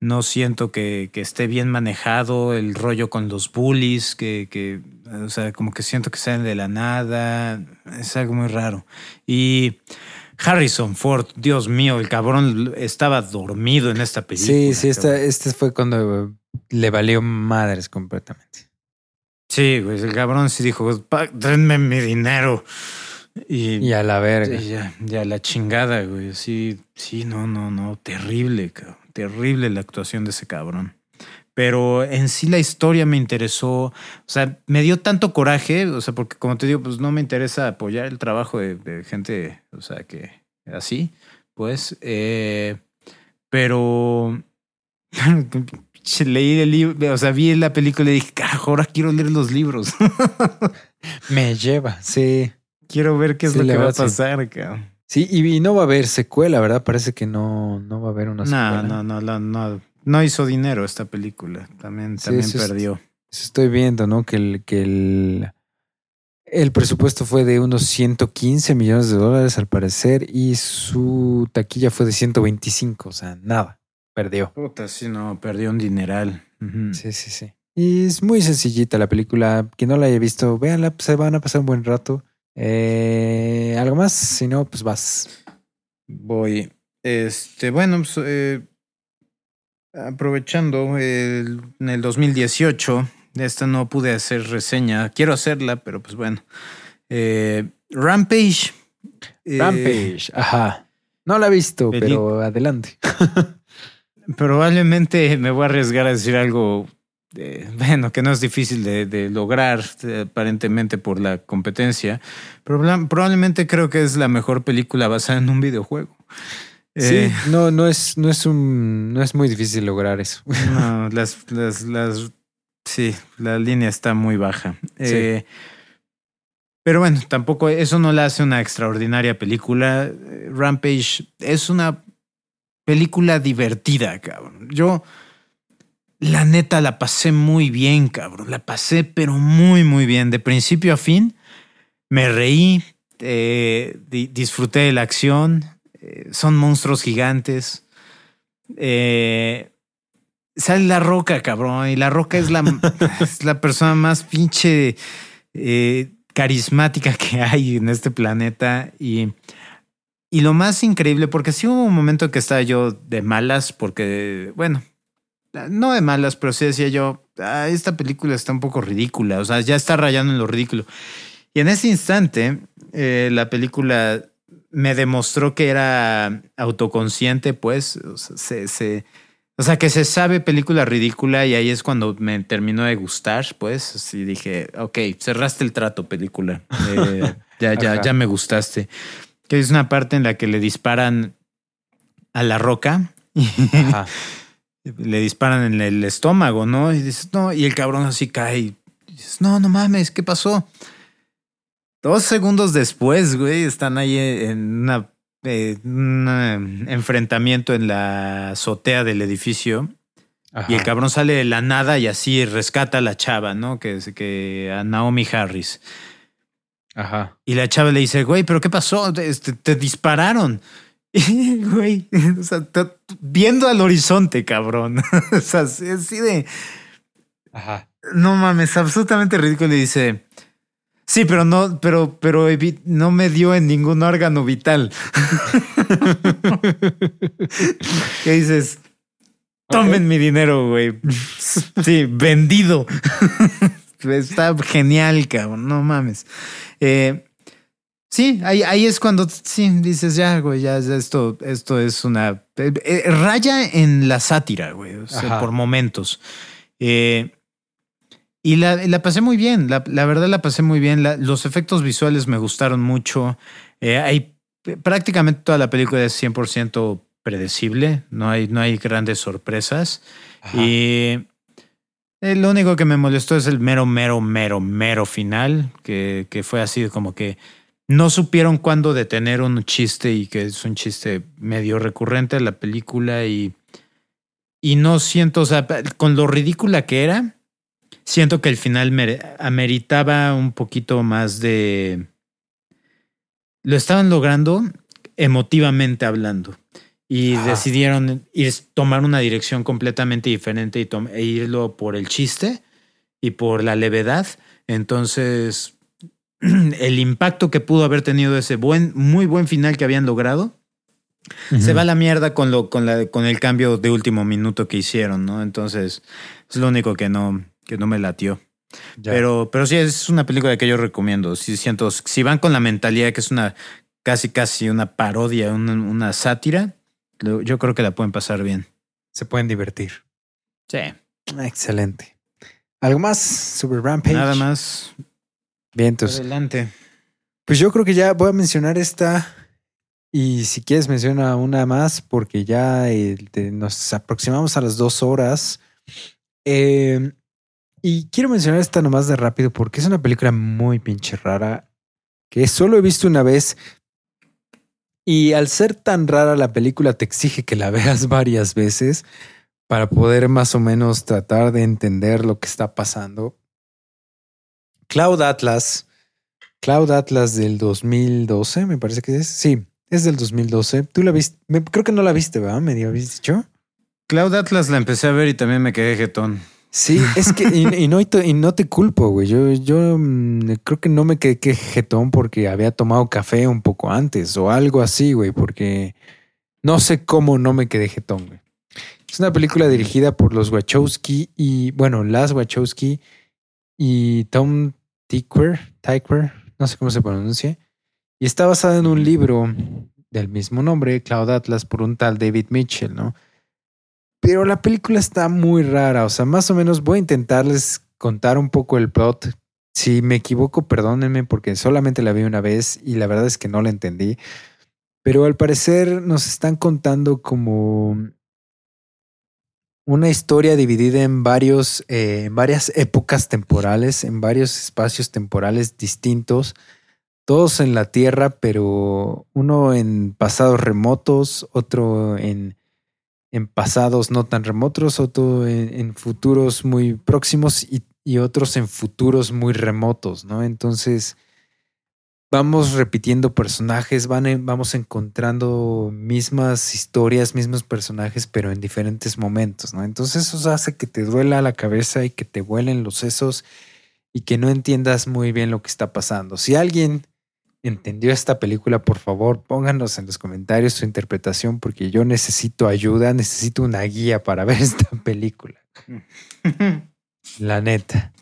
A: no siento que, que esté bien manejado el rollo con los bullies, que, que, o sea, como que siento que salen de la nada. Es algo muy raro. Y Harrison Ford, Dios mío, el cabrón estaba dormido en esta película.
B: Sí, sí, esta,
A: cabrón.
B: este fue cuando le valió madres completamente.
A: Sí, güey, el cabrón sí dijo, "Pa- denme mi dinero. Y,
B: Y a la verga.
A: Sí, ya, ya la chingada, güey. Sí, sí, no, no, no. Terrible, cabrón. Terrible la actuación de ese cabrón. Pero en sí la historia me interesó. O sea, me dio tanto coraje. O sea, porque como te digo, pues no me interesa apoyar el trabajo de, de gente, o sea, que así, pues. eh, pero leí el libro, o sea, vi la película y dije, carajo, ahora quiero leer los libros.
B: Me lleva, sí.
A: quiero ver qué es
B: Sí,
A: lo que va a pasar, cabrón.
B: Sí, y, y no va a haber secuela, ¿verdad? Parece que no, no va a haber una
A: No,
B: secuela.
A: no, no, no, no, no hizo dinero esta película. También, también perdió.
B: Eso Estoy viendo, ¿no? Que el, que el, el presupuesto fue de unos 115 millones de dólares al parecer y su taquilla fue de 125, o sea, nada, perdió.
A: Puta, sí, no, perdió un dineral.
B: Sí, sí, sí. Y es muy sencillita la película. Quien no la haya visto, véanla, se van a pasar un buen rato. Eh, ¿Algo más? Si no, pues vas.
A: Voy. Este, bueno, pues, eh, aprovechando, el- en el 2018 de esta no pude hacer reseña. Quiero hacerla, pero pues bueno. Eh, Rampage. eh,
B: Rampage, ajá. No la he visto,
A: Peli-
B: pero adelante.
A: probablemente me voy a arriesgar a decir algo, eh, bueno, que no es difícil de, de lograr, aparentemente por la competencia. Proba- probablemente creo que es la mejor película basada en un videojuego. Eh,
B: sí, no, no es, no es un, no es muy difícil lograr eso.
A: No, las, las, las, sí, la línea está muy baja. Eh, pero bueno, tampoco eso no la hace una extraordinaria película. Eh, Rampage es una película divertida, cabrón. Yo, la neta, la pasé muy bien, cabrón. La pasé, pero muy, muy bien. De principio a fin, me reí, eh, di- disfruté de la acción. Eh, son monstruos gigantes. Eh, sale la roca, cabrón. Y la roca es la, es la persona más pinche eh, carismática que hay en este planeta. Y, y lo más increíble, porque sí hubo un momento que estaba yo de malas, porque, bueno, no de malas, pero sí decía yo, "Ah, esta película está un poco ridícula. O sea, ya está rayando en lo ridículo. Y en ese instante, eh, la película me demostró que era autoconsciente, pues, o sea, se, se- o sea, que se sabe película ridícula y ahí es cuando me terminó de gustar, pues, así dije, ok, cerraste el trato, película, Eh, ya, ya,
B: Ajá.
A: ya me gustaste. Que es una parte en la que le disparan a la roca y
B: Ajá.
A: le disparan en el estómago, ¿no? Y dices, no, y el cabrón así cae. Y dices, no, no mames, ¿qué pasó? Dos segundos después, güey, están ahí en una, eh, un eh, enfrentamiento en la azotea del edificio. Y el cabrón sale de la nada y así rescata a la chava, ¿no? Que, que a Naomi Harris.
B: Ajá.
A: Y la chava le dice, güey, ¿pero qué pasó? Te, este, te dispararon. Y, güey, o sea, te- viendo al horizonte, cabrón. o sea, así así de,
B: Ajá.
A: no mames, absolutamente ridículo. Y dice, sí, pero no, pero, pero no me dio en ningún órgano vital. ¿Qué dices? Tomen mi dinero, güey. Sí, vendido. Está genial, cabrón. No mames. Eh, sí, ahí, ahí es cuando sí dices ya, güey, ya ya esto, esto es una eh, eh, raya en la sátira, güey, o sea, por momentos. Eh, y la, la pasé muy bien, la, la verdad la pasé muy bien. La- los efectos visuales me gustaron mucho. Eh, hay prácticamente toda la película es 100% predecible, no hay, no hay grandes sorpresas.
B: Ajá.
A: Y eh, lo único que me molestó es el mero, mero, mero, mero final, que, que fue así como que no supieron cuándo detener un chiste y que es un chiste medio recurrente a la película y, y no siento, o sea, con lo ridícula que era, siento que el final ameritaba un poquito más de... Lo estaban logrando emotivamente hablando y decidieron ir, tomar una dirección completamente diferente y e irlo por el chiste y por la levedad. Entonces, el impacto que pudo haber tenido ese buen, muy buen final que habían logrado, se va a la mierda con lo, con la, con el cambio de último minuto que hicieron, ¿no? Entonces, es lo único que no, que no me latió.
B: Ya.
A: Pero, pero sí es una película que yo recomiendo. Sí siento, si van con la mentalidad que es una casi casi una parodia, una, una sátira, yo creo que la pueden pasar bien.
B: se pueden divertir.
A: Sí.
B: Excelente. ¿Algo más sobre Rampage?
A: Nada más.
B: Bien, entonces.
A: Adelante.
B: Pues yo creo que ya voy a mencionar esta. Y si quieres, menciona una más, porque ya eh, nos aproximamos a las dos horas. Eh, y quiero mencionar esta nomás de rápido, porque es una película muy pinche rara, que solo he visto una vez. Y al ser tan rara la película, te exige que la veas varias veces para poder más o menos tratar de entender lo que está pasando. Cloud Atlas. Cloud Atlas del 2012, me parece que es. Sí, es del 2012. Tú la viste. creo que no la viste, ¿verdad? Me habías dicho.
A: Cloud Atlas la empecé a ver y también me quedé jetón.
B: Sí, es que. Y, no, y no te culpo, güey. Yo, yo mm, creo que no me quedé que jetón porque había tomado café un poco antes o algo así, güey. Porque no sé cómo no me quedé jetón, güey. Es una película dirigida por los Wachowski y, bueno, las Wachowski y Tom Tykwer, Tykwer, no sé cómo se pronuncia, y está basada en un libro del mismo nombre, Cloud Atlas, por un tal David Mitchell, ¿no? Pero la película está muy rara, o sea, más o menos voy a intentarles contar un poco el plot. Si me equivoco, perdónenme porque solamente la vi una vez y la verdad es que no la entendí. Pero al parecer nos están contando como una historia dividida en varios, eh, en varias épocas temporales, en varios espacios temporales distintos, todos en la Tierra, pero uno en pasados remotos, otro en, en pasados no tan remotos, otro en, en futuros muy próximos y, otros en futuros muy remotos, ¿no? Entonces vamos repitiendo personajes, van vamos encontrando mismas historias, mismos personajes, pero en diferentes momentos, ¿no? Entonces eso hace que te duela la cabeza y que te vuelen los sesos y que no entiendas muy bien lo que está pasando. Si alguien entendió esta película, por favor, pónganos en los comentarios su interpretación porque yo necesito ayuda, necesito una guía para ver esta película. la neta.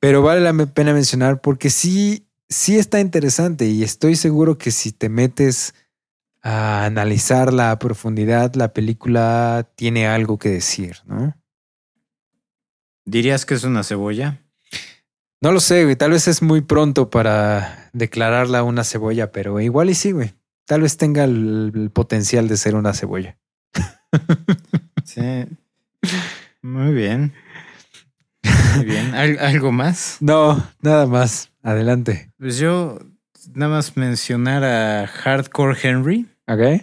B: Pero vale la pena mencionar porque sí sí está interesante y estoy seguro que si te metes a analizarla a profundidad, la película tiene algo que decir, ¿no?
A: ¿Dirías que es una cebolla?
B: No lo sé, güey. Tal vez es muy pronto para declararla una cebolla, pero igual y sí, güey. Tal vez tenga el, el potencial de ser una cebolla.
A: sí. Muy bien. Muy bien. ¿Algo más?
B: No, nada más. Adelante.
A: Pues yo nada más mencionar a Hardcore Henry.
B: Ok.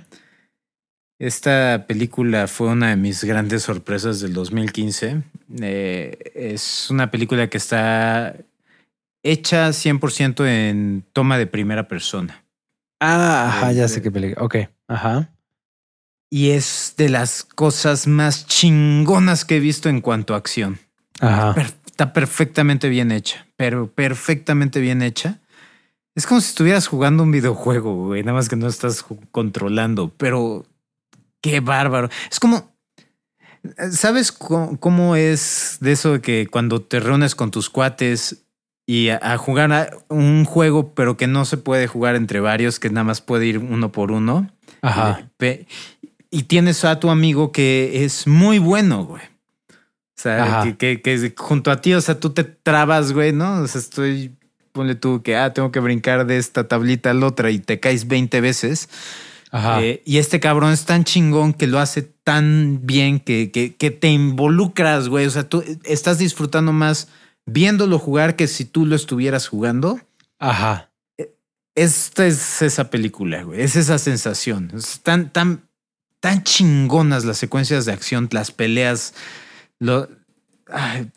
A: Esta película fue una de mis grandes sorpresas del 2015. Eh, es una película que está hecha 100% en toma de primera persona.
B: Ah, ajá, ya sé qué película. Ok, ajá.
A: Y es de las cosas más chingonas que he visto en cuanto a acción.
B: Ajá.
A: Está perfectamente bien hecha, pero perfectamente bien hecha. Es como si estuvieras jugando un videojuego, güey, nada más que no estás controlando, pero qué bárbaro. Es como, ¿sabes cómo, es de eso de que cuando te reúnes con tus cuates y a, a, jugar a un juego, pero que no se puede jugar entre varios, que nada más puede ir uno por uno?
B: Ajá.
A: Y, y tienes a tu amigo que es muy bueno, güey. O sea, que, que, que, junto a ti, o sea, tú te trabas, güey, ¿no? O sea, estoy, ponle tú que, ah, tengo que brincar de esta tablita a la otra y te caes 20 veces.
B: Ajá.
A: Eh, y este cabrón es tan chingón que lo hace tan bien que, que, que te involucras, güey. O sea, tú estás disfrutando más viéndolo jugar que si tú lo estuvieras jugando.
B: Ajá.
A: Esta es esa película, güey. Es esa sensación. Es tan, tan, tan chingonas las secuencias de acción, las peleas lo, ay,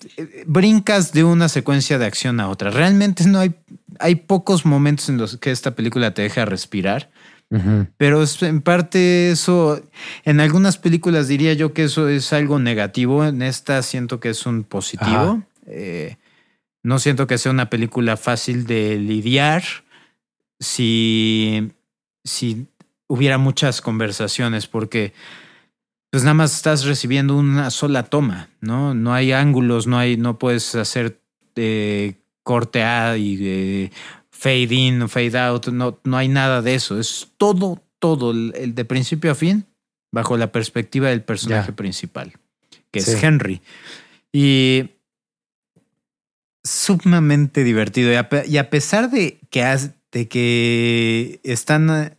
A: brincas de una secuencia de acción a otra. Realmente no hay, hay pocos momentos en los que esta película te deja respirar.
B: Uh -huh.
A: Pero en parte eso, en algunas películas diría yo que eso es algo negativo. En esta siento que es un positivo. Eh, no siento que sea una película fácil de lidiar si, si hubiera muchas conversaciones, porque pues nada más estás recibiendo una sola toma, ¿no? No hay ángulos, no hay, no puedes hacer eh, corte A y eh, fade in fade out, no, no hay nada de eso. Es todo, todo, el, de principio a fin, bajo la perspectiva del personaje principal, que
B: Sí.
A: es Henry. Y sumamente divertido. Y a, pe- y a pesar de que, has- de que están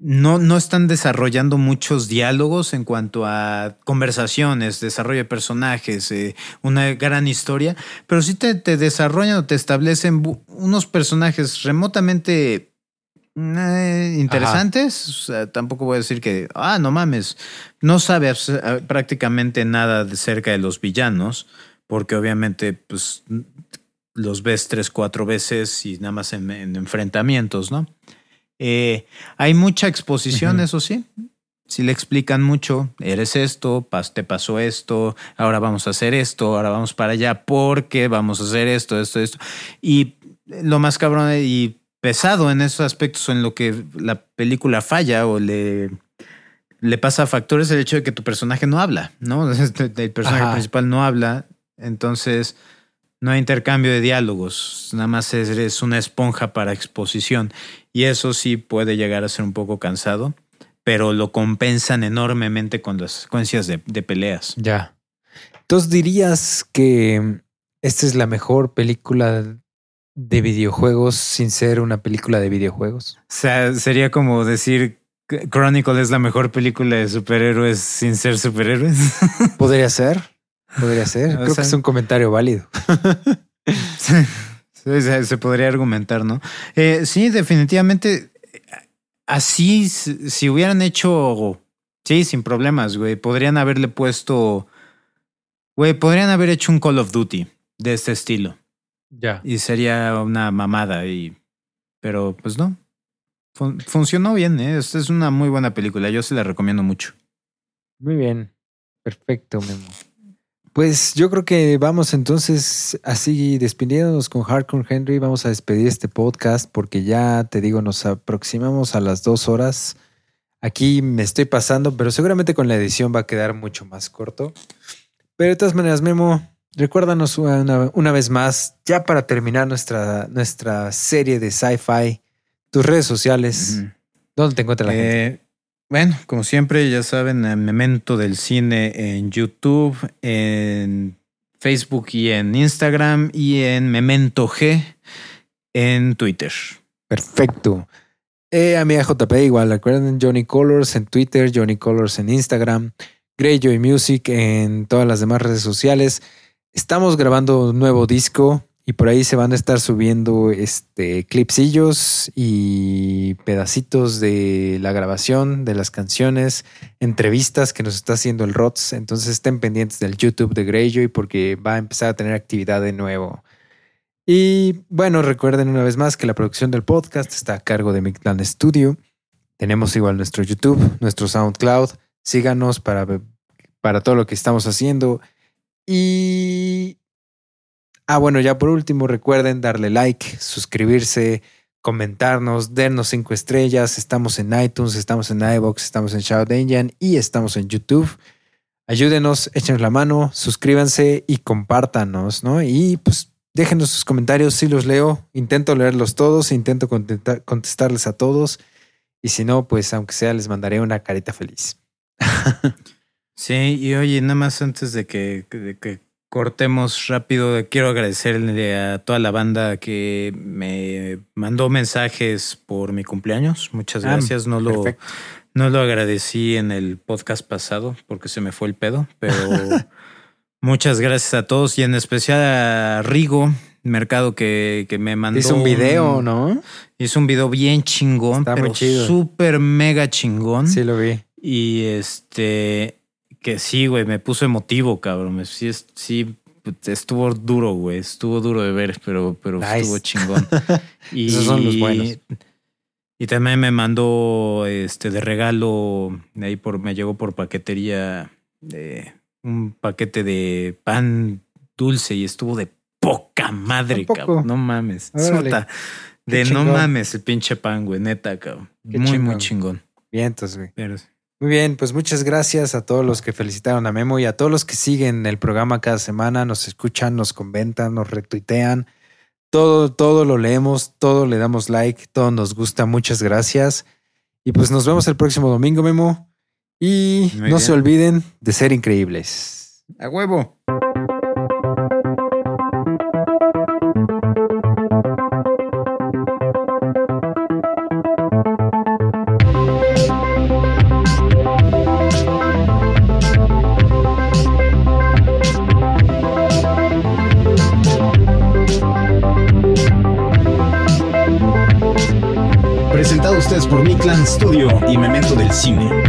A: no, no están desarrollando muchos diálogos en cuanto a conversaciones, desarrollo de personajes, eh, una gran historia, pero sí te, te desarrollan o te establecen unos personajes remotamente eh, interesantes. O sea, tampoco voy a decir que, ah, no mames, no sabe abs- eh, prácticamente nada de cerca de los villanos, porque obviamente, pues, los ves tres, cuatro veces y nada más en, en enfrentamientos, ¿no? Eh, hay mucha exposición, eso sí. Si le explican mucho, eres esto, te pasó esto, ahora vamos a hacer esto, ahora vamos para allá, porque vamos a hacer esto, esto, esto. Y lo más cabrón y pesado en esos aspectos en lo que la película falla o le, le pasa factores el hecho de que tu personaje no habla, ¿no? El personaje
B: Ajá.
A: principal no habla, entonces No hay intercambio de diálogos, nada más eres una esponja para exposición. Y eso sí puede llegar a ser un poco cansado, pero lo compensan enormemente con las secuencias de, de peleas.
B: Ya. Entonces dirías que esta es la mejor película de videojuegos sin ser una película de videojuegos.
A: O sea, sería como decir que Chronicle es la mejor película de superhéroes sin ser superhéroes.
B: Podría ser. Podría ser.
A: O
B: Creo que es un comentario válido.
A: Se, se podría argumentar, ¿no? Eh, sí, definitivamente. Así, si si hubieran hecho. Sí, sin problemas, güey. Podrían haberle puesto. Güey, podrían haber hecho un Call of Duty de este estilo.
B: Ya.
A: Y sería una mamada. Y, pero pues no. Fun- funcionó bien, ¿eh? Esta es una muy buena película. Yo se la recomiendo mucho.
B: Muy bien. Perfecto, Memo. Pues yo creo que vamos entonces así despidiéndonos con Hardcore Henry. Vamos a despedir este podcast porque ya te digo, nos aproximamos a las dos horas. Aquí me estoy pasando, pero seguramente con la edición va a quedar mucho más corto. Pero de todas maneras, Memo, recuérdanos una, una vez más, ya para terminar nuestra, nuestra serie de sci-fi, tus redes sociales. ¿dónde te encuentra la gente?
A: Bueno, como siempre, ya saben, el Memento del Cine en YouTube, en Facebook y en Instagram y en Memento G en Twitter.
B: Perfecto. Eh, amiga JP, igual, recuerden Johnny Colors en Twitter, Johnny Colors en Instagram, Greyjoy Music en todas las demás redes sociales. Estamos grabando un nuevo disco y por ahí se van a estar subiendo este clipsillos y pedacitos de la grabación de las canciones, entrevistas que nos está haciendo el ROTS. Entonces estén pendientes del YouTube de Greyjoy porque va a empezar a tener actividad de nuevo. Y bueno, recuerden una vez más que la producción del podcast está a cargo de Mictlan Studio. Tenemos igual nuestro YouTube, nuestro SoundCloud. Síganos para, para todo lo que estamos haciendo. Y... Ah, bueno, ya por último, recuerden darle like, suscribirse, comentarnos, darnos cinco estrellas. Estamos en iTunes, estamos en iBox, estamos en Shout Engine y estamos en YouTube. Ayúdenos, échenos la mano, suscríbanse y compártanos, ¿no? Y pues déjenos sus comentarios, si los leo, intento leerlos todos, intento contestar- contestarles a todos. Y si no, pues aunque sea, les mandaré una carita feliz.
A: Sí, y oye, nada más antes de que, de que cortemos rápido, quiero agradecerle a toda la banda que me mandó mensajes por mi cumpleaños. Muchas
B: Ah,
A: gracias. No lo,
B: perfecto.
A: no lo agradecí en el podcast pasado porque se me fue el pedo, pero muchas gracias a todos y en especial a Rigo Mercado que, que me mandó.
B: Hizo un video, ¿no?
A: Hizo un video bien chingón,
B: Está muy
A: pero
B: chido.
A: súper mega chingón.
B: Sí, lo vi.
A: Y este, que sí, güey, me puso emotivo, cabrón. Sí, sí, estuvo duro, güey. Estuvo duro de ver, pero, pero
B: Nice.
A: estuvo chingón. Y,
B: Esos son los buenos.
A: Y también me mandó este de regalo, de ahí por, me llegó por paquetería de un paquete de pan dulce y estuvo de poca madre, cabrón. No mames.
B: Qué
A: De no mames el pinche pan, güey, neta, cabrón.
B: Qué
A: muy,
B: chingón.
A: muy chingón.
B: Bien, entonces, güey.
A: Pero,
B: Muy bien, pues muchas gracias a todos los que felicitaron a Memo y a todos los que siguen el programa cada semana, nos escuchan, nos comentan, nos retuitean. Todo, todo lo leemos, todo le damos like, todo nos gusta. Muchas gracias. Y pues nos vemos el próximo domingo, Memo. Y
A: Muy
B: no
A: bien.
B: se olviden de ser increíbles.
A: a huevo.
C: Presentado a